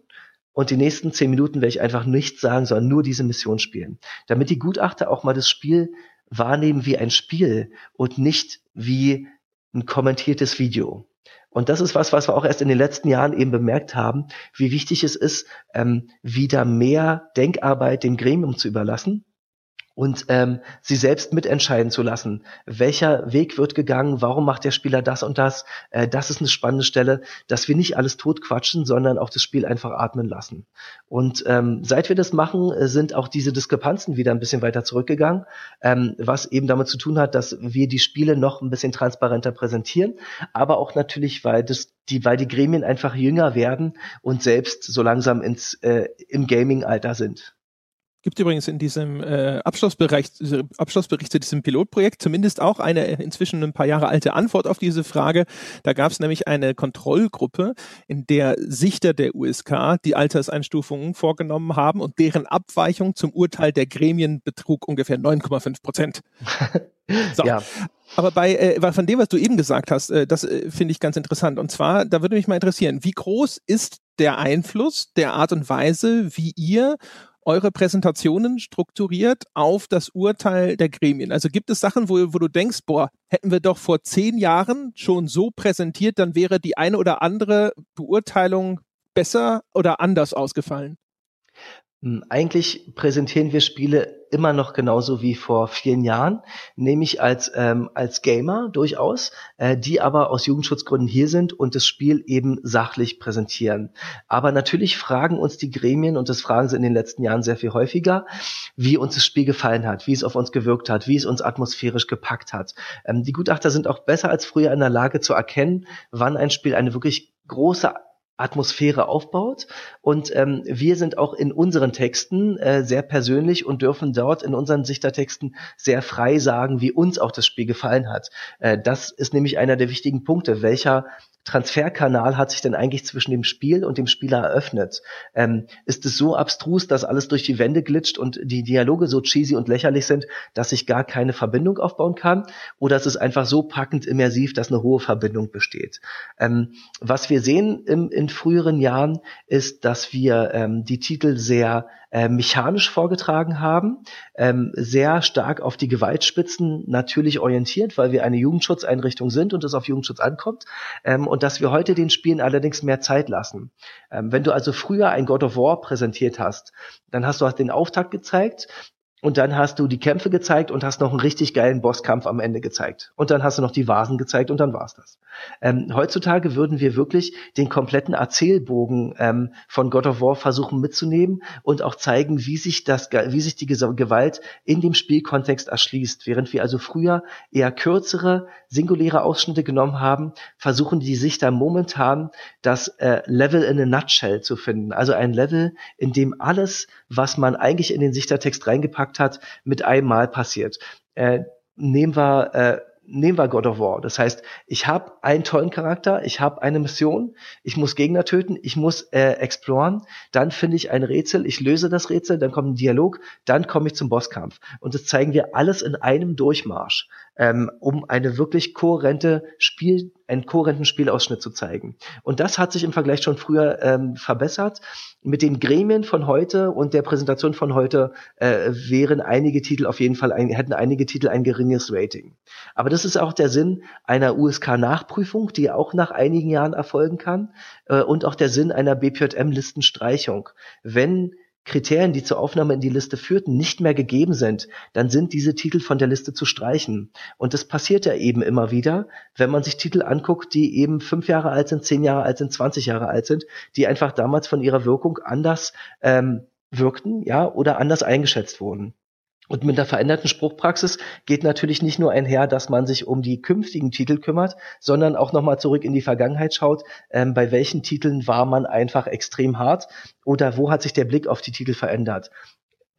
und die nächsten zehn Minuten werde ich einfach nichts sagen, sondern nur diese Mission spielen. Damit die Gutachter auch mal das Spiel wahrnehmen wie ein Spiel und nicht wie ein kommentiertes Video. Und das ist was, was wir auch erst in den letzten Jahren eben bemerkt haben, wie wichtig es ist, ähm, wieder mehr Denkarbeit dem Gremium zu überlassen und ähm, sie selbst mitentscheiden zu lassen. Welcher Weg wird gegangen? Warum macht der Spieler das und das? Äh, das ist eine spannende Stelle, dass wir nicht alles totquatschen, sondern auch das Spiel einfach atmen lassen. Und ähm, seit wir das machen, äh, sind auch diese Diskrepanzen wieder ein bisschen weiter zurückgegangen, ähm, was eben damit zu tun hat, dass wir die Spiele noch ein bisschen transparenter präsentieren, aber auch natürlich, weil das die, weil die Gremien einfach jünger werden und selbst so langsam ins äh, im Gaming-Alter sind. Gibt übrigens in diesem äh, Abschlussbereich, Abschlussbericht zu diesem Pilotprojekt zumindest auch eine inzwischen ein paar Jahre alte Antwort auf diese Frage. Da gab es nämlich eine Kontrollgruppe, in der Sichter der USK die Alterseinstufungen vorgenommen haben und deren Abweichung zum Urteil der Gremien betrug ungefähr 9,5 Prozent. So. Ja. Aber bei äh, von dem, was du eben gesagt hast, äh, das äh, finde ich ganz interessant. Und zwar, da würde mich mal interessieren, wie groß ist der Einfluss der Art und Weise, wie ihr eure Präsentationen strukturiert auf das Urteil der Gremien? Also gibt es Sachen, wo, wo du denkst, boah, hätten wir doch vor zehn Jahren schon so präsentiert, dann wäre die eine oder andere Beurteilung besser oder anders ausgefallen? Hm, eigentlich präsentieren wir Spiele immer noch genauso wie vor vielen Jahren, nämlich als, ähm, als Gamer durchaus, äh, die aber aus Jugendschutzgründen hier sind und das Spiel eben sachlich präsentieren. Aber natürlich fragen uns die Gremien, und das fragen sie in den letzten Jahren sehr viel häufiger, wie uns das Spiel gefallen hat, wie es auf uns gewirkt hat, wie es uns atmosphärisch gepackt hat. Ähm, die Gutachter sind auch besser als früher in der Lage zu erkennen, wann ein Spiel eine wirklich große Atmosphäre aufbaut. Und ähm, wir sind auch in unseren Texten äh, sehr persönlich und dürfen dort in unseren Sichtertexten sehr frei sagen, wie uns auch das Spiel gefallen hat. Äh, das ist nämlich einer der wichtigen Punkte. Welcher Transferkanal hat sich denn eigentlich zwischen dem Spiel und dem Spieler eröffnet? Ähm, ist es so abstrus, dass alles durch die Wände glitscht und die Dialoge so cheesy und lächerlich sind, dass ich gar keine Verbindung aufbauen kann? Oder ist es einfach so packend immersiv, dass eine hohe Verbindung besteht? Ähm, was wir sehen im, früheren Jahren ist, dass wir ähm, die Titel sehr äh, mechanisch vorgetragen haben, ähm, sehr stark auf die Gewaltspitzen natürlich orientiert, weil wir eine Jugendschutzeinrichtung sind und es auf Jugendschutz ankommt, ähm, und dass wir heute den Spielen allerdings mehr Zeit lassen. Ähm, wenn du also früher ein God of War präsentiert hast, dann hast du halt den Auftakt gezeigt, und dann hast du die Kämpfe gezeigt und hast noch einen richtig geilen Bosskampf am Ende gezeigt. Und dann hast du noch die Vasen gezeigt und dann war's das. Ähm, heutzutage würden wir wirklich den kompletten Erzählbogen ähm, von God of War versuchen mitzunehmen und auch zeigen, wie sich das, wie sich die Gewalt in dem Spielkontext erschließt. Während wir also früher eher kürzere, singuläre Ausschnitte genommen haben, versuchen die sich da momentan das äh, Level in a nutshell zu finden. Also ein Level, in dem alles, was man eigentlich in den Sichtertext reingepackt gepackt hat, mit einmal passiert. Äh, nehmen wir äh, nehmen wir God of War. Das heißt, ich habe einen tollen Charakter, ich habe eine Mission, ich muss Gegner töten, ich muss äh, exploren, dann finde ich ein Rätsel, ich löse das Rätsel, dann kommt ein Dialog, dann komme ich zum Bosskampf. Und das zeigen wir alles in einem Durchmarsch ähm, um eine wirklich kohärente Spiel, einen kohärenten Spielausschnitt zu zeigen. Und das hat sich im Vergleich schon früher ähm, verbessert. Mit den Gremien von heute und der Präsentation von heute äh, wären einige Titel auf jeden Fall ein, hätten einige Titel ein geringes Rating. Aber das ist auch der Sinn einer USK-Nachprüfung, die auch nach einigen Jahren erfolgen kann, äh, und auch der Sinn einer BPJM-Listenstreichung. Wenn Kriterien, die zur Aufnahme in die Liste führten, nicht mehr gegeben sind, dann sind diese Titel von der Liste zu streichen. Und das passiert ja eben immer wieder, wenn man sich Titel anguckt, die eben fünf Jahre alt sind, zehn Jahre alt sind, zwanzig Jahre alt sind, die einfach damals von ihrer Wirkung anders ähm, wirkten, ja, oder anders eingeschätzt wurden. Und mit der veränderten Spruchpraxis geht natürlich nicht nur einher, dass man sich um die künftigen Titel kümmert, sondern auch nochmal zurück in die Vergangenheit schaut, ähm, bei welchen Titeln war man einfach extrem hart oder wo hat sich der Blick auf die Titel verändert.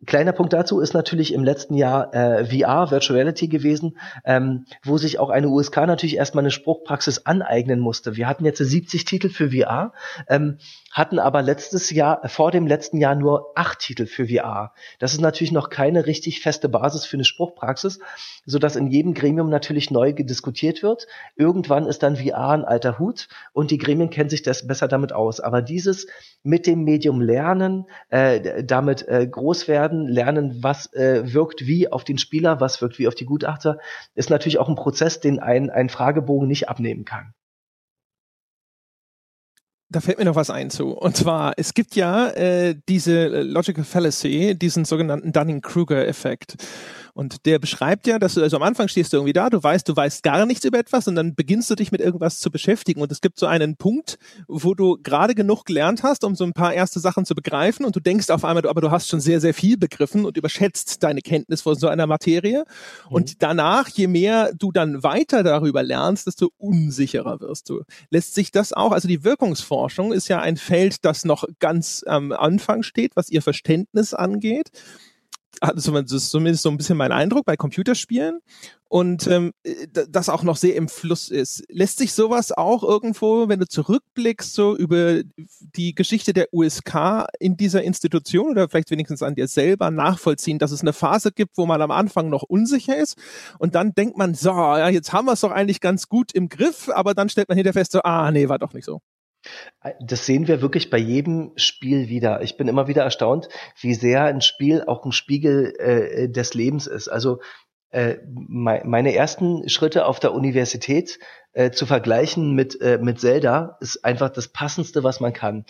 Kleiner Punkt dazu ist natürlich im letzten Jahr äh, VR, Virtual Reality gewesen, ähm, wo sich auch eine USK natürlich erstmal eine Spruchpraxis aneignen musste. Wir hatten jetzt 70 Titel für VR, ähm, hatten aber letztes Jahr, vor dem letzten Jahr nur acht Titel für VR. Das ist natürlich noch keine richtig feste Basis für eine Spruchpraxis, so dass in jedem Gremium natürlich neu diskutiert wird. Irgendwann ist dann VR ein alter Hut und die Gremien kennen sich das besser damit aus. Aber dieses mit dem Medium lernen, äh, damit äh, groß werden, lernen, was äh, wirkt wie auf den Spieler, was wirkt wie auf die Gutachter, ist natürlich auch ein Prozess, den ein, ein Fragebogen nicht abnehmen kann da fällt mir noch was ein zu. Und zwar, es gibt ja äh, diese Logical Fallacy, diesen sogenannten Dunning-Kruger-Effekt. Und der beschreibt ja, dass du also am Anfang stehst du irgendwie da, du weißt, du weißt gar nichts über etwas und dann beginnst du dich mit irgendwas zu beschäftigen. Und es gibt so einen Punkt, wo du gerade genug gelernt hast, um so ein paar erste Sachen zu begreifen und du denkst auf einmal, aber du hast schon sehr, sehr viel begriffen und überschätzt deine Kenntnis von so einer Materie. Mhm. Und danach, je mehr du dann weiter darüber lernst, desto unsicherer wirst du. Lässt sich das auch, also die Wirkungsforschung ist ja ein Feld, das noch ganz am Anfang steht, was ihr Verständnis angeht also das ist zumindest so ein bisschen mein Eindruck bei Computerspielen und ähm, das auch noch sehr im Fluss ist. Lässt sich sowas auch irgendwo, wenn du zurückblickst, so über die Geschichte der USK in dieser Institution oder vielleicht wenigstens an dir selber nachvollziehen, dass es eine Phase gibt, wo man am Anfang noch unsicher ist und dann denkt man, so, ja, jetzt haben wir es doch eigentlich ganz gut im Griff, aber dann stellt man hinterher fest, so, ah, nee, war doch nicht so. Das sehen wir wirklich bei jedem Spiel wieder. Ich bin immer wieder erstaunt, wie sehr ein Spiel auch ein Spiegel äh, des Lebens ist. Also äh, meine ersten Schritte auf der Universität äh, zu vergleichen mit, äh, mit Zelda ist einfach das Passendste, was man kann.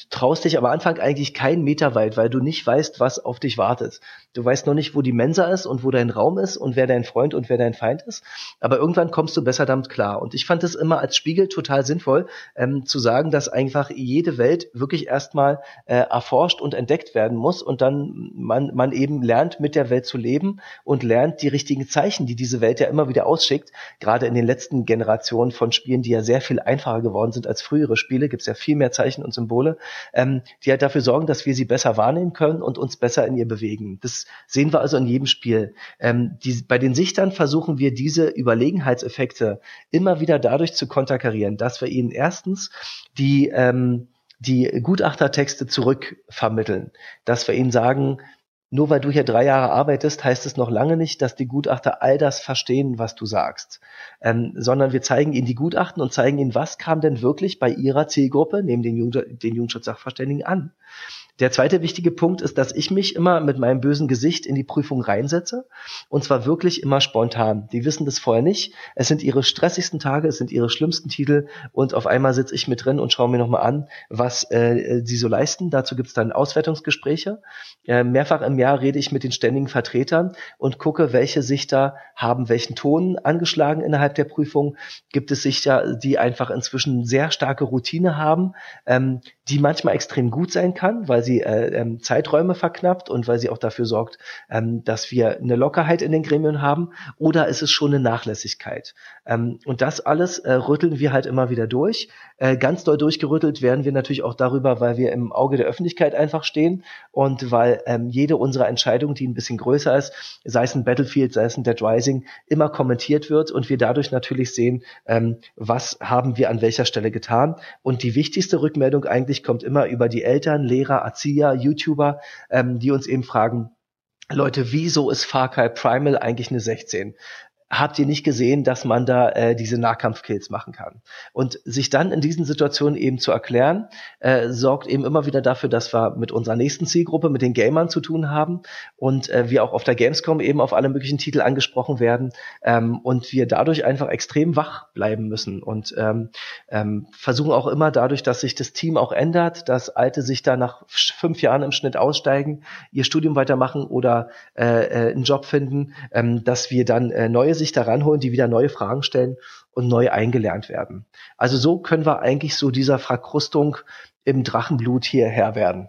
Du traust dich am Anfang eigentlich keinen Meter weit, weil du nicht weißt, was auf dich wartet. Du weißt noch nicht, wo die Mensa ist und wo dein Raum ist und wer dein Freund und wer dein Feind ist. Aber irgendwann kommst du besser damit klar. Und ich fand es immer als Spiegel total sinnvoll, ähm, zu sagen, dass einfach jede Welt wirklich erstmal äh, erforscht und entdeckt werden muss und dann man, man eben lernt, mit der Welt zu leben und lernt die richtigen Zeichen, die diese Welt ja immer wieder ausschickt. Gerade in den letzten Generationen von Spielen, die ja sehr viel einfacher geworden sind als frühere Spiele, gibt es ja viel mehr Zeichen und Symbole, ähm, die halt dafür sorgen, dass wir sie besser wahrnehmen können und uns besser in ihr bewegen. Das sehen wir also in jedem Spiel. Ähm, die, bei den Sichtern versuchen wir diese Überlegenheitseffekte immer wieder dadurch zu konterkarieren, dass wir ihnen erstens die ähm, die Gutachtertexte zurückvermitteln, dass wir ihnen sagen, nur weil du hier drei Jahre arbeitest, heißt es noch lange nicht, dass die Gutachter all das verstehen, was du sagst, ähm, sondern wir zeigen ihnen die Gutachten und zeigen ihnen, was kam denn wirklich bei ihrer Zielgruppe, neben den, Jugend den Jugendschutzsachverständigen an. Der zweite wichtige Punkt ist, dass ich mich immer mit meinem bösen Gesicht in die Prüfung reinsetze. Und zwar wirklich immer spontan. Die wissen das vorher nicht. Es sind ihre stressigsten Tage, es sind ihre schlimmsten Titel. Und auf einmal sitze ich mit drin und schaue mir nochmal an, was äh, sie so leisten. Dazu gibt es dann Auswertungsgespräche. Äh, mehrfach im Jahr rede ich mit den ständigen Vertretern und gucke, welche Sichter haben welchen Ton angeschlagen innerhalb der Prüfung. Gibt es Sichter, die einfach inzwischen sehr starke Routine haben, ähm, die manchmal extrem gut sein kann, weil sie äh, ähm, Zeiträume verknappt und weil sie auch dafür sorgt, ähm, dass wir eine Lockerheit in den Gremien haben, oder ist es schon eine Nachlässigkeit? Ähm, und das alles äh, rütteln wir halt immer wieder durch. Äh, ganz doll durchgerüttelt werden wir natürlich auch darüber, weil wir im Auge der Öffentlichkeit einfach stehen und weil ähm, jede unserer Entscheidungen, die ein bisschen größer ist, sei es ein Battlefield, sei es ein Dead Rising, immer kommentiert wird und wir dadurch natürlich sehen, ähm, was haben wir an welcher Stelle getan. Und die wichtigste Rückmeldung eigentlich kommt immer über die Eltern, Lehrer, Erzieher, YouTuber, ähm, die uns eben fragen, Leute, wieso ist Far Cry Primal eigentlich eine 16? Habt ihr nicht gesehen, dass man da äh, diese Nahkampfkills machen kann. Und sich dann in diesen Situationen eben zu erklären, äh, sorgt eben immer wieder dafür, dass wir mit unserer nächsten Zielgruppe, mit den Gamern zu tun haben und äh, wir auch auf der Gamescom eben auf alle möglichen Titel angesprochen werden ähm, und wir dadurch einfach extrem wach bleiben müssen und ähm, ähm, versuchen auch immer dadurch, dass sich das Team auch ändert, dass Alte sich da nach fünf Jahren im Schnitt aussteigen, ihr Studium weitermachen oder äh, äh, einen Job finden, ähm, dass wir dann äh, neue sich daran holen, die wieder neue Fragen stellen und neu eingelernt werden. Also so können wir eigentlich so dieser Verkrustung im Drachenblut hierher werden.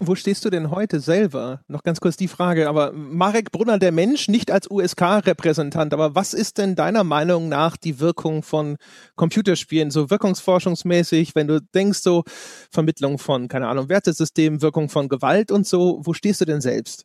Wo stehst du denn heute selber? Noch ganz kurz die Frage, aber Marek Brunner, der Mensch, nicht als USK-Repräsentant, aber was ist denn deiner Meinung nach die Wirkung von Computerspielen, so wirkungsforschungsmäßig, wenn du denkst, so Vermittlung von, keine Ahnung, Wertesystemen, Wirkung von Gewalt und so, wo stehst du denn selbst?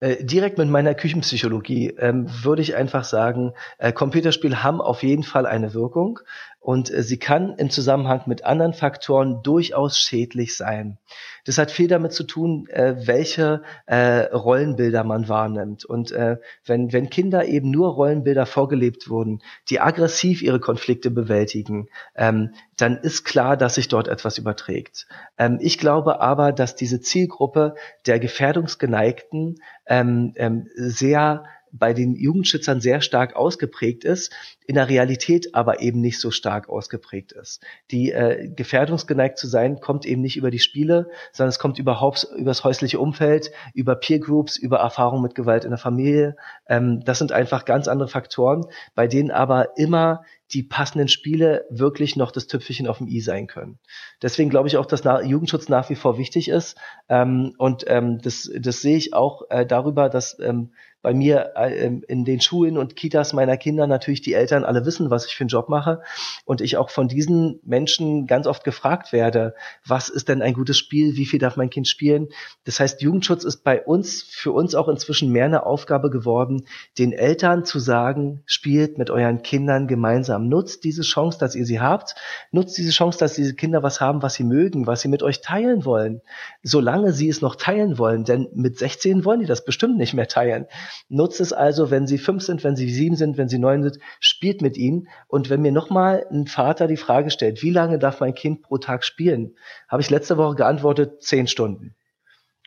Äh, direkt mit meiner Küchenpsychologie ähm, würde ich einfach sagen, äh, Computerspiele haben auf jeden Fall eine Wirkung und äh, sie kann im Zusammenhang mit anderen Faktoren durchaus schädlich sein. Das hat viel damit zu tun, äh, welche äh, Rollenbilder man wahrnimmt. Und wenn, wenn Kinder eben nur Rollenbilder vorgelebt wurden, die aggressiv ihre Konflikte bewältigen, ähm, dann ist klar, dass sich dort etwas überträgt. Ähm, ich glaube aber, dass diese Zielgruppe der Gefährdungsgeneigten ähm, sehr bei den Jugendschützern sehr stark ausgeprägt ist, in der Realität aber eben nicht so stark ausgeprägt ist. Die äh, gefährdungsgeneigt zu sein, kommt eben nicht über die Spiele, sondern es kommt überhaupt über das häusliche Umfeld, über Peer Groups, über Erfahrungen mit Gewalt in der Familie. Ähm, das sind einfach ganz andere Faktoren, bei denen aber immer die passenden Spiele wirklich noch das Tüpfelchen auf dem i sein können. Deswegen glaube ich auch, dass Jugendschutz nach wie vor wichtig ist. Ähm, und ähm, das, das sehe ich auch äh, darüber, dass ähm, bei mir äh, in den Schulen und Kitas meiner Kinder natürlich die Eltern alle wissen, was ich für einen Job mache und ich auch von diesen Menschen ganz oft gefragt werde, was ist denn ein gutes Spiel, wie viel darf mein Kind spielen? Das heißt, Jugendschutz ist bei uns, für uns auch inzwischen mehr eine Aufgabe geworden, den Eltern zu sagen, spielt mit euren Kindern gemeinsam, nutzt diese Chance, dass ihr sie habt, nutzt diese Chance, dass diese Kinder was haben, was sie mögen, was sie mit euch teilen wollen, solange sie es noch teilen wollen, denn mit 16 wollen die das bestimmt nicht mehr teilen. Nutzt es also, wenn sie fünf sind, wenn sie sieben sind, wenn sie neun sind, spielt mit ihnen. Und wenn mir nochmal ein Vater die Frage stellt, wie lange darf mein Kind pro Tag spielen, habe ich letzte Woche geantwortet, zehn Stunden.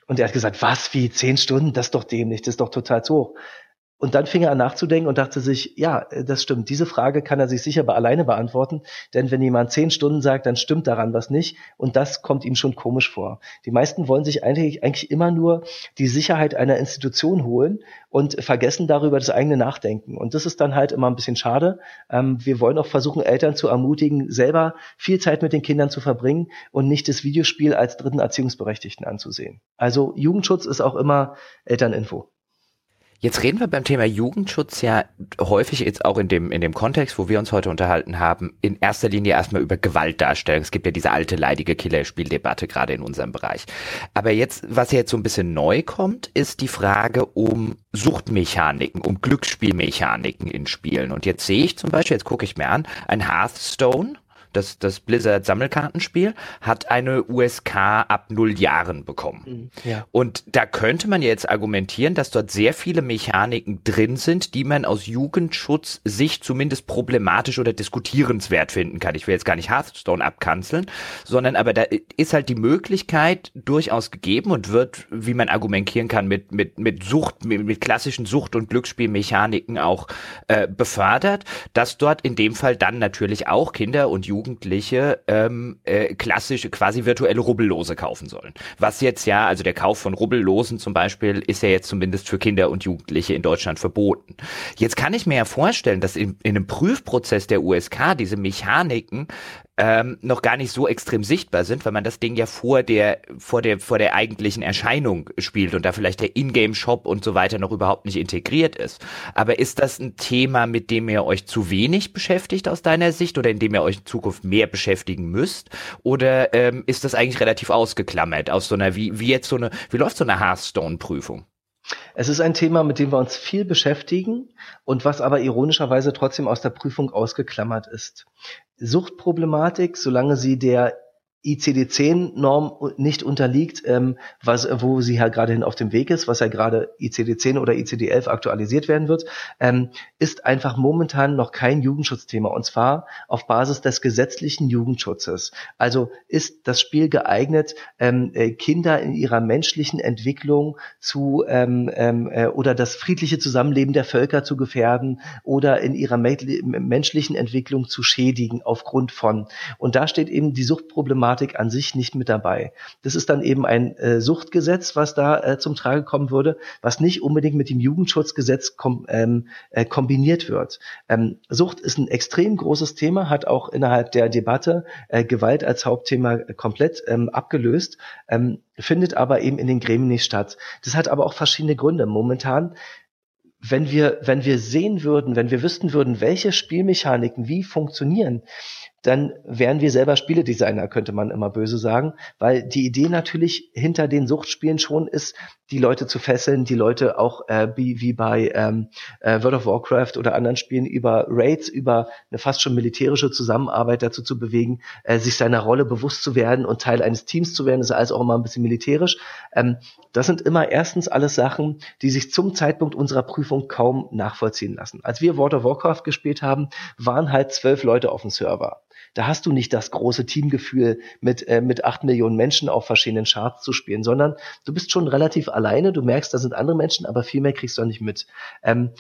Und er hat gesagt, was, wie, zehn Stunden? Das ist doch dämlich, das ist doch total zu hoch. Und dann fing er an nachzudenken und dachte sich, ja, äh, das stimmt. Diese Frage kann er sich sicher alleine beantworten. Denn wenn jemand zehn Stunden sagt, dann stimmt daran was nicht. Und das kommt ihm schon komisch vor. Die meisten wollen sich eigentlich, eigentlich immer nur die Sicherheit einer Institution holen und vergessen darüber das eigene Nachdenken. Und das ist dann halt immer ein bisschen schade. Ähm, wir wollen auch versuchen, Eltern zu ermutigen, selber viel Zeit mit den Kindern zu verbringen und nicht das Videospiel als dritten Erziehungsberechtigten anzusehen. Also Jugendschutz ist auch immer Elterninfo. Jetzt reden wir beim Thema Jugendschutz ja häufig jetzt auch in dem, in dem Kontext, wo wir uns heute unterhalten haben, in erster Linie erstmal über Gewaltdarstellung. Es gibt ja diese alte leidige Killerspieldebatte gerade in unserem Bereich. Aber jetzt, was jetzt so ein bisschen neu kommt, ist die Frage um Suchtmechaniken, um Glücksspielmechaniken in Spielen. Und jetzt sehe ich zum Beispiel, jetzt gucke ich mir an, ein Hearthstone, das, das Blizzard Sammelkartenspiel, hat eine USK ab null Jahren bekommen. Mhm, ja. Und da könnte man jetzt argumentieren, dass dort sehr viele Mechaniken drin sind, die man aus Jugendschutz sich zumindest problematisch oder diskutierenswert finden kann. Ich will jetzt gar nicht Hearthstone abkanzeln, sondern aber da ist halt die Möglichkeit durchaus gegeben und wird, wie man argumentieren kann, mit, mit, mit Sucht, mit, mit klassischen Sucht- und Glücksspielmechaniken auch äh, befördert, dass dort in dem Fall dann natürlich auch Kinder und Jugendliche Jugendliche ähm, äh, klassische, quasi virtuelle Rubbellose kaufen sollen. Was jetzt ja, also der Kauf von Rubbellosen zum Beispiel, ist ja jetzt zumindest für Kinder und Jugendliche in Deutschland verboten. Jetzt kann ich mir ja vorstellen, dass in, in einem Prüfprozess der USK diese Mechaniken ähm, noch gar nicht so extrem sichtbar sind, weil man das Ding ja vor der, vor der, vor der eigentlichen Erscheinung spielt und da vielleicht der Ingame-Shop und so weiter noch überhaupt nicht integriert ist. Aber ist das ein Thema, mit dem ihr euch zu wenig beschäftigt aus deiner Sicht oder in dem ihr euch in Zukunft mehr beschäftigen müsst? Oder ähm, ist das eigentlich relativ ausgeklammert aus so einer, wie, wie jetzt so eine, wie läuft so eine Hearthstone-Prüfung? Es ist ein Thema, mit dem wir uns viel beschäftigen und was aber ironischerweise trotzdem aus der Prüfung ausgeklammert ist. Suchtproblematik, solange sie der ICD-10-Norm nicht unterliegt, ähm, was, wo sie ja gerade hin auf dem Weg ist, was ja gerade ICD-10 oder ICD-11 aktualisiert werden wird, ähm, ist einfach momentan noch kein Jugendschutzthema und zwar auf Basis des gesetzlichen Jugendschutzes. Also ist das Spiel geeignet, ähm, äh, Kinder in ihrer menschlichen Entwicklung zu ähm, ähm, äh, oder das friedliche Zusammenleben der Völker zu gefährden oder in ihrer menschlichen Entwicklung zu schädigen aufgrund von. Und da steht eben die Suchtproblematik Thematik an sich nicht mit dabei. Das ist dann eben ein äh, Suchtgesetz, was da äh, zum Trage kommen würde, was nicht unbedingt mit dem Jugendschutzgesetz kom ähm, äh, kombiniert wird. Ähm, Sucht ist ein extrem großes Thema, hat auch innerhalb der Debatte äh, Gewalt als Hauptthema komplett ähm, abgelöst, ähm, findet aber eben in den Gremien nicht statt. Das hat aber auch verschiedene Gründe. Momentan wenn wir, wenn wir sehen würden, wenn wir wüssten würden, welche Spielmechaniken wie funktionieren, dann wären wir selber Spieledesigner, könnte man immer böse sagen, weil die Idee natürlich hinter den Suchtspielen schon ist, die Leute zu fesseln, die Leute auch äh, wie, wie bei ähm, äh, World of Warcraft oder anderen Spielen über Raids, über eine fast schon militärische Zusammenarbeit dazu zu bewegen, äh, sich seiner Rolle bewusst zu werden und Teil eines Teams zu werden, das ist alles auch immer ein bisschen militärisch. Ähm, das sind immer erstens alles Sachen, die sich zum Zeitpunkt unserer Prüfung kaum nachvollziehen lassen. Als wir World of Warcraft gespielt haben, waren halt zwölf Leute auf dem Server. Da hast du nicht das große Teamgefühl, mit, äh, mit acht Millionen Menschen auf verschiedenen Charts zu spielen, sondern du bist schon relativ alleine, du merkst, da sind andere Menschen, aber viel mehr kriegst du auch nicht mit. Ähm,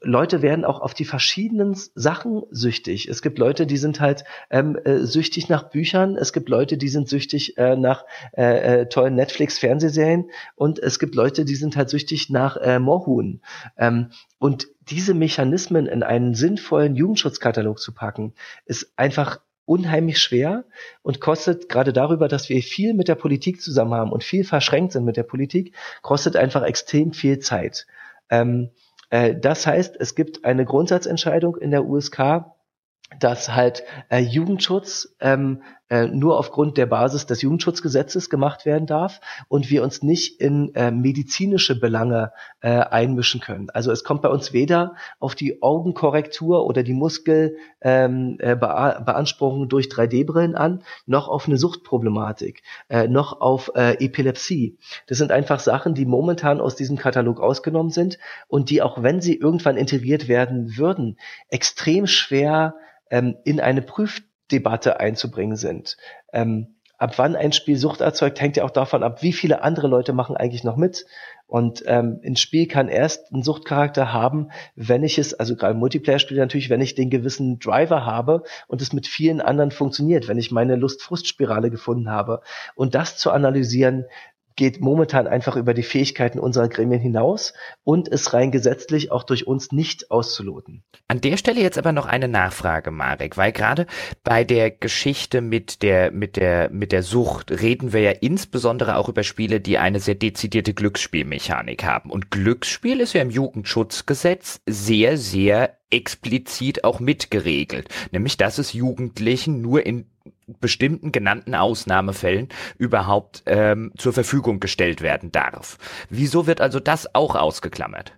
Leute werden auch auf die verschiedenen Sachen süchtig. Es gibt Leute, die sind halt ähm, äh, süchtig nach Büchern, es gibt Leute, die sind süchtig äh, nach äh, äh, tollen Netflix-Fernsehserien und es gibt Leute, die sind halt süchtig nach äh, Moorhuhn. Ähm, und diese Mechanismen in einen sinnvollen Jugendschutzkatalog zu packen, ist einfach unheimlich schwer und kostet gerade darüber, dass wir viel mit der Politik zusammen haben und viel verschränkt sind mit der Politik, kostet einfach extrem viel Zeit. Ähm, äh, das heißt, es gibt eine Grundsatzentscheidung in der USK, dass halt äh, Jugendschutz ähm, äh, nur aufgrund der Basis des Jugendschutzgesetzes gemacht werden darf und wir uns nicht in äh, medizinische Belange äh, einmischen können. Also es kommt bei uns weder auf die Augenkorrektur oder die Muskelbeanspruchung ähm, äh, durch 3D-Brillen an, noch auf eine Suchtproblematik, äh, noch auf Epilepsie. Das sind einfach Sachen, die momentan aus diesem Katalog ausgenommen sind und die auch wenn sie irgendwann integriert werden würden, extrem schwer ähm, in eine Prüfdebatte einzubringen sind. Ähm, ab wann ein Spiel Sucht erzeugt, hängt ja auch davon ab, wie viele andere Leute machen eigentlich noch mit. Und ähm, ein Spiel kann erst einen Suchtcharakter haben, wenn ich es, also gerade Multiplayer-Spiele natürlich, wenn ich den gewissen Driver habe und es mit vielen anderen funktioniert, wenn ich meine Lust-Frust-Spirale gefunden habe. Und das zu analysieren, geht momentan einfach über die Fähigkeiten unserer Gremien hinaus und ist rein gesetzlich auch durch uns nicht auszuloten. An der Stelle jetzt aber noch eine Nachfrage, Marek, weil gerade bei der Geschichte mit der, mit der, mit der Sucht reden wir ja insbesondere auch über Spiele, die eine sehr dezidierte Glücksspielmechanik haben. Und Glücksspiel ist ja im Jugendschutzgesetz sehr, sehr explizit auch mitgeregelt, nämlich dass es Jugendlichen nur in bestimmten genannten Ausnahmefällen überhaupt ähm, zur Verfügung gestellt werden darf. Wieso wird also das auch ausgeklammert?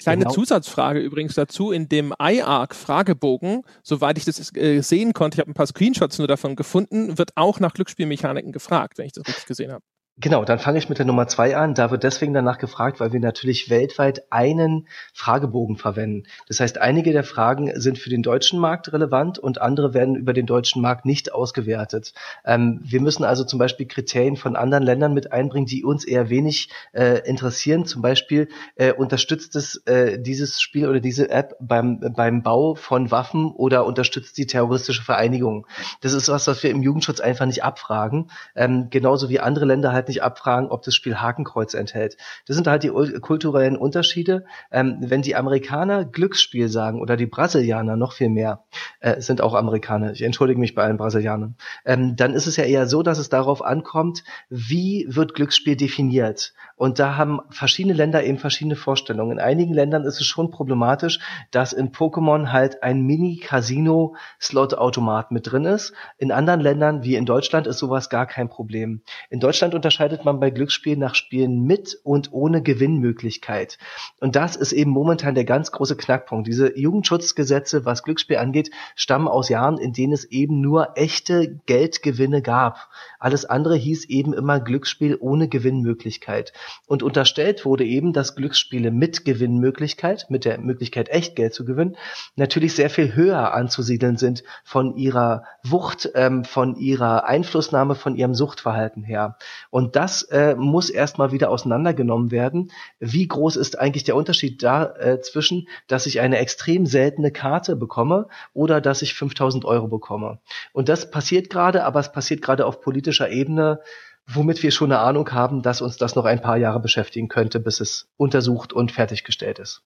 Kleine genau. Zusatzfrage übrigens dazu. In dem iArc-Fragebogen, soweit ich das äh, sehen konnte, ich habe ein paar Screenshots nur davon gefunden, wird auch nach Glücksspielmechaniken gefragt, wenn ich das richtig gesehen habe. Genau, dann fange ich mit der Nummer zwei an. Da wird deswegen danach gefragt, weil wir natürlich weltweit einen Fragebogen verwenden. Das heißt, einige der Fragen sind für den deutschen Markt relevant und andere werden über den deutschen Markt nicht ausgewertet. Ähm, wir müssen also zum Beispiel Kriterien von anderen Ländern mit einbringen, die uns eher wenig äh, interessieren. Zum Beispiel äh, unterstützt es äh, dieses Spiel oder diese App beim, beim Bau von Waffen oder unterstützt die terroristische Vereinigung. Das ist was, was wir im Jugendschutz einfach nicht abfragen. Ähm, genauso wie andere Länder halt nicht abfragen, ob das Spiel Hakenkreuz enthält. Das sind halt die kulturellen Unterschiede. Ähm, wenn die Amerikaner Glücksspiel sagen oder die Brasilianer noch viel mehr, äh, sind auch Amerikaner, ich entschuldige mich bei allen Brasilianern, ähm, dann ist es ja eher so, dass es darauf ankommt, wie wird Glücksspiel definiert. Und da haben verschiedene Länder eben verschiedene Vorstellungen. In einigen Ländern ist es schon problematisch, dass in Pokémon halt ein Mini-Casino-Slot-Automat mit drin ist. In anderen Ländern, wie in Deutschland, ist sowas gar kein Problem. In Deutschland unterscheidet man bei Glücksspielen nach Spielen mit und ohne Gewinnmöglichkeit. Und das ist eben momentan der ganz große Knackpunkt. Diese Jugendschutzgesetze, was Glücksspiel angeht, stammen aus Jahren, in denen es eben nur echte Geldgewinne gab. Alles andere hieß eben immer Glücksspiel ohne Gewinnmöglichkeit. Und unterstellt wurde eben, dass Glücksspiele mit Gewinnmöglichkeit, mit der Möglichkeit echt Geld zu gewinnen, natürlich sehr viel höher anzusiedeln sind von ihrer Wucht, ähm, von ihrer Einflussnahme, von ihrem Suchtverhalten her. Und das äh, muss erstmal wieder auseinandergenommen werden. Wie groß ist eigentlich der Unterschied da äh, zwischen, dass ich eine extrem seltene Karte bekomme oder dass ich 5000 Euro bekomme? Und das passiert gerade, aber es passiert gerade auf politischer Ebene womit wir schon eine Ahnung haben, dass uns das noch ein paar Jahre beschäftigen könnte, bis es untersucht und fertiggestellt ist.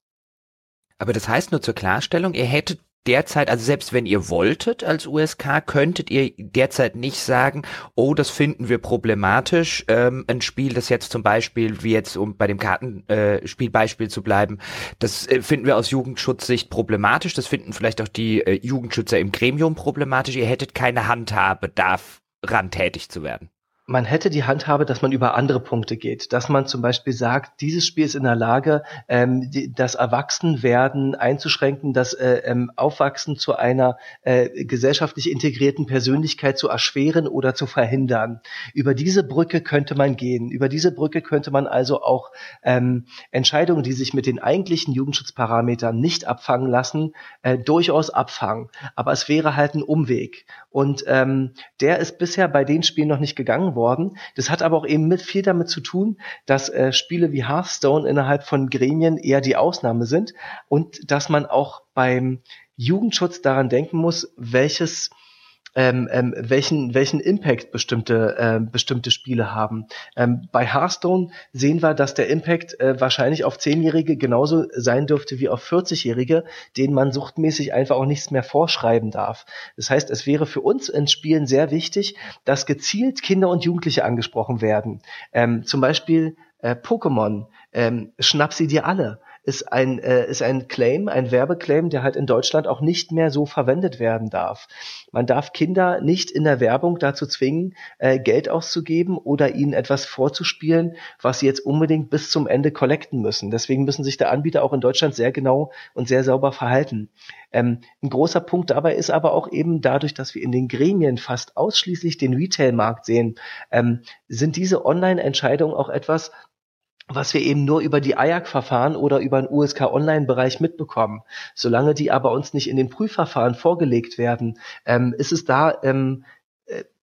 Aber das heißt nur zur Klarstellung, ihr hättet derzeit, also selbst wenn ihr wolltet als USK, könntet ihr derzeit nicht sagen, oh, das finden wir problematisch, ähm, ein Spiel, das jetzt zum Beispiel, wie jetzt um bei dem Kartenspielbeispiel äh, zu bleiben, das äh, finden wir aus Jugendschutzsicht problematisch, das finden vielleicht auch die äh, Jugendschützer im Gremium problematisch, ihr hättet keine Handhabe, daran tätig zu werden man hätte die Handhabe, dass man über andere Punkte geht, dass man zum Beispiel sagt, dieses Spiel ist in der Lage, ähm, die, das Erwachsenwerden einzuschränken, das äh, ähm, Aufwachsen zu einer äh, gesellschaftlich integrierten Persönlichkeit zu erschweren oder zu verhindern. Über diese Brücke könnte man gehen. Über diese Brücke könnte man also auch ähm, Entscheidungen, die sich mit den eigentlichen Jugendschutzparametern nicht abfangen lassen, äh, durchaus abfangen. Aber es wäre halt ein Umweg. Und ähm, der ist bisher bei den Spielen noch nicht gegangen worden. Das hat aber auch eben mit viel damit zu tun, dass äh, Spiele wie Hearthstone innerhalb von Gremien eher die Ausnahme sind und dass man auch beim Jugendschutz daran denken muss, welches ähm, ähm, welchen, welchen Impact bestimmte, äh, bestimmte Spiele haben. Ähm, bei Hearthstone sehen wir, dass der Impact äh, wahrscheinlich auf Zehnjährige genauso sein dürfte wie auf 40-Jährige, denen man suchtmäßig einfach auch nichts mehr vorschreiben darf. Das heißt, es wäre für uns in Spielen sehr wichtig, dass gezielt Kinder und Jugendliche angesprochen werden. Ähm, zum Beispiel äh, Pokémon, ähm, schnapp sie dir alle ist ein, äh, ist ein Claim, ein Werbeclaim, der halt in Deutschland auch nicht mehr so verwendet werden darf. Man darf Kinder nicht in der Werbung dazu zwingen, äh, Geld auszugeben oder ihnen etwas vorzuspielen, was sie jetzt unbedingt bis zum Ende collecten müssen. Deswegen müssen sich der Anbieter auch in Deutschland sehr genau und sehr sauber verhalten. Ähm, ein großer Punkt dabei ist aber auch eben dadurch, dass wir in den Gremien fast ausschließlich den Retail-Markt sehen, ähm, sind diese Online-Entscheidungen auch etwas, was wir eben nur über die IAC-Verfahren oder über den USK-Online-Bereich mitbekommen. Solange die aber uns nicht in den Prüfverfahren vorgelegt werden, ähm, ist es da ähm, äh,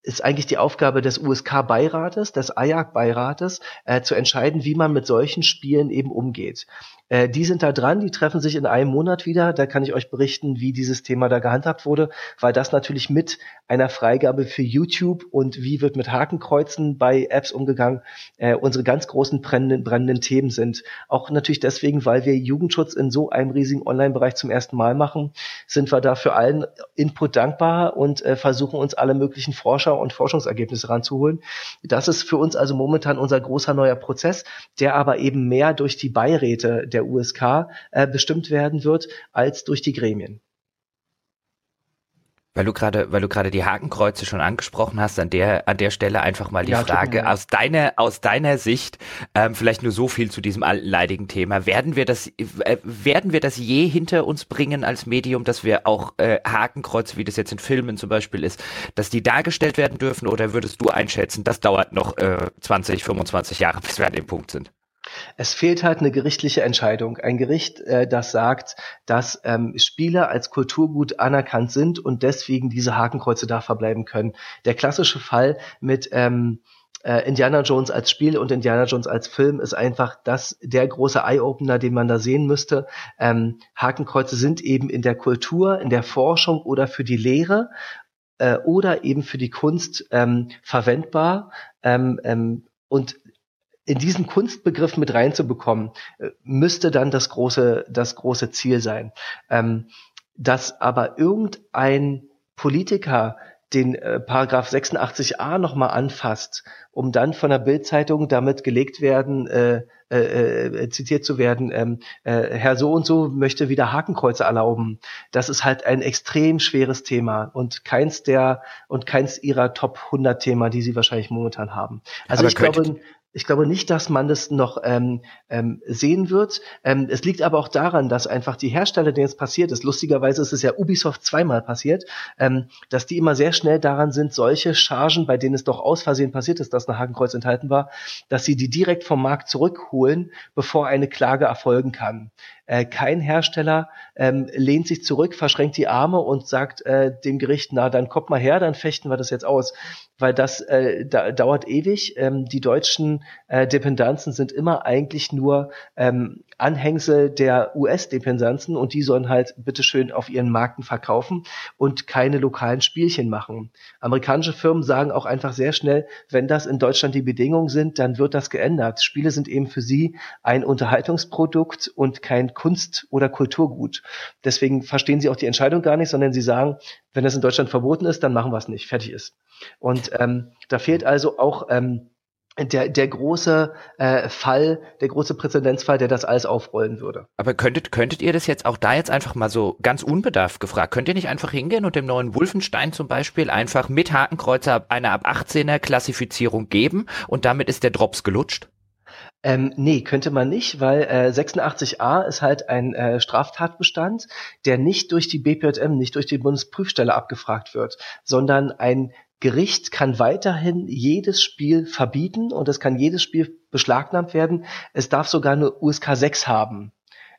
ist eigentlich die Aufgabe des USK-Beirates, des IAC-Beirates, äh, zu entscheiden, wie man mit solchen Spielen eben umgeht. Äh, die sind da dran, die treffen sich in einem Monat wieder. Da kann ich euch berichten, wie dieses Thema da gehandhabt wurde, weil das natürlich mit einer Freigabe für YouTube und wie wird mit Hakenkreuzen bei Apps umgegangen, äh, unsere ganz großen brennenden, brennenden Themen sind. Auch natürlich deswegen, weil wir Jugendschutz in so einem riesigen Online-Bereich zum ersten Mal machen, sind wir da für allen Input dankbar und äh, versuchen uns alle möglichen Forscher und Forschungsergebnisse ranzuholen. Das ist für uns also momentan unser großer neuer Prozess, der aber eben mehr durch die Beiräte der der USK äh, bestimmt werden wird, als durch die Gremien. Weil du gerade, weil du gerade die Hakenkreuze schon angesprochen hast, an der, an der Stelle einfach mal die ja, Frage aus deiner, aus deiner Sicht, ähm, vielleicht nur so viel zu diesem alten leidigen Thema. Werden wir das, äh, werden wir das je hinter uns bringen als Medium, dass wir auch äh, Hakenkreuze, wie das jetzt in Filmen zum Beispiel ist, dass die dargestellt werden dürfen? Oder würdest du einschätzen, das dauert noch äh, 20, 25 Jahre, bis wir an dem Punkt sind? Es fehlt halt eine gerichtliche Entscheidung. Ein Gericht, äh, das sagt, dass ähm, Spiele als Kulturgut anerkannt sind und deswegen diese Hakenkreuze da verbleiben können. Der klassische Fall mit ähm, äh, Indiana Jones als Spiel und Indiana Jones als Film ist einfach das der große Eye-Opener, den man da sehen müsste. Ähm, Hakenkreuze sind eben in der Kultur, in der Forschung oder für die Lehre äh, oder eben für die Kunst ähm, verwendbar. Ähm, ähm, und in diesen Kunstbegriff mit reinzubekommen, äh, müsste dann das große, das große Ziel sein. Ähm, dass aber irgendein Politiker den äh, Paragraph 86a nochmal anfasst, um dann von der Bildzeitung damit gelegt werden, äh, äh, äh, zitiert zu werden, ähm, äh, Herr so und so möchte wieder Hakenkreuze erlauben. Das ist halt ein extrem schweres Thema und keins der und keins ihrer Top 100 Thema, die sie wahrscheinlich momentan haben. Also Aber ich glaube, ich glaube nicht, dass man das noch ähm, ähm, sehen wird. Ähm, es liegt aber auch daran, dass einfach die Hersteller, denen es passiert ist, lustigerweise ist es ja Ubisoft zweimal passiert, ähm, dass die immer sehr schnell daran sind, solche Chargen, bei denen es doch aus Versehen passiert ist, dass ein Hakenkreuz enthalten war, dass sie die direkt vom Markt zurückholen, bevor eine Klage erfolgen kann. Äh, kein Hersteller ähm, lehnt sich zurück, verschränkt die Arme und sagt äh, dem Gericht, na dann kommt mal her, dann fechten wir das jetzt aus, weil das äh, da, dauert ewig. Ähm, die deutschen äh, Dependenzen sind immer eigentlich nur ähm, Anhängsel der US-Dependenzen und die sollen halt bitteschön auf ihren Marken verkaufen und keine lokalen Spielchen machen. Amerikanische Firmen sagen auch einfach sehr schnell, wenn das in Deutschland die Bedingungen sind, dann wird das geändert. Spiele sind eben für sie ein Unterhaltungsprodukt und kein Kunst- oder Kulturgut. Deswegen verstehen sie auch die Entscheidung gar nicht, sondern sie sagen, wenn das in Deutschland verboten ist, dann machen wir es nicht. Fertig ist. Und ähm, da fehlt also auch ähm, der, der große äh, Fall, der große Präzedenzfall, der das alles aufrollen würde. Aber könntet, könntet ihr das jetzt auch da jetzt einfach mal so ganz unbedarft gefragt, könnt ihr nicht einfach hingehen und dem neuen Wolfenstein zum Beispiel einfach mit Hakenkreuzer eine ab 18er Klassifizierung geben und damit ist der Drops gelutscht? Ähm, nee, könnte man nicht, weil äh, 86a ist halt ein äh, Straftatbestand, der nicht durch die BPJM, nicht durch die Bundesprüfstelle abgefragt wird, sondern ein Gericht kann weiterhin jedes Spiel verbieten und es kann jedes Spiel beschlagnahmt werden. Es darf sogar nur USK 6 haben.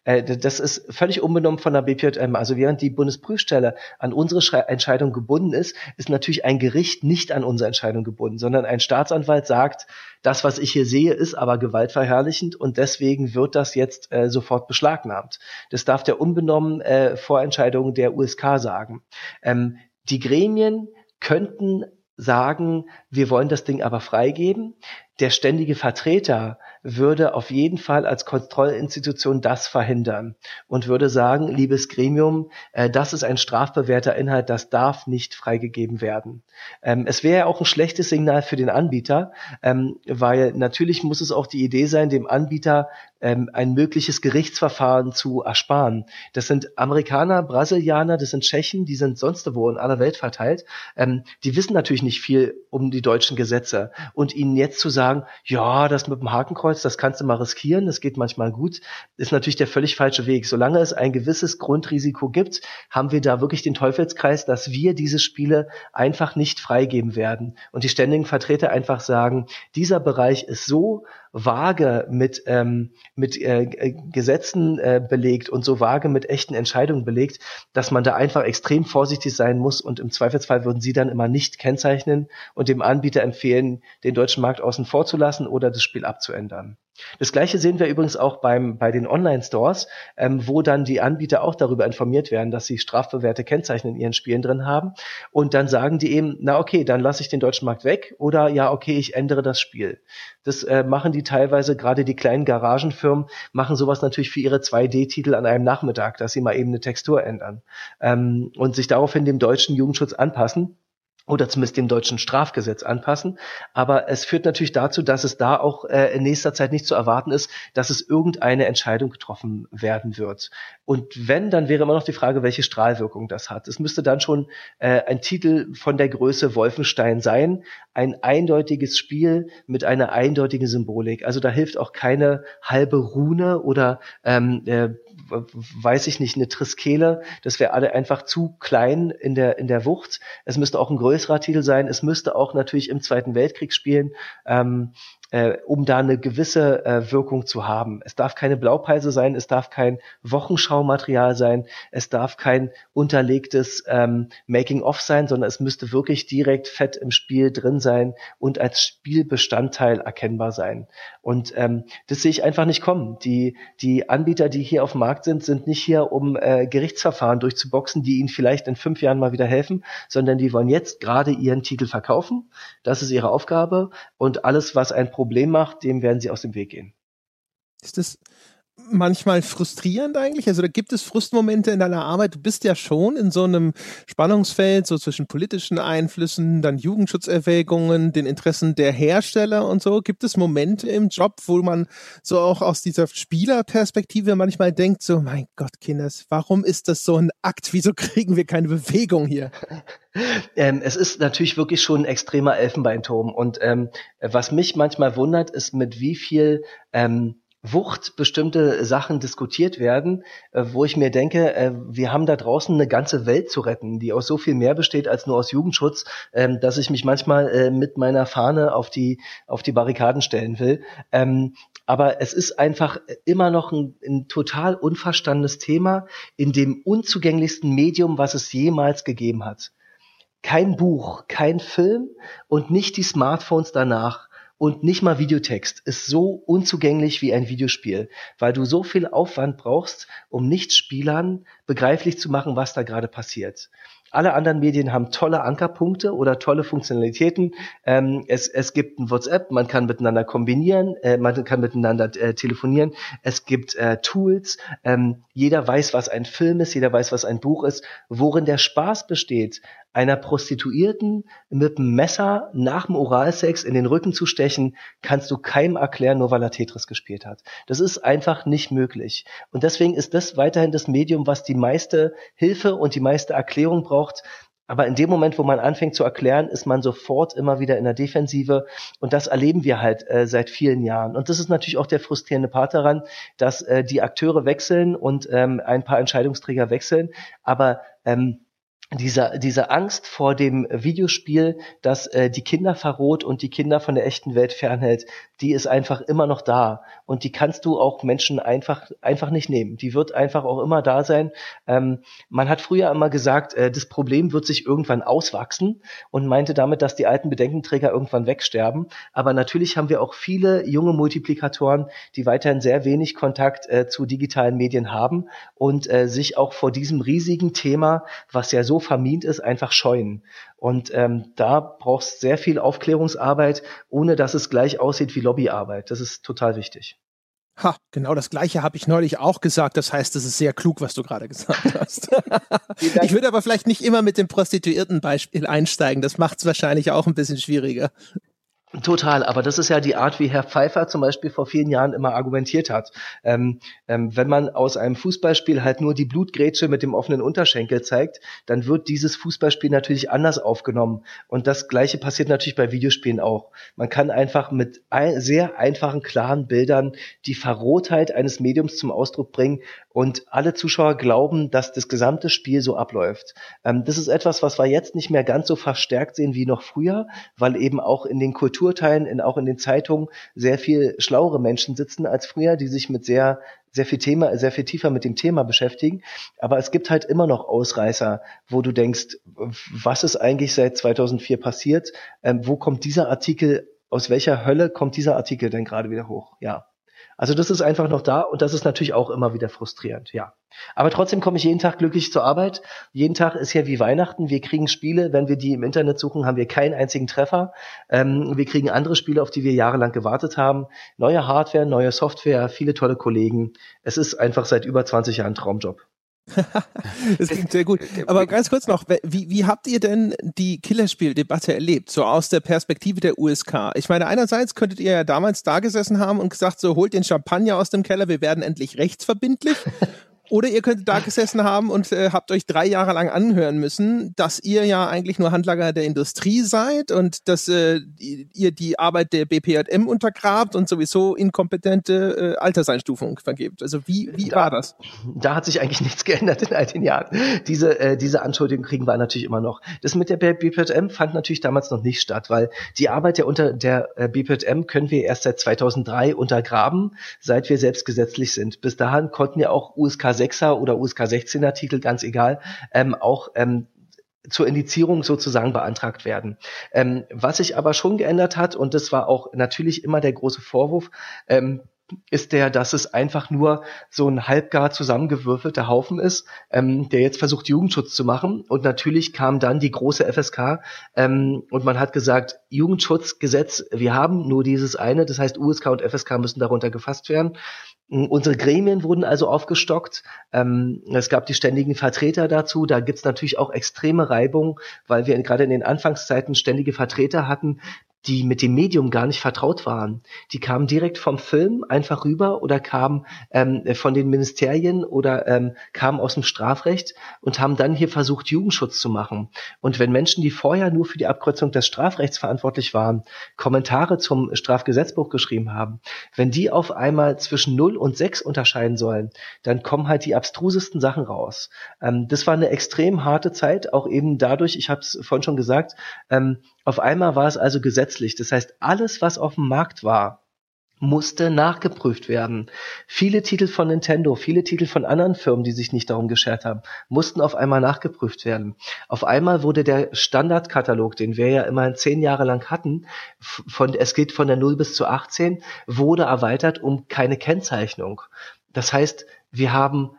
Äh, das ist völlig unbenommen von der BPJM. Also während die Bundesprüfstelle an unsere Entscheidung gebunden ist, ist natürlich ein Gericht nicht an unsere Entscheidung gebunden, sondern ein Staatsanwalt sagt, das, was ich hier sehe, ist aber gewaltverherrlichend und deswegen wird das jetzt äh, sofort beschlagnahmt. Das darf der unbenommen äh, Vorentscheidung der USK sagen. Ähm, die Gremien könnten sagen, wir wollen das Ding aber freigeben. Der ständige Vertreter würde auf jeden Fall als Kontrollinstitution das verhindern und würde sagen, liebes Gremium, äh, das ist ein strafbewährter Inhalt, das darf nicht freigegeben werden. Ähm, es wäre ja auch ein schlechtes Signal für den Anbieter, ähm, weil natürlich muss es auch die Idee sein, dem Anbieter ähm, ein mögliches Gerichtsverfahren zu ersparen. Das sind Amerikaner, Brasilianer, das sind Tschechen, die sind sonst wo in aller Welt verteilt. Ähm, die wissen natürlich nicht viel um die deutschen Gesetze. Und ihnen jetzt zu sagen, ja, das mit dem Hakenkreuz, das kannst du mal riskieren, das geht manchmal gut, ist natürlich der völlig falsche Weg. Solange es ein gewisses Grundrisiko gibt, haben wir da wirklich den Teufelskreis, dass wir diese Spiele einfach nicht freigeben werden. Und die ständigen Vertreter einfach sagen, dieser Bereich ist so vage mit, ähm, mit äh, Gesetzen äh, belegt und so vage mit echten Entscheidungen belegt, dass man da einfach extrem vorsichtig sein muss und im Zweifelsfall würden sie dann immer nicht kennzeichnen und dem Anbieter empfehlen, den deutschen Markt außen vor zu lassen oder das Spiel abzuändern. Das gleiche sehen wir übrigens auch beim, bei den Online-Stores, ähm, wo dann die Anbieter auch darüber informiert werden, dass sie strafbewährte Kennzeichen in ihren Spielen drin haben. Und dann sagen die eben, na okay, dann lasse ich den deutschen Markt weg oder ja, okay, ich ändere das Spiel. Das äh, machen die teilweise, gerade die kleinen Garagenfirmen, machen sowas natürlich für ihre 2D-Titel an einem Nachmittag, dass sie mal eben eine Textur ändern ähm, und sich daraufhin dem deutschen Jugendschutz anpassen oder zumindest dem deutschen Strafgesetz anpassen. Aber es führt natürlich dazu, dass es da auch äh, in nächster Zeit nicht zu erwarten ist, dass es irgendeine Entscheidung getroffen werden wird. Und wenn, dann wäre immer noch die Frage, welche Strahlwirkung das hat. Es müsste dann schon äh, ein Titel von der Größe Wolfenstein sein, ein eindeutiges Spiel mit einer eindeutigen Symbolik. Also da hilft auch keine halbe Rune oder ähm, äh, weiß ich nicht, eine Triskele. Das wäre alle einfach zu klein in der, in der Wucht. Es müsste auch ein größerer Titel sein. Es müsste auch natürlich im Zweiten Weltkrieg spielen. Ähm, äh, um da eine gewisse äh, Wirkung zu haben. Es darf keine Blaupeise sein, es darf kein Wochenschaumaterial sein, es darf kein unterlegtes ähm, Making-of sein, sondern es müsste wirklich direkt fett im Spiel drin sein und als Spielbestandteil erkennbar sein. Und ähm, das sehe ich einfach nicht kommen. Die, die Anbieter, die hier auf dem Markt sind, sind nicht hier, um äh, Gerichtsverfahren durchzuboxen, die ihnen vielleicht in fünf Jahren mal wieder helfen, sondern die wollen jetzt gerade ihren Titel verkaufen. Das ist ihre Aufgabe. Und alles, was ein Problem macht, dem werden sie aus dem Weg gehen. Ist das manchmal frustrierend eigentlich? Also da gibt es Frustmomente in deiner Arbeit. Du bist ja schon in so einem Spannungsfeld, so zwischen politischen Einflüssen, dann Jugendschutzerwägungen, den Interessen der Hersteller und so. Gibt es Momente im Job, wo man so auch aus dieser Spielerperspektive manchmal denkt, so, mein Gott, Kinders, warum ist das so ein Akt? Wieso kriegen wir keine Bewegung hier? Ähm, es ist natürlich wirklich schon ein extremer Elfenbeinturm. Und ähm, was mich manchmal wundert, ist, mit wie viel ähm, Wucht bestimmte Sachen diskutiert werden, äh, wo ich mir denke, äh, wir haben da draußen eine ganze Welt zu retten, die aus so viel mehr besteht als nur aus Jugendschutz, ähm, dass ich mich manchmal äh, mit meiner Fahne auf die, auf die Barrikaden stellen will. Ähm, aber es ist einfach immer noch ein, ein total unverstandenes Thema in dem unzugänglichsten Medium, was es jemals gegeben hat. Kein Buch, kein Film und nicht die Smartphones danach und nicht mal Videotext ist so unzugänglich wie ein Videospiel, weil du so viel Aufwand brauchst, um Nichtspielern begreiflich zu machen, was da gerade passiert. Alle anderen Medien haben tolle Ankerpunkte oder tolle Funktionalitäten. Ähm, es, es gibt ein WhatsApp, man kann miteinander kombinieren, äh, man kann miteinander äh, telefonieren. Es gibt äh, Tools. Ähm, jeder weiß, was ein Film ist, jeder weiß, was ein Buch ist. Worin der Spaß besteht, einer Prostituierten mit einem Messer nach dem Oralsex in den Rücken zu stechen, kannst du keinem erklären, nur weil er Tetris gespielt hat. Das ist einfach nicht möglich. Und deswegen ist das weiterhin das Medium, was die meiste Hilfe und die meiste Erklärung braucht. Aber in dem Moment, wo man anfängt zu erklären, ist man sofort immer wieder in der Defensive. Und das erleben wir halt äh, seit vielen Jahren. Und das ist natürlich auch der frustrierende Part daran, dass äh, die Akteure wechseln und ähm, ein paar Entscheidungsträger wechseln. Aber ähm, diese, diese Angst vor dem Videospiel, das äh, die Kinder verroht und die Kinder von der echten Welt fernhält, die ist einfach immer noch da. Und die kannst du auch Menschen einfach, einfach nicht nehmen. Die wird einfach auch immer da sein. Ähm, man hat früher immer gesagt, äh, das Problem wird sich irgendwann auswachsen und meinte damit, dass die alten Bedenkenträger irgendwann wegsterben. Aber natürlich haben wir auch viele junge Multiplikatoren, die weiterhin sehr wenig Kontakt äh, zu digitalen Medien haben und äh, sich auch vor diesem riesigen Thema, was ja so vermint ist, einfach scheuen. Und ähm, da brauchst sehr viel Aufklärungsarbeit, ohne dass es gleich aussieht wie Lobbyarbeit. Das ist total wichtig. Ha, genau das gleiche habe ich neulich auch gesagt. Das heißt, es ist sehr klug, was du gerade gesagt hast. ich würde aber vielleicht nicht immer mit dem Prostituierten-Beispiel einsteigen. Das macht es wahrscheinlich auch ein bisschen schwieriger. Total, aber das ist ja die Art, wie Herr Pfeiffer zum Beispiel vor vielen Jahren immer argumentiert hat. Ähm, ähm, wenn man aus einem Fußballspiel halt nur die Blutgrätsche mit dem offenen Unterschenkel zeigt, dann wird dieses Fußballspiel natürlich anders aufgenommen. Und das Gleiche passiert natürlich bei Videospielen auch. Man kann einfach mit ein, sehr einfachen, klaren Bildern die Verrohtheit eines Mediums zum Ausdruck bringen und alle Zuschauer glauben, dass das gesamte Spiel so abläuft. Ähm, das ist etwas, was wir jetzt nicht mehr ganz so verstärkt sehen wie noch früher, weil eben auch in den Kulturteilen, in, auch in den Zeitungen sehr viel schlauere Menschen sitzen als früher, die sich mit sehr sehr viel Thema, sehr viel tiefer mit dem Thema beschäftigen. Aber es gibt halt immer noch Ausreißer, wo du denkst, was ist eigentlich seit 2004 passiert? Ähm, wo kommt dieser Artikel, aus welcher Hölle kommt dieser Artikel denn gerade wieder hoch? Ja. Also das ist einfach noch da und das ist natürlich auch immer wieder frustrierend, ja. Aber trotzdem komme ich jeden Tag glücklich zur Arbeit. Jeden Tag ist ja wie Weihnachten. Wir kriegen Spiele, wenn wir die im Internet suchen, haben wir keinen einzigen Treffer. Ähm, wir kriegen andere Spiele, auf die wir jahrelang gewartet haben. Neue Hardware, neue Software, viele tolle Kollegen. Es ist einfach seit über 20 Jahren Traumjob. das klingt sehr gut. Aber ganz kurz noch, wie, wie habt ihr denn die Killerspieldebatte erlebt, so aus der Perspektive der USK? Ich meine, einerseits könntet ihr ja damals da gesessen haben und gesagt, so holt den Champagner aus dem Keller, wir werden endlich rechtsverbindlich. Oder ihr könntet da gesessen haben und äh, habt euch drei Jahre lang anhören müssen, dass ihr ja eigentlich nur Handlager der Industrie seid und dass äh, ihr die Arbeit der BPJM untergrabt und sowieso inkompetente äh, Alterseinstufung vergebt. Also wie, wie da, war das? Da hat sich eigentlich nichts geändert in all den Jahren. Diese, äh, diese Anschuldigung kriegen wir natürlich immer noch. Das mit der BPJM fand natürlich damals noch nicht statt, weil die Arbeit der, unter, der äh, BPJM können wir erst seit 2003 untergraben, seit wir selbst gesetzlich sind. Bis dahin konnten ja auch USK 6er oder USK 16er Titel, ganz egal, ähm, auch ähm, zur Indizierung sozusagen beantragt werden. Ähm, was sich aber schon geändert hat, und das war auch natürlich immer der große Vorwurf, ähm, ist der, dass es einfach nur so ein halbgar zusammengewürfelter Haufen ist, ähm, der jetzt versucht, Jugendschutz zu machen. Und natürlich kam dann die große FSK ähm, und man hat gesagt, Jugendschutzgesetz, wir haben nur dieses eine, das heißt USK und FSK müssen darunter gefasst werden. Unsere Gremien wurden also aufgestockt. Ähm, es gab die ständigen Vertreter dazu. Da gibt's natürlich auch extreme Reibung, weil wir gerade in den Anfangszeiten ständige Vertreter hatten, die mit dem Medium gar nicht vertraut waren. Die kamen direkt vom Film einfach rüber oder kamen ähm, von den Ministerien oder ähm, kamen aus dem Strafrecht und haben dann hier versucht, Jugendschutz zu machen. Und wenn Menschen, die vorher nur für die Abkürzung des Strafrechts verantwortlich waren, Kommentare zum Strafgesetzbuch geschrieben haben, wenn die auf einmal zwischen 0 und 6 unterscheiden sollen, dann kommen halt die abstrusesten Sachen raus. Ähm, das war eine extrem harte Zeit, auch eben dadurch, ich habe es vorhin schon gesagt, ähm, auf einmal war es also gesetzlich. Das heißt, alles, was auf dem Markt war, musste nachgeprüft werden. Viele Titel von Nintendo, viele Titel von anderen Firmen, die sich nicht darum geschert haben, mussten auf einmal nachgeprüft werden. Auf einmal wurde der Standardkatalog, den wir ja immerhin zehn Jahre lang hatten, von, es geht von der 0 bis zu 18, wurde erweitert um keine Kennzeichnung. Das heißt, wir haben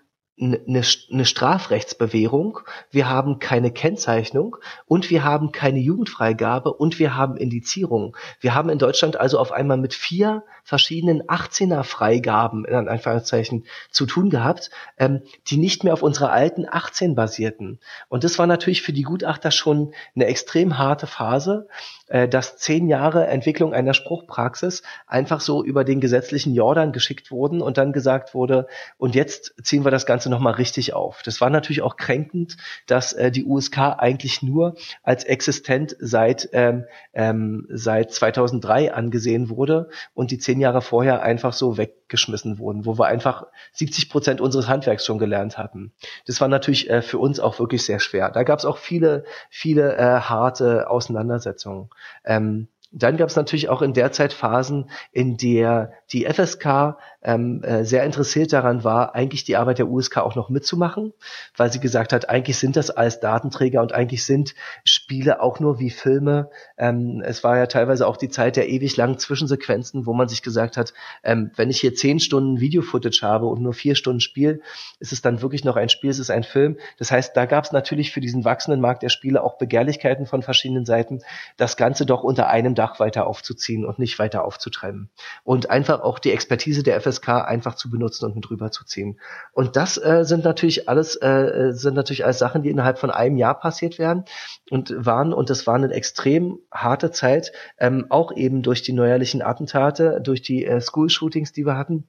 eine, eine Strafrechtsbewährung, wir haben keine Kennzeichnung und wir haben keine Jugendfreigabe und wir haben Indizierung. Wir haben in Deutschland also auf einmal mit vier verschiedenen 18er Freigaben in Anführungszeichen zu tun gehabt, ähm, die nicht mehr auf unserer alten 18 basierten. Und das war natürlich für die Gutachter schon eine extrem harte Phase, äh, dass zehn Jahre Entwicklung einer Spruchpraxis einfach so über den gesetzlichen Jordan geschickt wurden und dann gesagt wurde, und jetzt ziehen wir das Ganze nochmal richtig auf. Das war natürlich auch kränkend, dass äh, die USK eigentlich nur als existent seit, ähm, ähm, seit 2003 angesehen wurde und die zehn Jahre vorher einfach so weggeschmissen wurden, wo wir einfach 70 Prozent unseres Handwerks schon gelernt hatten. Das war natürlich äh, für uns auch wirklich sehr schwer. Da gab es auch viele, viele äh, harte Auseinandersetzungen. Ähm, dann gab es natürlich auch in der Zeit Phasen, in der die FSK ähm, äh, sehr interessiert daran war, eigentlich die Arbeit der USK auch noch mitzumachen, weil sie gesagt hat, eigentlich sind das alles Datenträger und eigentlich sind Spiele auch nur wie Filme. Ähm, es war ja teilweise auch die Zeit der ewig langen Zwischensequenzen, wo man sich gesagt hat, ähm, wenn ich hier zehn Stunden Video-Footage habe und nur vier Stunden Spiel, ist es dann wirklich noch ein Spiel, ist es ein Film. Das heißt, da gab es natürlich für diesen wachsenden Markt der Spiele auch Begehrlichkeiten von verschiedenen Seiten, das Ganze doch unter einem Dach weiter aufzuziehen und nicht weiter aufzutreiben. Und einfach auch die Expertise der FSK einfach zu benutzen und mit rüberzuziehen. Und das äh, sind natürlich alles äh, sind natürlich alles Sachen, die innerhalb von einem Jahr passiert werden und waren und das war eine extrem harte Zeit, ähm, auch eben durch die neuerlichen Attentate, durch die äh, School-Shootings, die wir hatten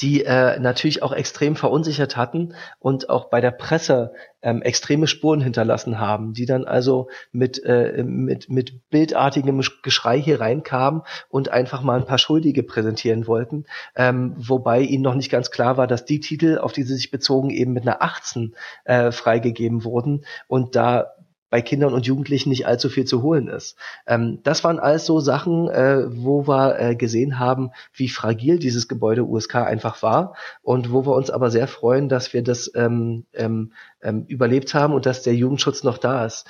die äh, natürlich auch extrem verunsichert hatten und auch bei der Presse ähm, extreme Spuren hinterlassen haben, die dann also mit, äh, mit, mit bildartigem Geschrei hier reinkamen und einfach mal ein paar Schuldige präsentieren wollten, ähm, wobei ihnen noch nicht ganz klar war, dass die Titel, auf die sie sich bezogen, eben mit einer 18 äh, freigegeben wurden. Und da bei Kindern und Jugendlichen nicht allzu viel zu holen ist. Ähm, das waren alles so Sachen, äh, wo wir äh, gesehen haben, wie fragil dieses Gebäude USK einfach war und wo wir uns aber sehr freuen, dass wir das ähm, ähm, ähm überlebt haben und dass der Jugendschutz noch da ist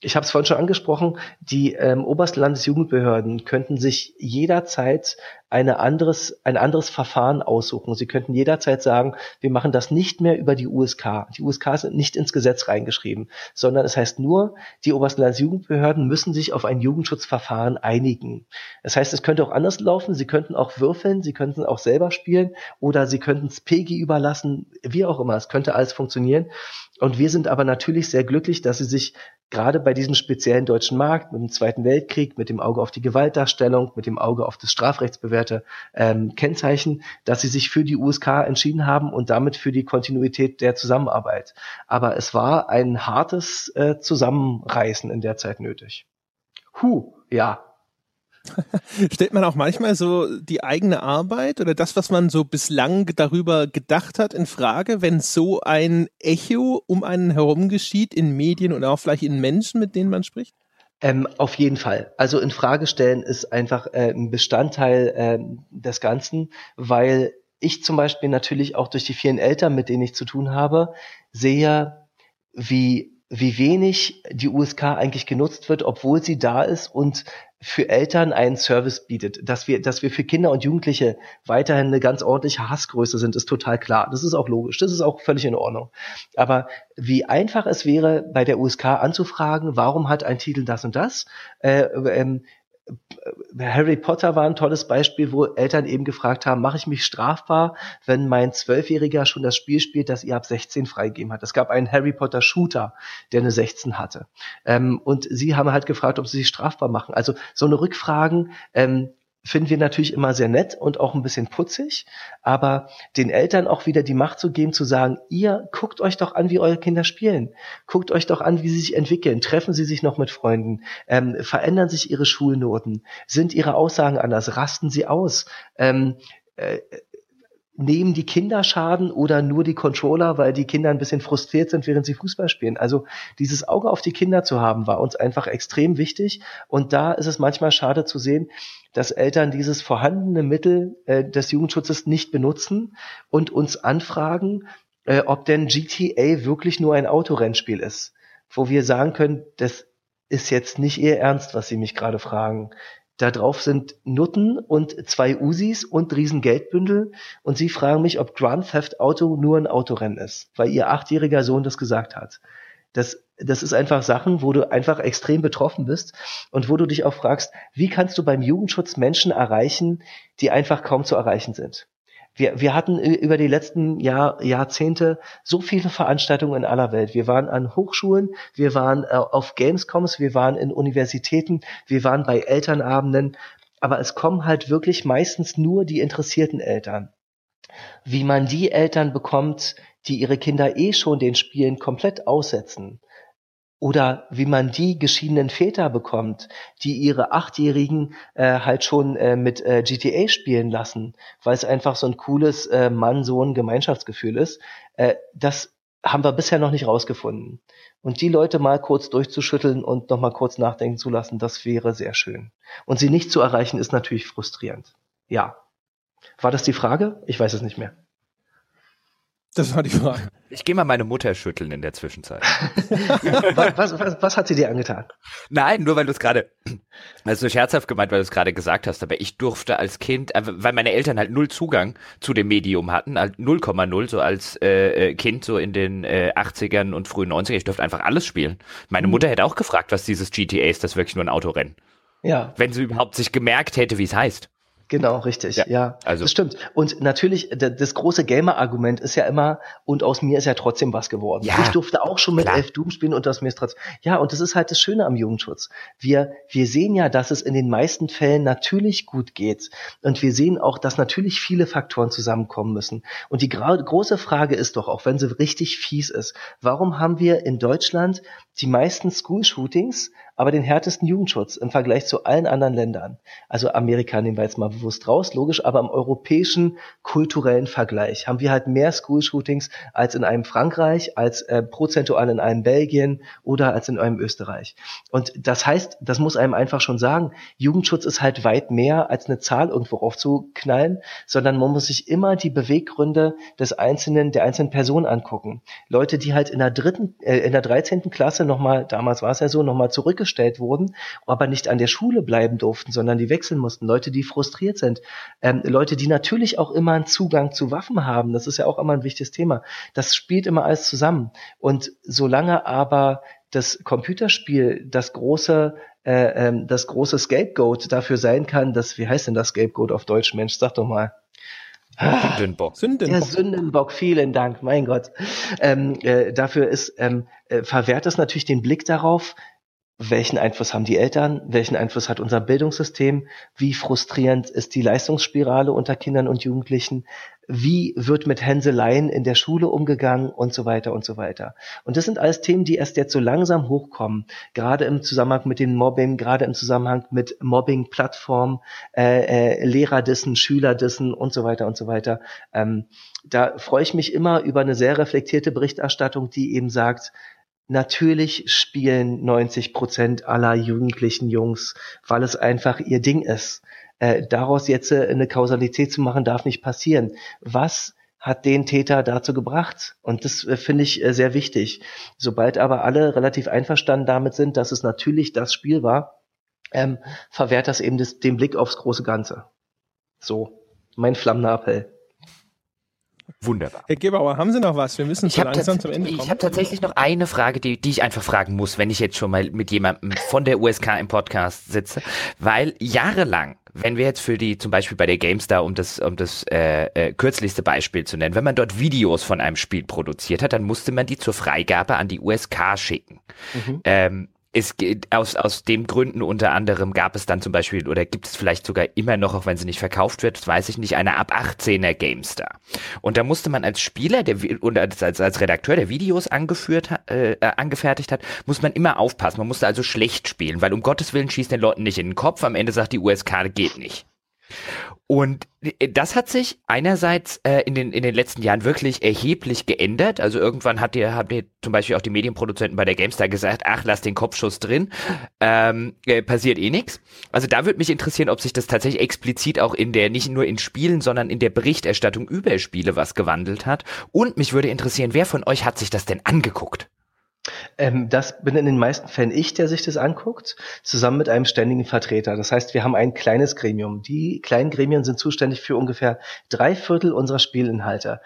ich habe es vorhin schon angesprochen, die ähm, obersten Landesjugendbehörden könnten sich jederzeit eine anderes, ein anderes Verfahren aussuchen. Sie könnten jederzeit sagen, wir machen das nicht mehr über die USK. Die USK sind nicht ins Gesetz reingeschrieben, sondern es heißt nur, die obersten Landesjugendbehörden müssen sich auf ein Jugendschutzverfahren einigen. Das heißt, es könnte auch anders laufen. Sie könnten auch würfeln, Sie könnten auch selber spielen oder Sie könnten es PEGI überlassen, wie auch immer. Es könnte alles funktionieren. Und wir sind aber natürlich sehr glücklich, dass sie sich gerade bei diesem speziellen deutschen Markt mit dem Zweiten Weltkrieg, mit dem Auge auf die Gewaltdarstellung, mit dem Auge auf das strafrechtsbewährte ähm, Kennzeichen, dass sie sich für die USK entschieden haben und damit für die Kontinuität der Zusammenarbeit. Aber es war ein hartes äh, Zusammenreißen in der Zeit nötig. Huh, ja, Stellt man auch manchmal so die eigene Arbeit oder das, was man so bislang darüber gedacht hat, in Frage, wenn so ein Echo um einen herum geschieht in Medien oder auch vielleicht in Menschen, mit denen man spricht? Ähm, auf jeden Fall. Also in Frage stellen ist einfach äh, ein Bestandteil äh, des Ganzen, weil ich zum Beispiel natürlich auch durch die vielen Eltern, mit denen ich zu tun habe, sehe, wie wie wenig die USK eigentlich genutzt wird, obwohl sie da ist und für Eltern einen Service bietet. Dass wir, dass wir für Kinder und Jugendliche weiterhin eine ganz ordentliche Hassgröße sind, ist total klar. Das ist auch logisch. Das ist auch völlig in Ordnung. Aber wie einfach es wäre, bei der USK anzufragen, warum hat ein Titel das und das? Äh, ähm, Harry Potter war ein tolles Beispiel, wo Eltern eben gefragt haben, mache ich mich strafbar, wenn mein Zwölfjähriger schon das Spiel spielt, das ihr ab 16 freigegeben hat. Es gab einen Harry Potter Shooter, der eine 16 hatte. Ähm, und sie haben halt gefragt, ob sie sich strafbar machen. Also so eine Rückfragen, ähm, finden wir natürlich immer sehr nett und auch ein bisschen putzig, aber den Eltern auch wieder die Macht zu geben, zu sagen, ihr guckt euch doch an, wie eure Kinder spielen, guckt euch doch an, wie sie sich entwickeln, treffen sie sich noch mit Freunden, ähm, verändern sich ihre Schulnoten, sind ihre Aussagen anders, rasten sie aus, ähm, äh, nehmen die Kinder Schaden oder nur die Controller, weil die Kinder ein bisschen frustriert sind, während sie Fußball spielen. Also dieses Auge auf die Kinder zu haben, war uns einfach extrem wichtig. Und da ist es manchmal schade zu sehen, dass Eltern dieses vorhandene Mittel äh, des Jugendschutzes nicht benutzen und uns anfragen, äh, ob denn GTA wirklich nur ein Autorennspiel ist. Wo wir sagen können, das ist jetzt nicht ihr Ernst, was sie mich gerade fragen. Da drauf sind Nutten und zwei Usis und riesen Geldbündel und sie fragen mich, ob Grand Theft Auto nur ein Autorennen ist, weil ihr achtjähriger Sohn das gesagt hat. Das, das ist einfach Sachen, wo du einfach extrem betroffen bist und wo du dich auch fragst, wie kannst du beim Jugendschutz Menschen erreichen, die einfach kaum zu erreichen sind? Wir, wir hatten über die letzten Jahr, Jahrzehnte so viele Veranstaltungen in aller Welt. Wir waren an Hochschulen, wir waren äh, auf Gamescoms, wir waren in Universitäten, wir waren bei Elternabenden, aber es kommen halt wirklich meistens nur die interessierten Eltern. Wie man die Eltern bekommt, die ihre Kinder eh schon den Spielen komplett aussetzen, oder wie man die geschiedenen Väter bekommt, die ihre Achtjährigen äh, halt schon äh, mit äh, GTA spielen lassen, weil es einfach so ein cooles äh, Mann-Sohn-Gemeinschaftsgefühl ist. Äh, das haben wir bisher noch nicht rausgefunden. Und die Leute mal kurz durchzuschütteln und noch mal kurz nachdenken zu lassen, das wäre sehr schön. Und sie nicht zu erreichen, ist natürlich frustrierend. Ja. War das die Frage? Ich weiß es nicht mehr. Das war die Frage. Ich gehe mal meine Mutter schütteln in der Zwischenzeit. was, was, was, was, hat sie dir angetan? Nein, nur weil du es gerade, also scherzhaft gemeint, weil du es gerade gesagt hast, aber ich durfte als Kind, äh, weil meine Eltern halt null Zugang zu dem Medium hatten, halt 0,0 so als äh, äh, Kind so in den äh, 80ern und frühen 90ern, ich durfte einfach alles spielen. Meine mhm. Mutter hätte auch gefragt, was dieses GTA ist, das wirklich nur ein Autorennen. Ja. Wenn sie überhaupt sich gemerkt hätte, wie es heißt. Genau, richtig. Ja, ja, also das stimmt. Und natürlich, das große Gamer-Argument ist ja immer, und aus mir ist ja trotzdem was geworden. Ja, ich durfte auch schon mit klar. elf Doom spielen und aus mir ist trotzdem. Ja, und das ist halt das Schöne am Jugendschutz. Wir, wir sehen ja, dass es in den meisten Fällen natürlich gut geht. Und wir sehen auch, dass natürlich viele Faktoren zusammenkommen müssen. Und die große Frage ist doch, auch wenn sie richtig fies ist, warum haben wir in Deutschland die meisten School-Shootings, aber den härtesten Jugendschutz im Vergleich zu allen anderen Ländern. Also Amerika nehmen wir jetzt mal bewusst raus, logisch, aber im europäischen kulturellen Vergleich haben wir halt mehr School-Shootings als in einem Frankreich, als äh, prozentual in einem Belgien oder als in einem Österreich. Und das heißt, das muss einem einfach schon sagen, Jugendschutz ist halt weit mehr als eine Zahl irgendwo aufzuknallen, sondern man muss sich immer die Beweggründe des einzelnen, der einzelnen Person angucken. Leute, die halt in der dritten, äh, in der 13. Klasse nochmal, damals war es ja so, nochmal zurückgeschickt abgestellt wurden, aber nicht an der Schule bleiben durften, sondern die wechseln mussten. Leute, die frustriert sind. Ähm, Leute, die natürlich auch immer einen Zugang zu Waffen haben. Das ist ja auch immer ein wichtiges Thema. Das spielt immer alles zusammen. Und solange aber das Computerspiel das große äh, ähm, das große Scapegoat dafür sein kann, dass wie heißt denn das Scapegoat auf Deutsch, Mensch, sag doch mal. Sündenbock. Sündenbock. Der Sündenbock, vielen Dank, mein Gott. Ähm, äh, dafür ist, ähm, äh, verwehrt es natürlich den Blick darauf, welchen Einfluss haben die Eltern, welchen Einfluss hat unser Bildungssystem, wie frustrierend ist die Leistungsspirale unter Kindern und Jugendlichen, wie wird mit Hänseleien in der Schule umgegangen? Und so weiter und so weiter. Und das sind alles Themen, die erst jetzt so langsam hochkommen, gerade im Zusammenhang mit dem Mobbing, gerade im Zusammenhang mit Mobbing-Plattformen, äh, äh, Lehrerdissen, Schülerdissen und so weiter und so weiter. Ähm, da freue ich mich immer über eine sehr reflektierte Berichterstattung, die eben sagt, Natürlich spielen 90 Prozent aller jugendlichen Jungs, weil es einfach ihr Ding ist. Äh, daraus jetzt äh, eine Kausalität zu machen, darf nicht passieren. Was hat den Täter dazu gebracht? Und das äh, finde ich äh, sehr wichtig. Sobald aber alle relativ einverstanden damit sind, dass es natürlich das Spiel war, ähm, verwehrt das eben das, den Blick aufs große Ganze. So, mein flammender Appell. Wunderbar. Herr Gebauer, haben Sie noch was? Wir müssen ich so langsam zum Ende kommen. Ich habe tatsächlich noch eine Frage, die, die ich einfach fragen muss, wenn ich jetzt schon mal mit jemandem von der USK im Podcast sitze. Weil jahrelang, wenn wir jetzt für die, zum Beispiel bei der GameStar, um das, um das äh, äh, kürzlichste Beispiel zu nennen, wenn man dort Videos von einem Spiel produziert hat, dann musste man die zur Freigabe an die USK schicken. Mhm. Ähm, es geht aus, aus dem Gründen unter anderem gab es dann zum Beispiel oder gibt es vielleicht sogar immer noch, auch wenn sie nicht verkauft wird, weiß ich nicht, eine ab 18er GameStar. Und da musste man als Spieler der, und als, als, Redakteur, der Videos angeführt, äh, angefertigt hat, muss man immer aufpassen. Man musste also schlecht spielen, weil um Gottes Willen schießt den Leuten nicht in den Kopf, am Ende sagt die USK, geht nicht. Und äh, das hat sich einerseits äh, in, den, in den letzten Jahren wirklich erheblich geändert. Also irgendwann hat ihr, habt ihr zum Beispiel auch die Medienproduzenten bei der GameStar gesagt, ach, lass den Kopfschuss drin, ähm, äh, passiert eh nichts. Also da würde mich interessieren, ob sich das tatsächlich explizit auch in der, nicht nur in Spielen, sondern in der Berichterstattung über Spiele was gewandelt hat. Und mich würde interessieren, wer von euch hat sich das denn angeguckt? Ähm, das bin in den meisten Fällen ich, der sich das anguckt, zusammen mit einem ständigen Vertreter. Das heißt, wir haben ein kleines Gremium. Die kleinen Gremien sind zuständig für ungefähr drei Viertel unserer Spielinhalte.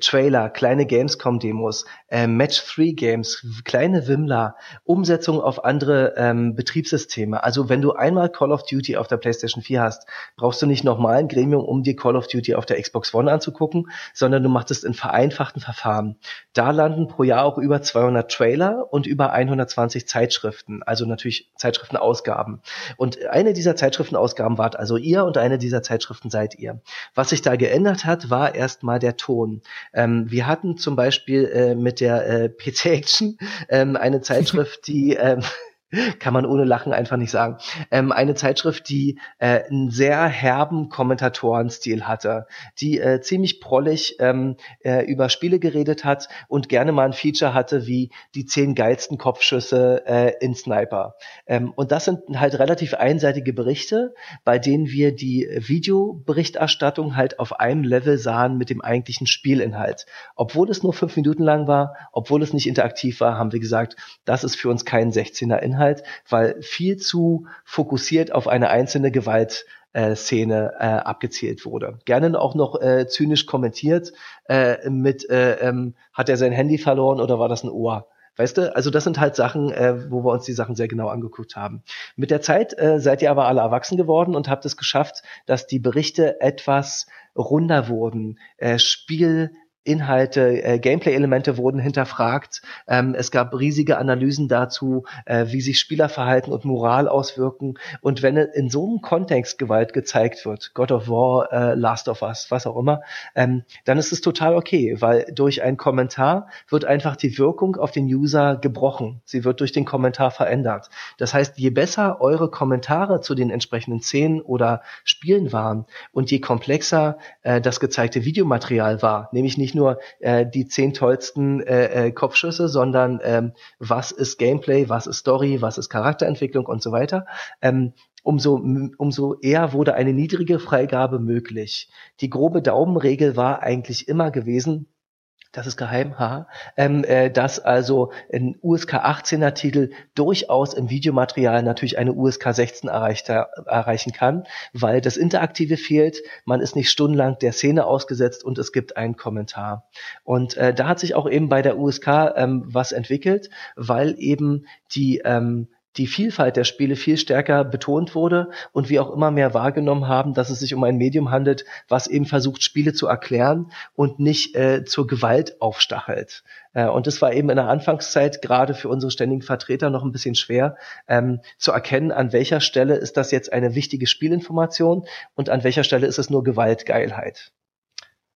Trailer, kleine Gamescom-Demos, äh, Match-3-Games, kleine Wimmler, Umsetzung auf andere ähm, Betriebssysteme. Also wenn du einmal Call of Duty auf der PlayStation 4 hast, brauchst du nicht nochmal ein Gremium, um dir Call of Duty auf der Xbox One anzugucken, sondern du machst es in vereinfachten Verfahren. Da landen pro Jahr auch über 200 Trailer und über 120 Zeitschriften, also natürlich Zeitschriftenausgaben. Und eine dieser Zeitschriftenausgaben wart also ihr und eine dieser Zeitschriften seid ihr. Was sich da geändert hat, war erstmal der Ton. Ähm, wir hatten zum Beispiel äh, mit der äh, PC Action ähm, eine Zeitschrift, die ähm, kann man ohne Lachen einfach nicht sagen. Ähm, eine Zeitschrift, die äh, einen sehr herben Kommentatorenstil hatte, die äh, ziemlich prollig ähm, äh, über Spiele geredet hat und gerne mal ein Feature hatte wie die zehn geilsten Kopfschüsse äh, in Sniper. Ähm, und das sind halt relativ einseitige Berichte, bei denen wir die Videoberichterstattung halt auf einem Level sahen mit dem eigentlichen Spielinhalt. Obwohl es nur fünf Minuten lang war, obwohl es nicht interaktiv war, haben wir gesagt, das ist für uns kein 16er Inhalt Inhalt, weil viel zu fokussiert auf eine einzelne Gewalt äh, Szene äh, abgezielt wurde. Gerne auch noch äh, zynisch kommentiert äh, mit äh, ähm, hat er sein Handy verloren oder war das ein Ohr? Weißt du, also das sind halt Sachen, äh, wo wir uns die Sachen sehr genau angeguckt haben. Mit der Zeit äh, seid ihr aber alle erwachsen geworden und habt es geschafft, dass die Berichte etwas runder wurden. Äh, Spiel Inhalte, äh, Gameplay-Elemente wurden hinterfragt. Ähm, es gab riesige Analysen dazu, äh, wie sich Spielerverhalten und Moral auswirken. Und wenn in so einem Kontext Gewalt gezeigt wird, God of War, äh, Last of Us, was auch immer, ähm, dann ist es total okay, weil durch einen Kommentar wird einfach die Wirkung auf den User gebrochen. Sie wird durch den Kommentar verändert. Das heißt, je besser eure Kommentare zu den entsprechenden Szenen oder Spielen waren und je komplexer äh, das gezeigte Videomaterial war, nämlich nicht nur äh, die zehn tollsten äh, äh, Kopfschüsse, sondern ähm, was ist Gameplay, was ist Story, was ist Charakterentwicklung und so weiter. Ähm, umso, umso eher wurde eine niedrige Freigabe möglich. Die grobe Daumenregel war eigentlich immer gewesen, das ist geheim, haha, ähm, äh, dass also ein USK 18er Titel durchaus im Videomaterial natürlich eine USK 16 erreichter, erreichen kann, weil das Interaktive fehlt, man ist nicht stundenlang der Szene ausgesetzt und es gibt einen Kommentar. Und äh, da hat sich auch eben bei der USK ähm, was entwickelt, weil eben die ähm, die Vielfalt der Spiele viel stärker betont wurde und wir auch immer mehr wahrgenommen haben, dass es sich um ein Medium handelt, was eben versucht, Spiele zu erklären und nicht äh, zur Gewalt aufstachelt. Äh, und das war eben in der Anfangszeit gerade für unsere ständigen Vertreter noch ein bisschen schwer ähm, zu erkennen, an welcher Stelle ist das jetzt eine wichtige Spielinformation und an welcher Stelle ist es nur Gewaltgeilheit.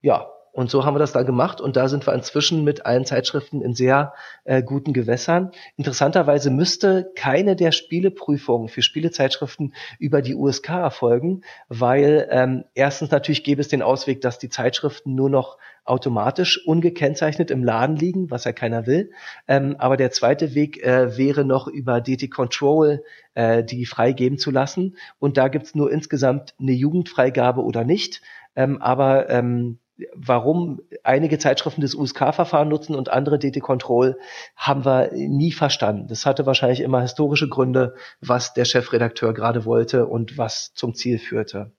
Ja, und so haben wir das da gemacht und da sind wir inzwischen mit allen Zeitschriften in sehr äh, guten Gewässern. Interessanterweise müsste keine der Spieleprüfungen für Spielezeitschriften über die USK erfolgen, weil ähm, erstens natürlich gäbe es den Ausweg, dass die Zeitschriften nur noch automatisch ungekennzeichnet im Laden liegen, was ja keiner will. Ähm, aber der zweite Weg äh, wäre noch über DT Control äh, die freigeben zu lassen. Und da gibt's nur insgesamt eine Jugendfreigabe oder nicht. Ähm, aber ähm, warum einige Zeitschriften das USK-Verfahren nutzen und andere DT-Control, haben wir nie verstanden. Das hatte wahrscheinlich immer historische Gründe, was der Chefredakteur gerade wollte und was zum Ziel führte.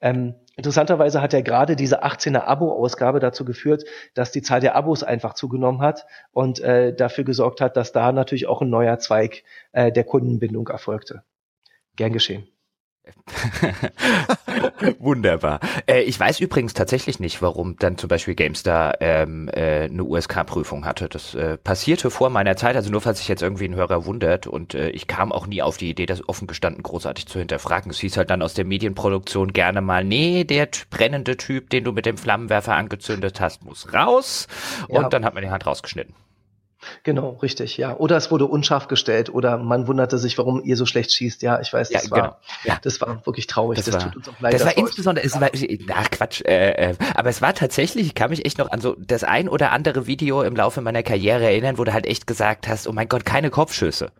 Ähm, interessanterweise hat ja gerade diese 18er Abo-Ausgabe dazu geführt, dass die Zahl der Abos einfach zugenommen hat und äh, dafür gesorgt hat, dass da natürlich auch ein neuer Zweig äh, der Kundenbindung erfolgte. Gern geschehen. Wunderbar. Äh, ich weiß übrigens tatsächlich nicht, warum dann zum Beispiel GameStar ähm, äh, eine USK-Prüfung hatte. Das äh, passierte vor meiner Zeit, also nur falls sich jetzt irgendwie ein Hörer wundert. Und äh, ich kam auch nie auf die Idee, das offen gestanden großartig zu hinterfragen. Es hieß halt dann aus der Medienproduktion gerne mal, nee, der brennende Typ, den du mit dem Flammenwerfer angezündet hast, muss raus. Und ja. dann hat man die Hand rausgeschnitten. Genau, richtig, ja. Oder es wurde unscharf gestellt oder man wunderte sich, warum ihr so schlecht schießt. Ja, ich weiß, das ja, war, genau. ja. das war wirklich traurig. Das, das war, tut uns auch leid. Das war insbesondere, es war, ach Quatsch, äh, äh, aber es war tatsächlich, ich kann mich echt noch an so das ein oder andere Video im Laufe meiner Karriere erinnern, wo du halt echt gesagt hast, oh mein Gott, keine Kopfschüsse.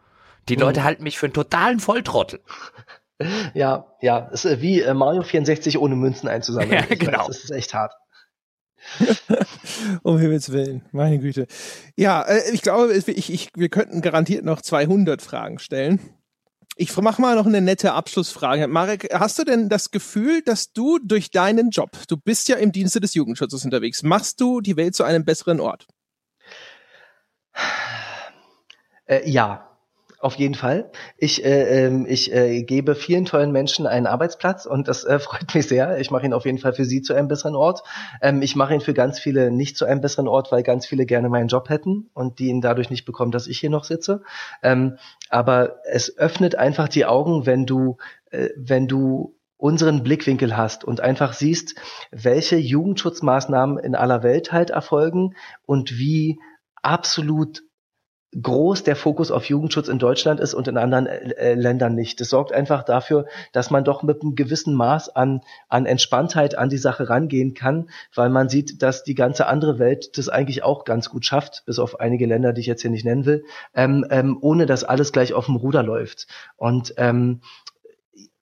Die mhm. Leute halten mich für einen totalen Volltrottel. Ja, ja, es ist wie äh, Mario 64 ohne Münzen einzusammeln. Ja, genau. Weiß, das ist echt hart. um Himmels Willen, meine Güte. Ja, äh, ich glaube, ich, ich, wir könnten garantiert noch 200 Fragen stellen. Ich mache mal noch eine nette Abschlussfrage. Marek, hast du denn das Gefühl, dass du durch deinen Job, du bist ja im Dienste des Jugendschutzes unterwegs, machst du die Welt zu einem besseren Ort? Äh, ja, auf jeden Fall. Ich, äh, ähm, ich äh, gebe vielen tollen Menschen einen Arbeitsplatz und das äh, freut mich sehr. Ich mache ihn auf jeden Fall für sie zu einem besseren Ort. Ähm, ich mache ihn für ganz viele nicht zu einem besseren Ort, weil ganz viele gerne meinen Job hätten und die ihn dadurch nicht bekommen, dass ich hier noch sitze. Ähm, aber es öffnet einfach die Augen, wenn du, äh, wenn du unseren Blickwinkel hast und einfach siehst, welche Jugendschutzmaßnahmen in aller Welt halt erfolgen und wie absolut groß der Fokus auf Jugendschutz in Deutschland ist und in anderen äh, Ländern nicht. Das sorgt einfach dafür, dass man doch mit einem gewissen Maß an, an Entspanntheit an die Sache rangehen kann, weil man sieht, dass die ganze andere Welt das eigentlich auch ganz gut schafft, bis auf einige Länder, die ich jetzt hier nicht nennen will, ähm, ähm, ohne dass alles gleich auf dem Ruder läuft. Und ähm,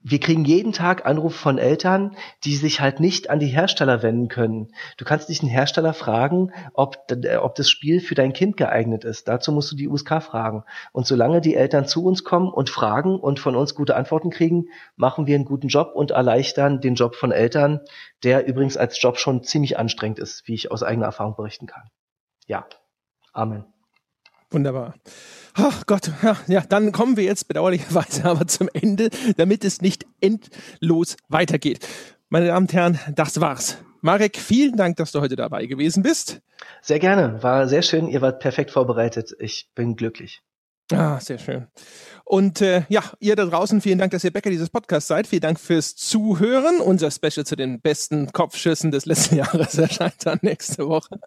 wir kriegen jeden Tag Anrufe von Eltern, die sich halt nicht an die Hersteller wenden können. Du kannst dich einen Hersteller fragen, ob, ob das Spiel für dein Kind geeignet ist. Dazu musst du die USK fragen. Und solange die Eltern zu uns kommen und fragen und von uns gute Antworten kriegen, machen wir einen guten Job und erleichtern den Job von Eltern, der übrigens als Job schon ziemlich anstrengend ist, wie ich aus eigener Erfahrung berichten kann. Ja. Amen. Wunderbar. Ach Gott, ja, ja, dann kommen wir jetzt bedauerlicherweise aber zum Ende, damit es nicht endlos weitergeht. Meine Damen und Herren, das war's. Marek, vielen Dank, dass du heute dabei gewesen bist. Sehr gerne, war sehr schön. Ihr wart perfekt vorbereitet. Ich bin glücklich. Ah, sehr schön. Und äh, ja, ihr da draußen, vielen Dank, dass ihr Bäcker dieses Podcasts seid. Vielen Dank fürs Zuhören. Unser Special zu den besten Kopfschüssen des letzten Jahres erscheint dann nächste Woche.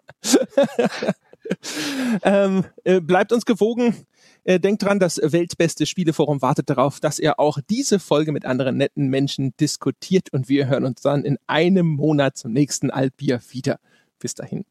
Ähm, äh, bleibt uns gewogen. Äh, denkt dran, das weltbeste Spieleforum wartet darauf, dass ihr auch diese Folge mit anderen netten Menschen diskutiert und wir hören uns dann in einem Monat zum nächsten Altbier wieder. Bis dahin.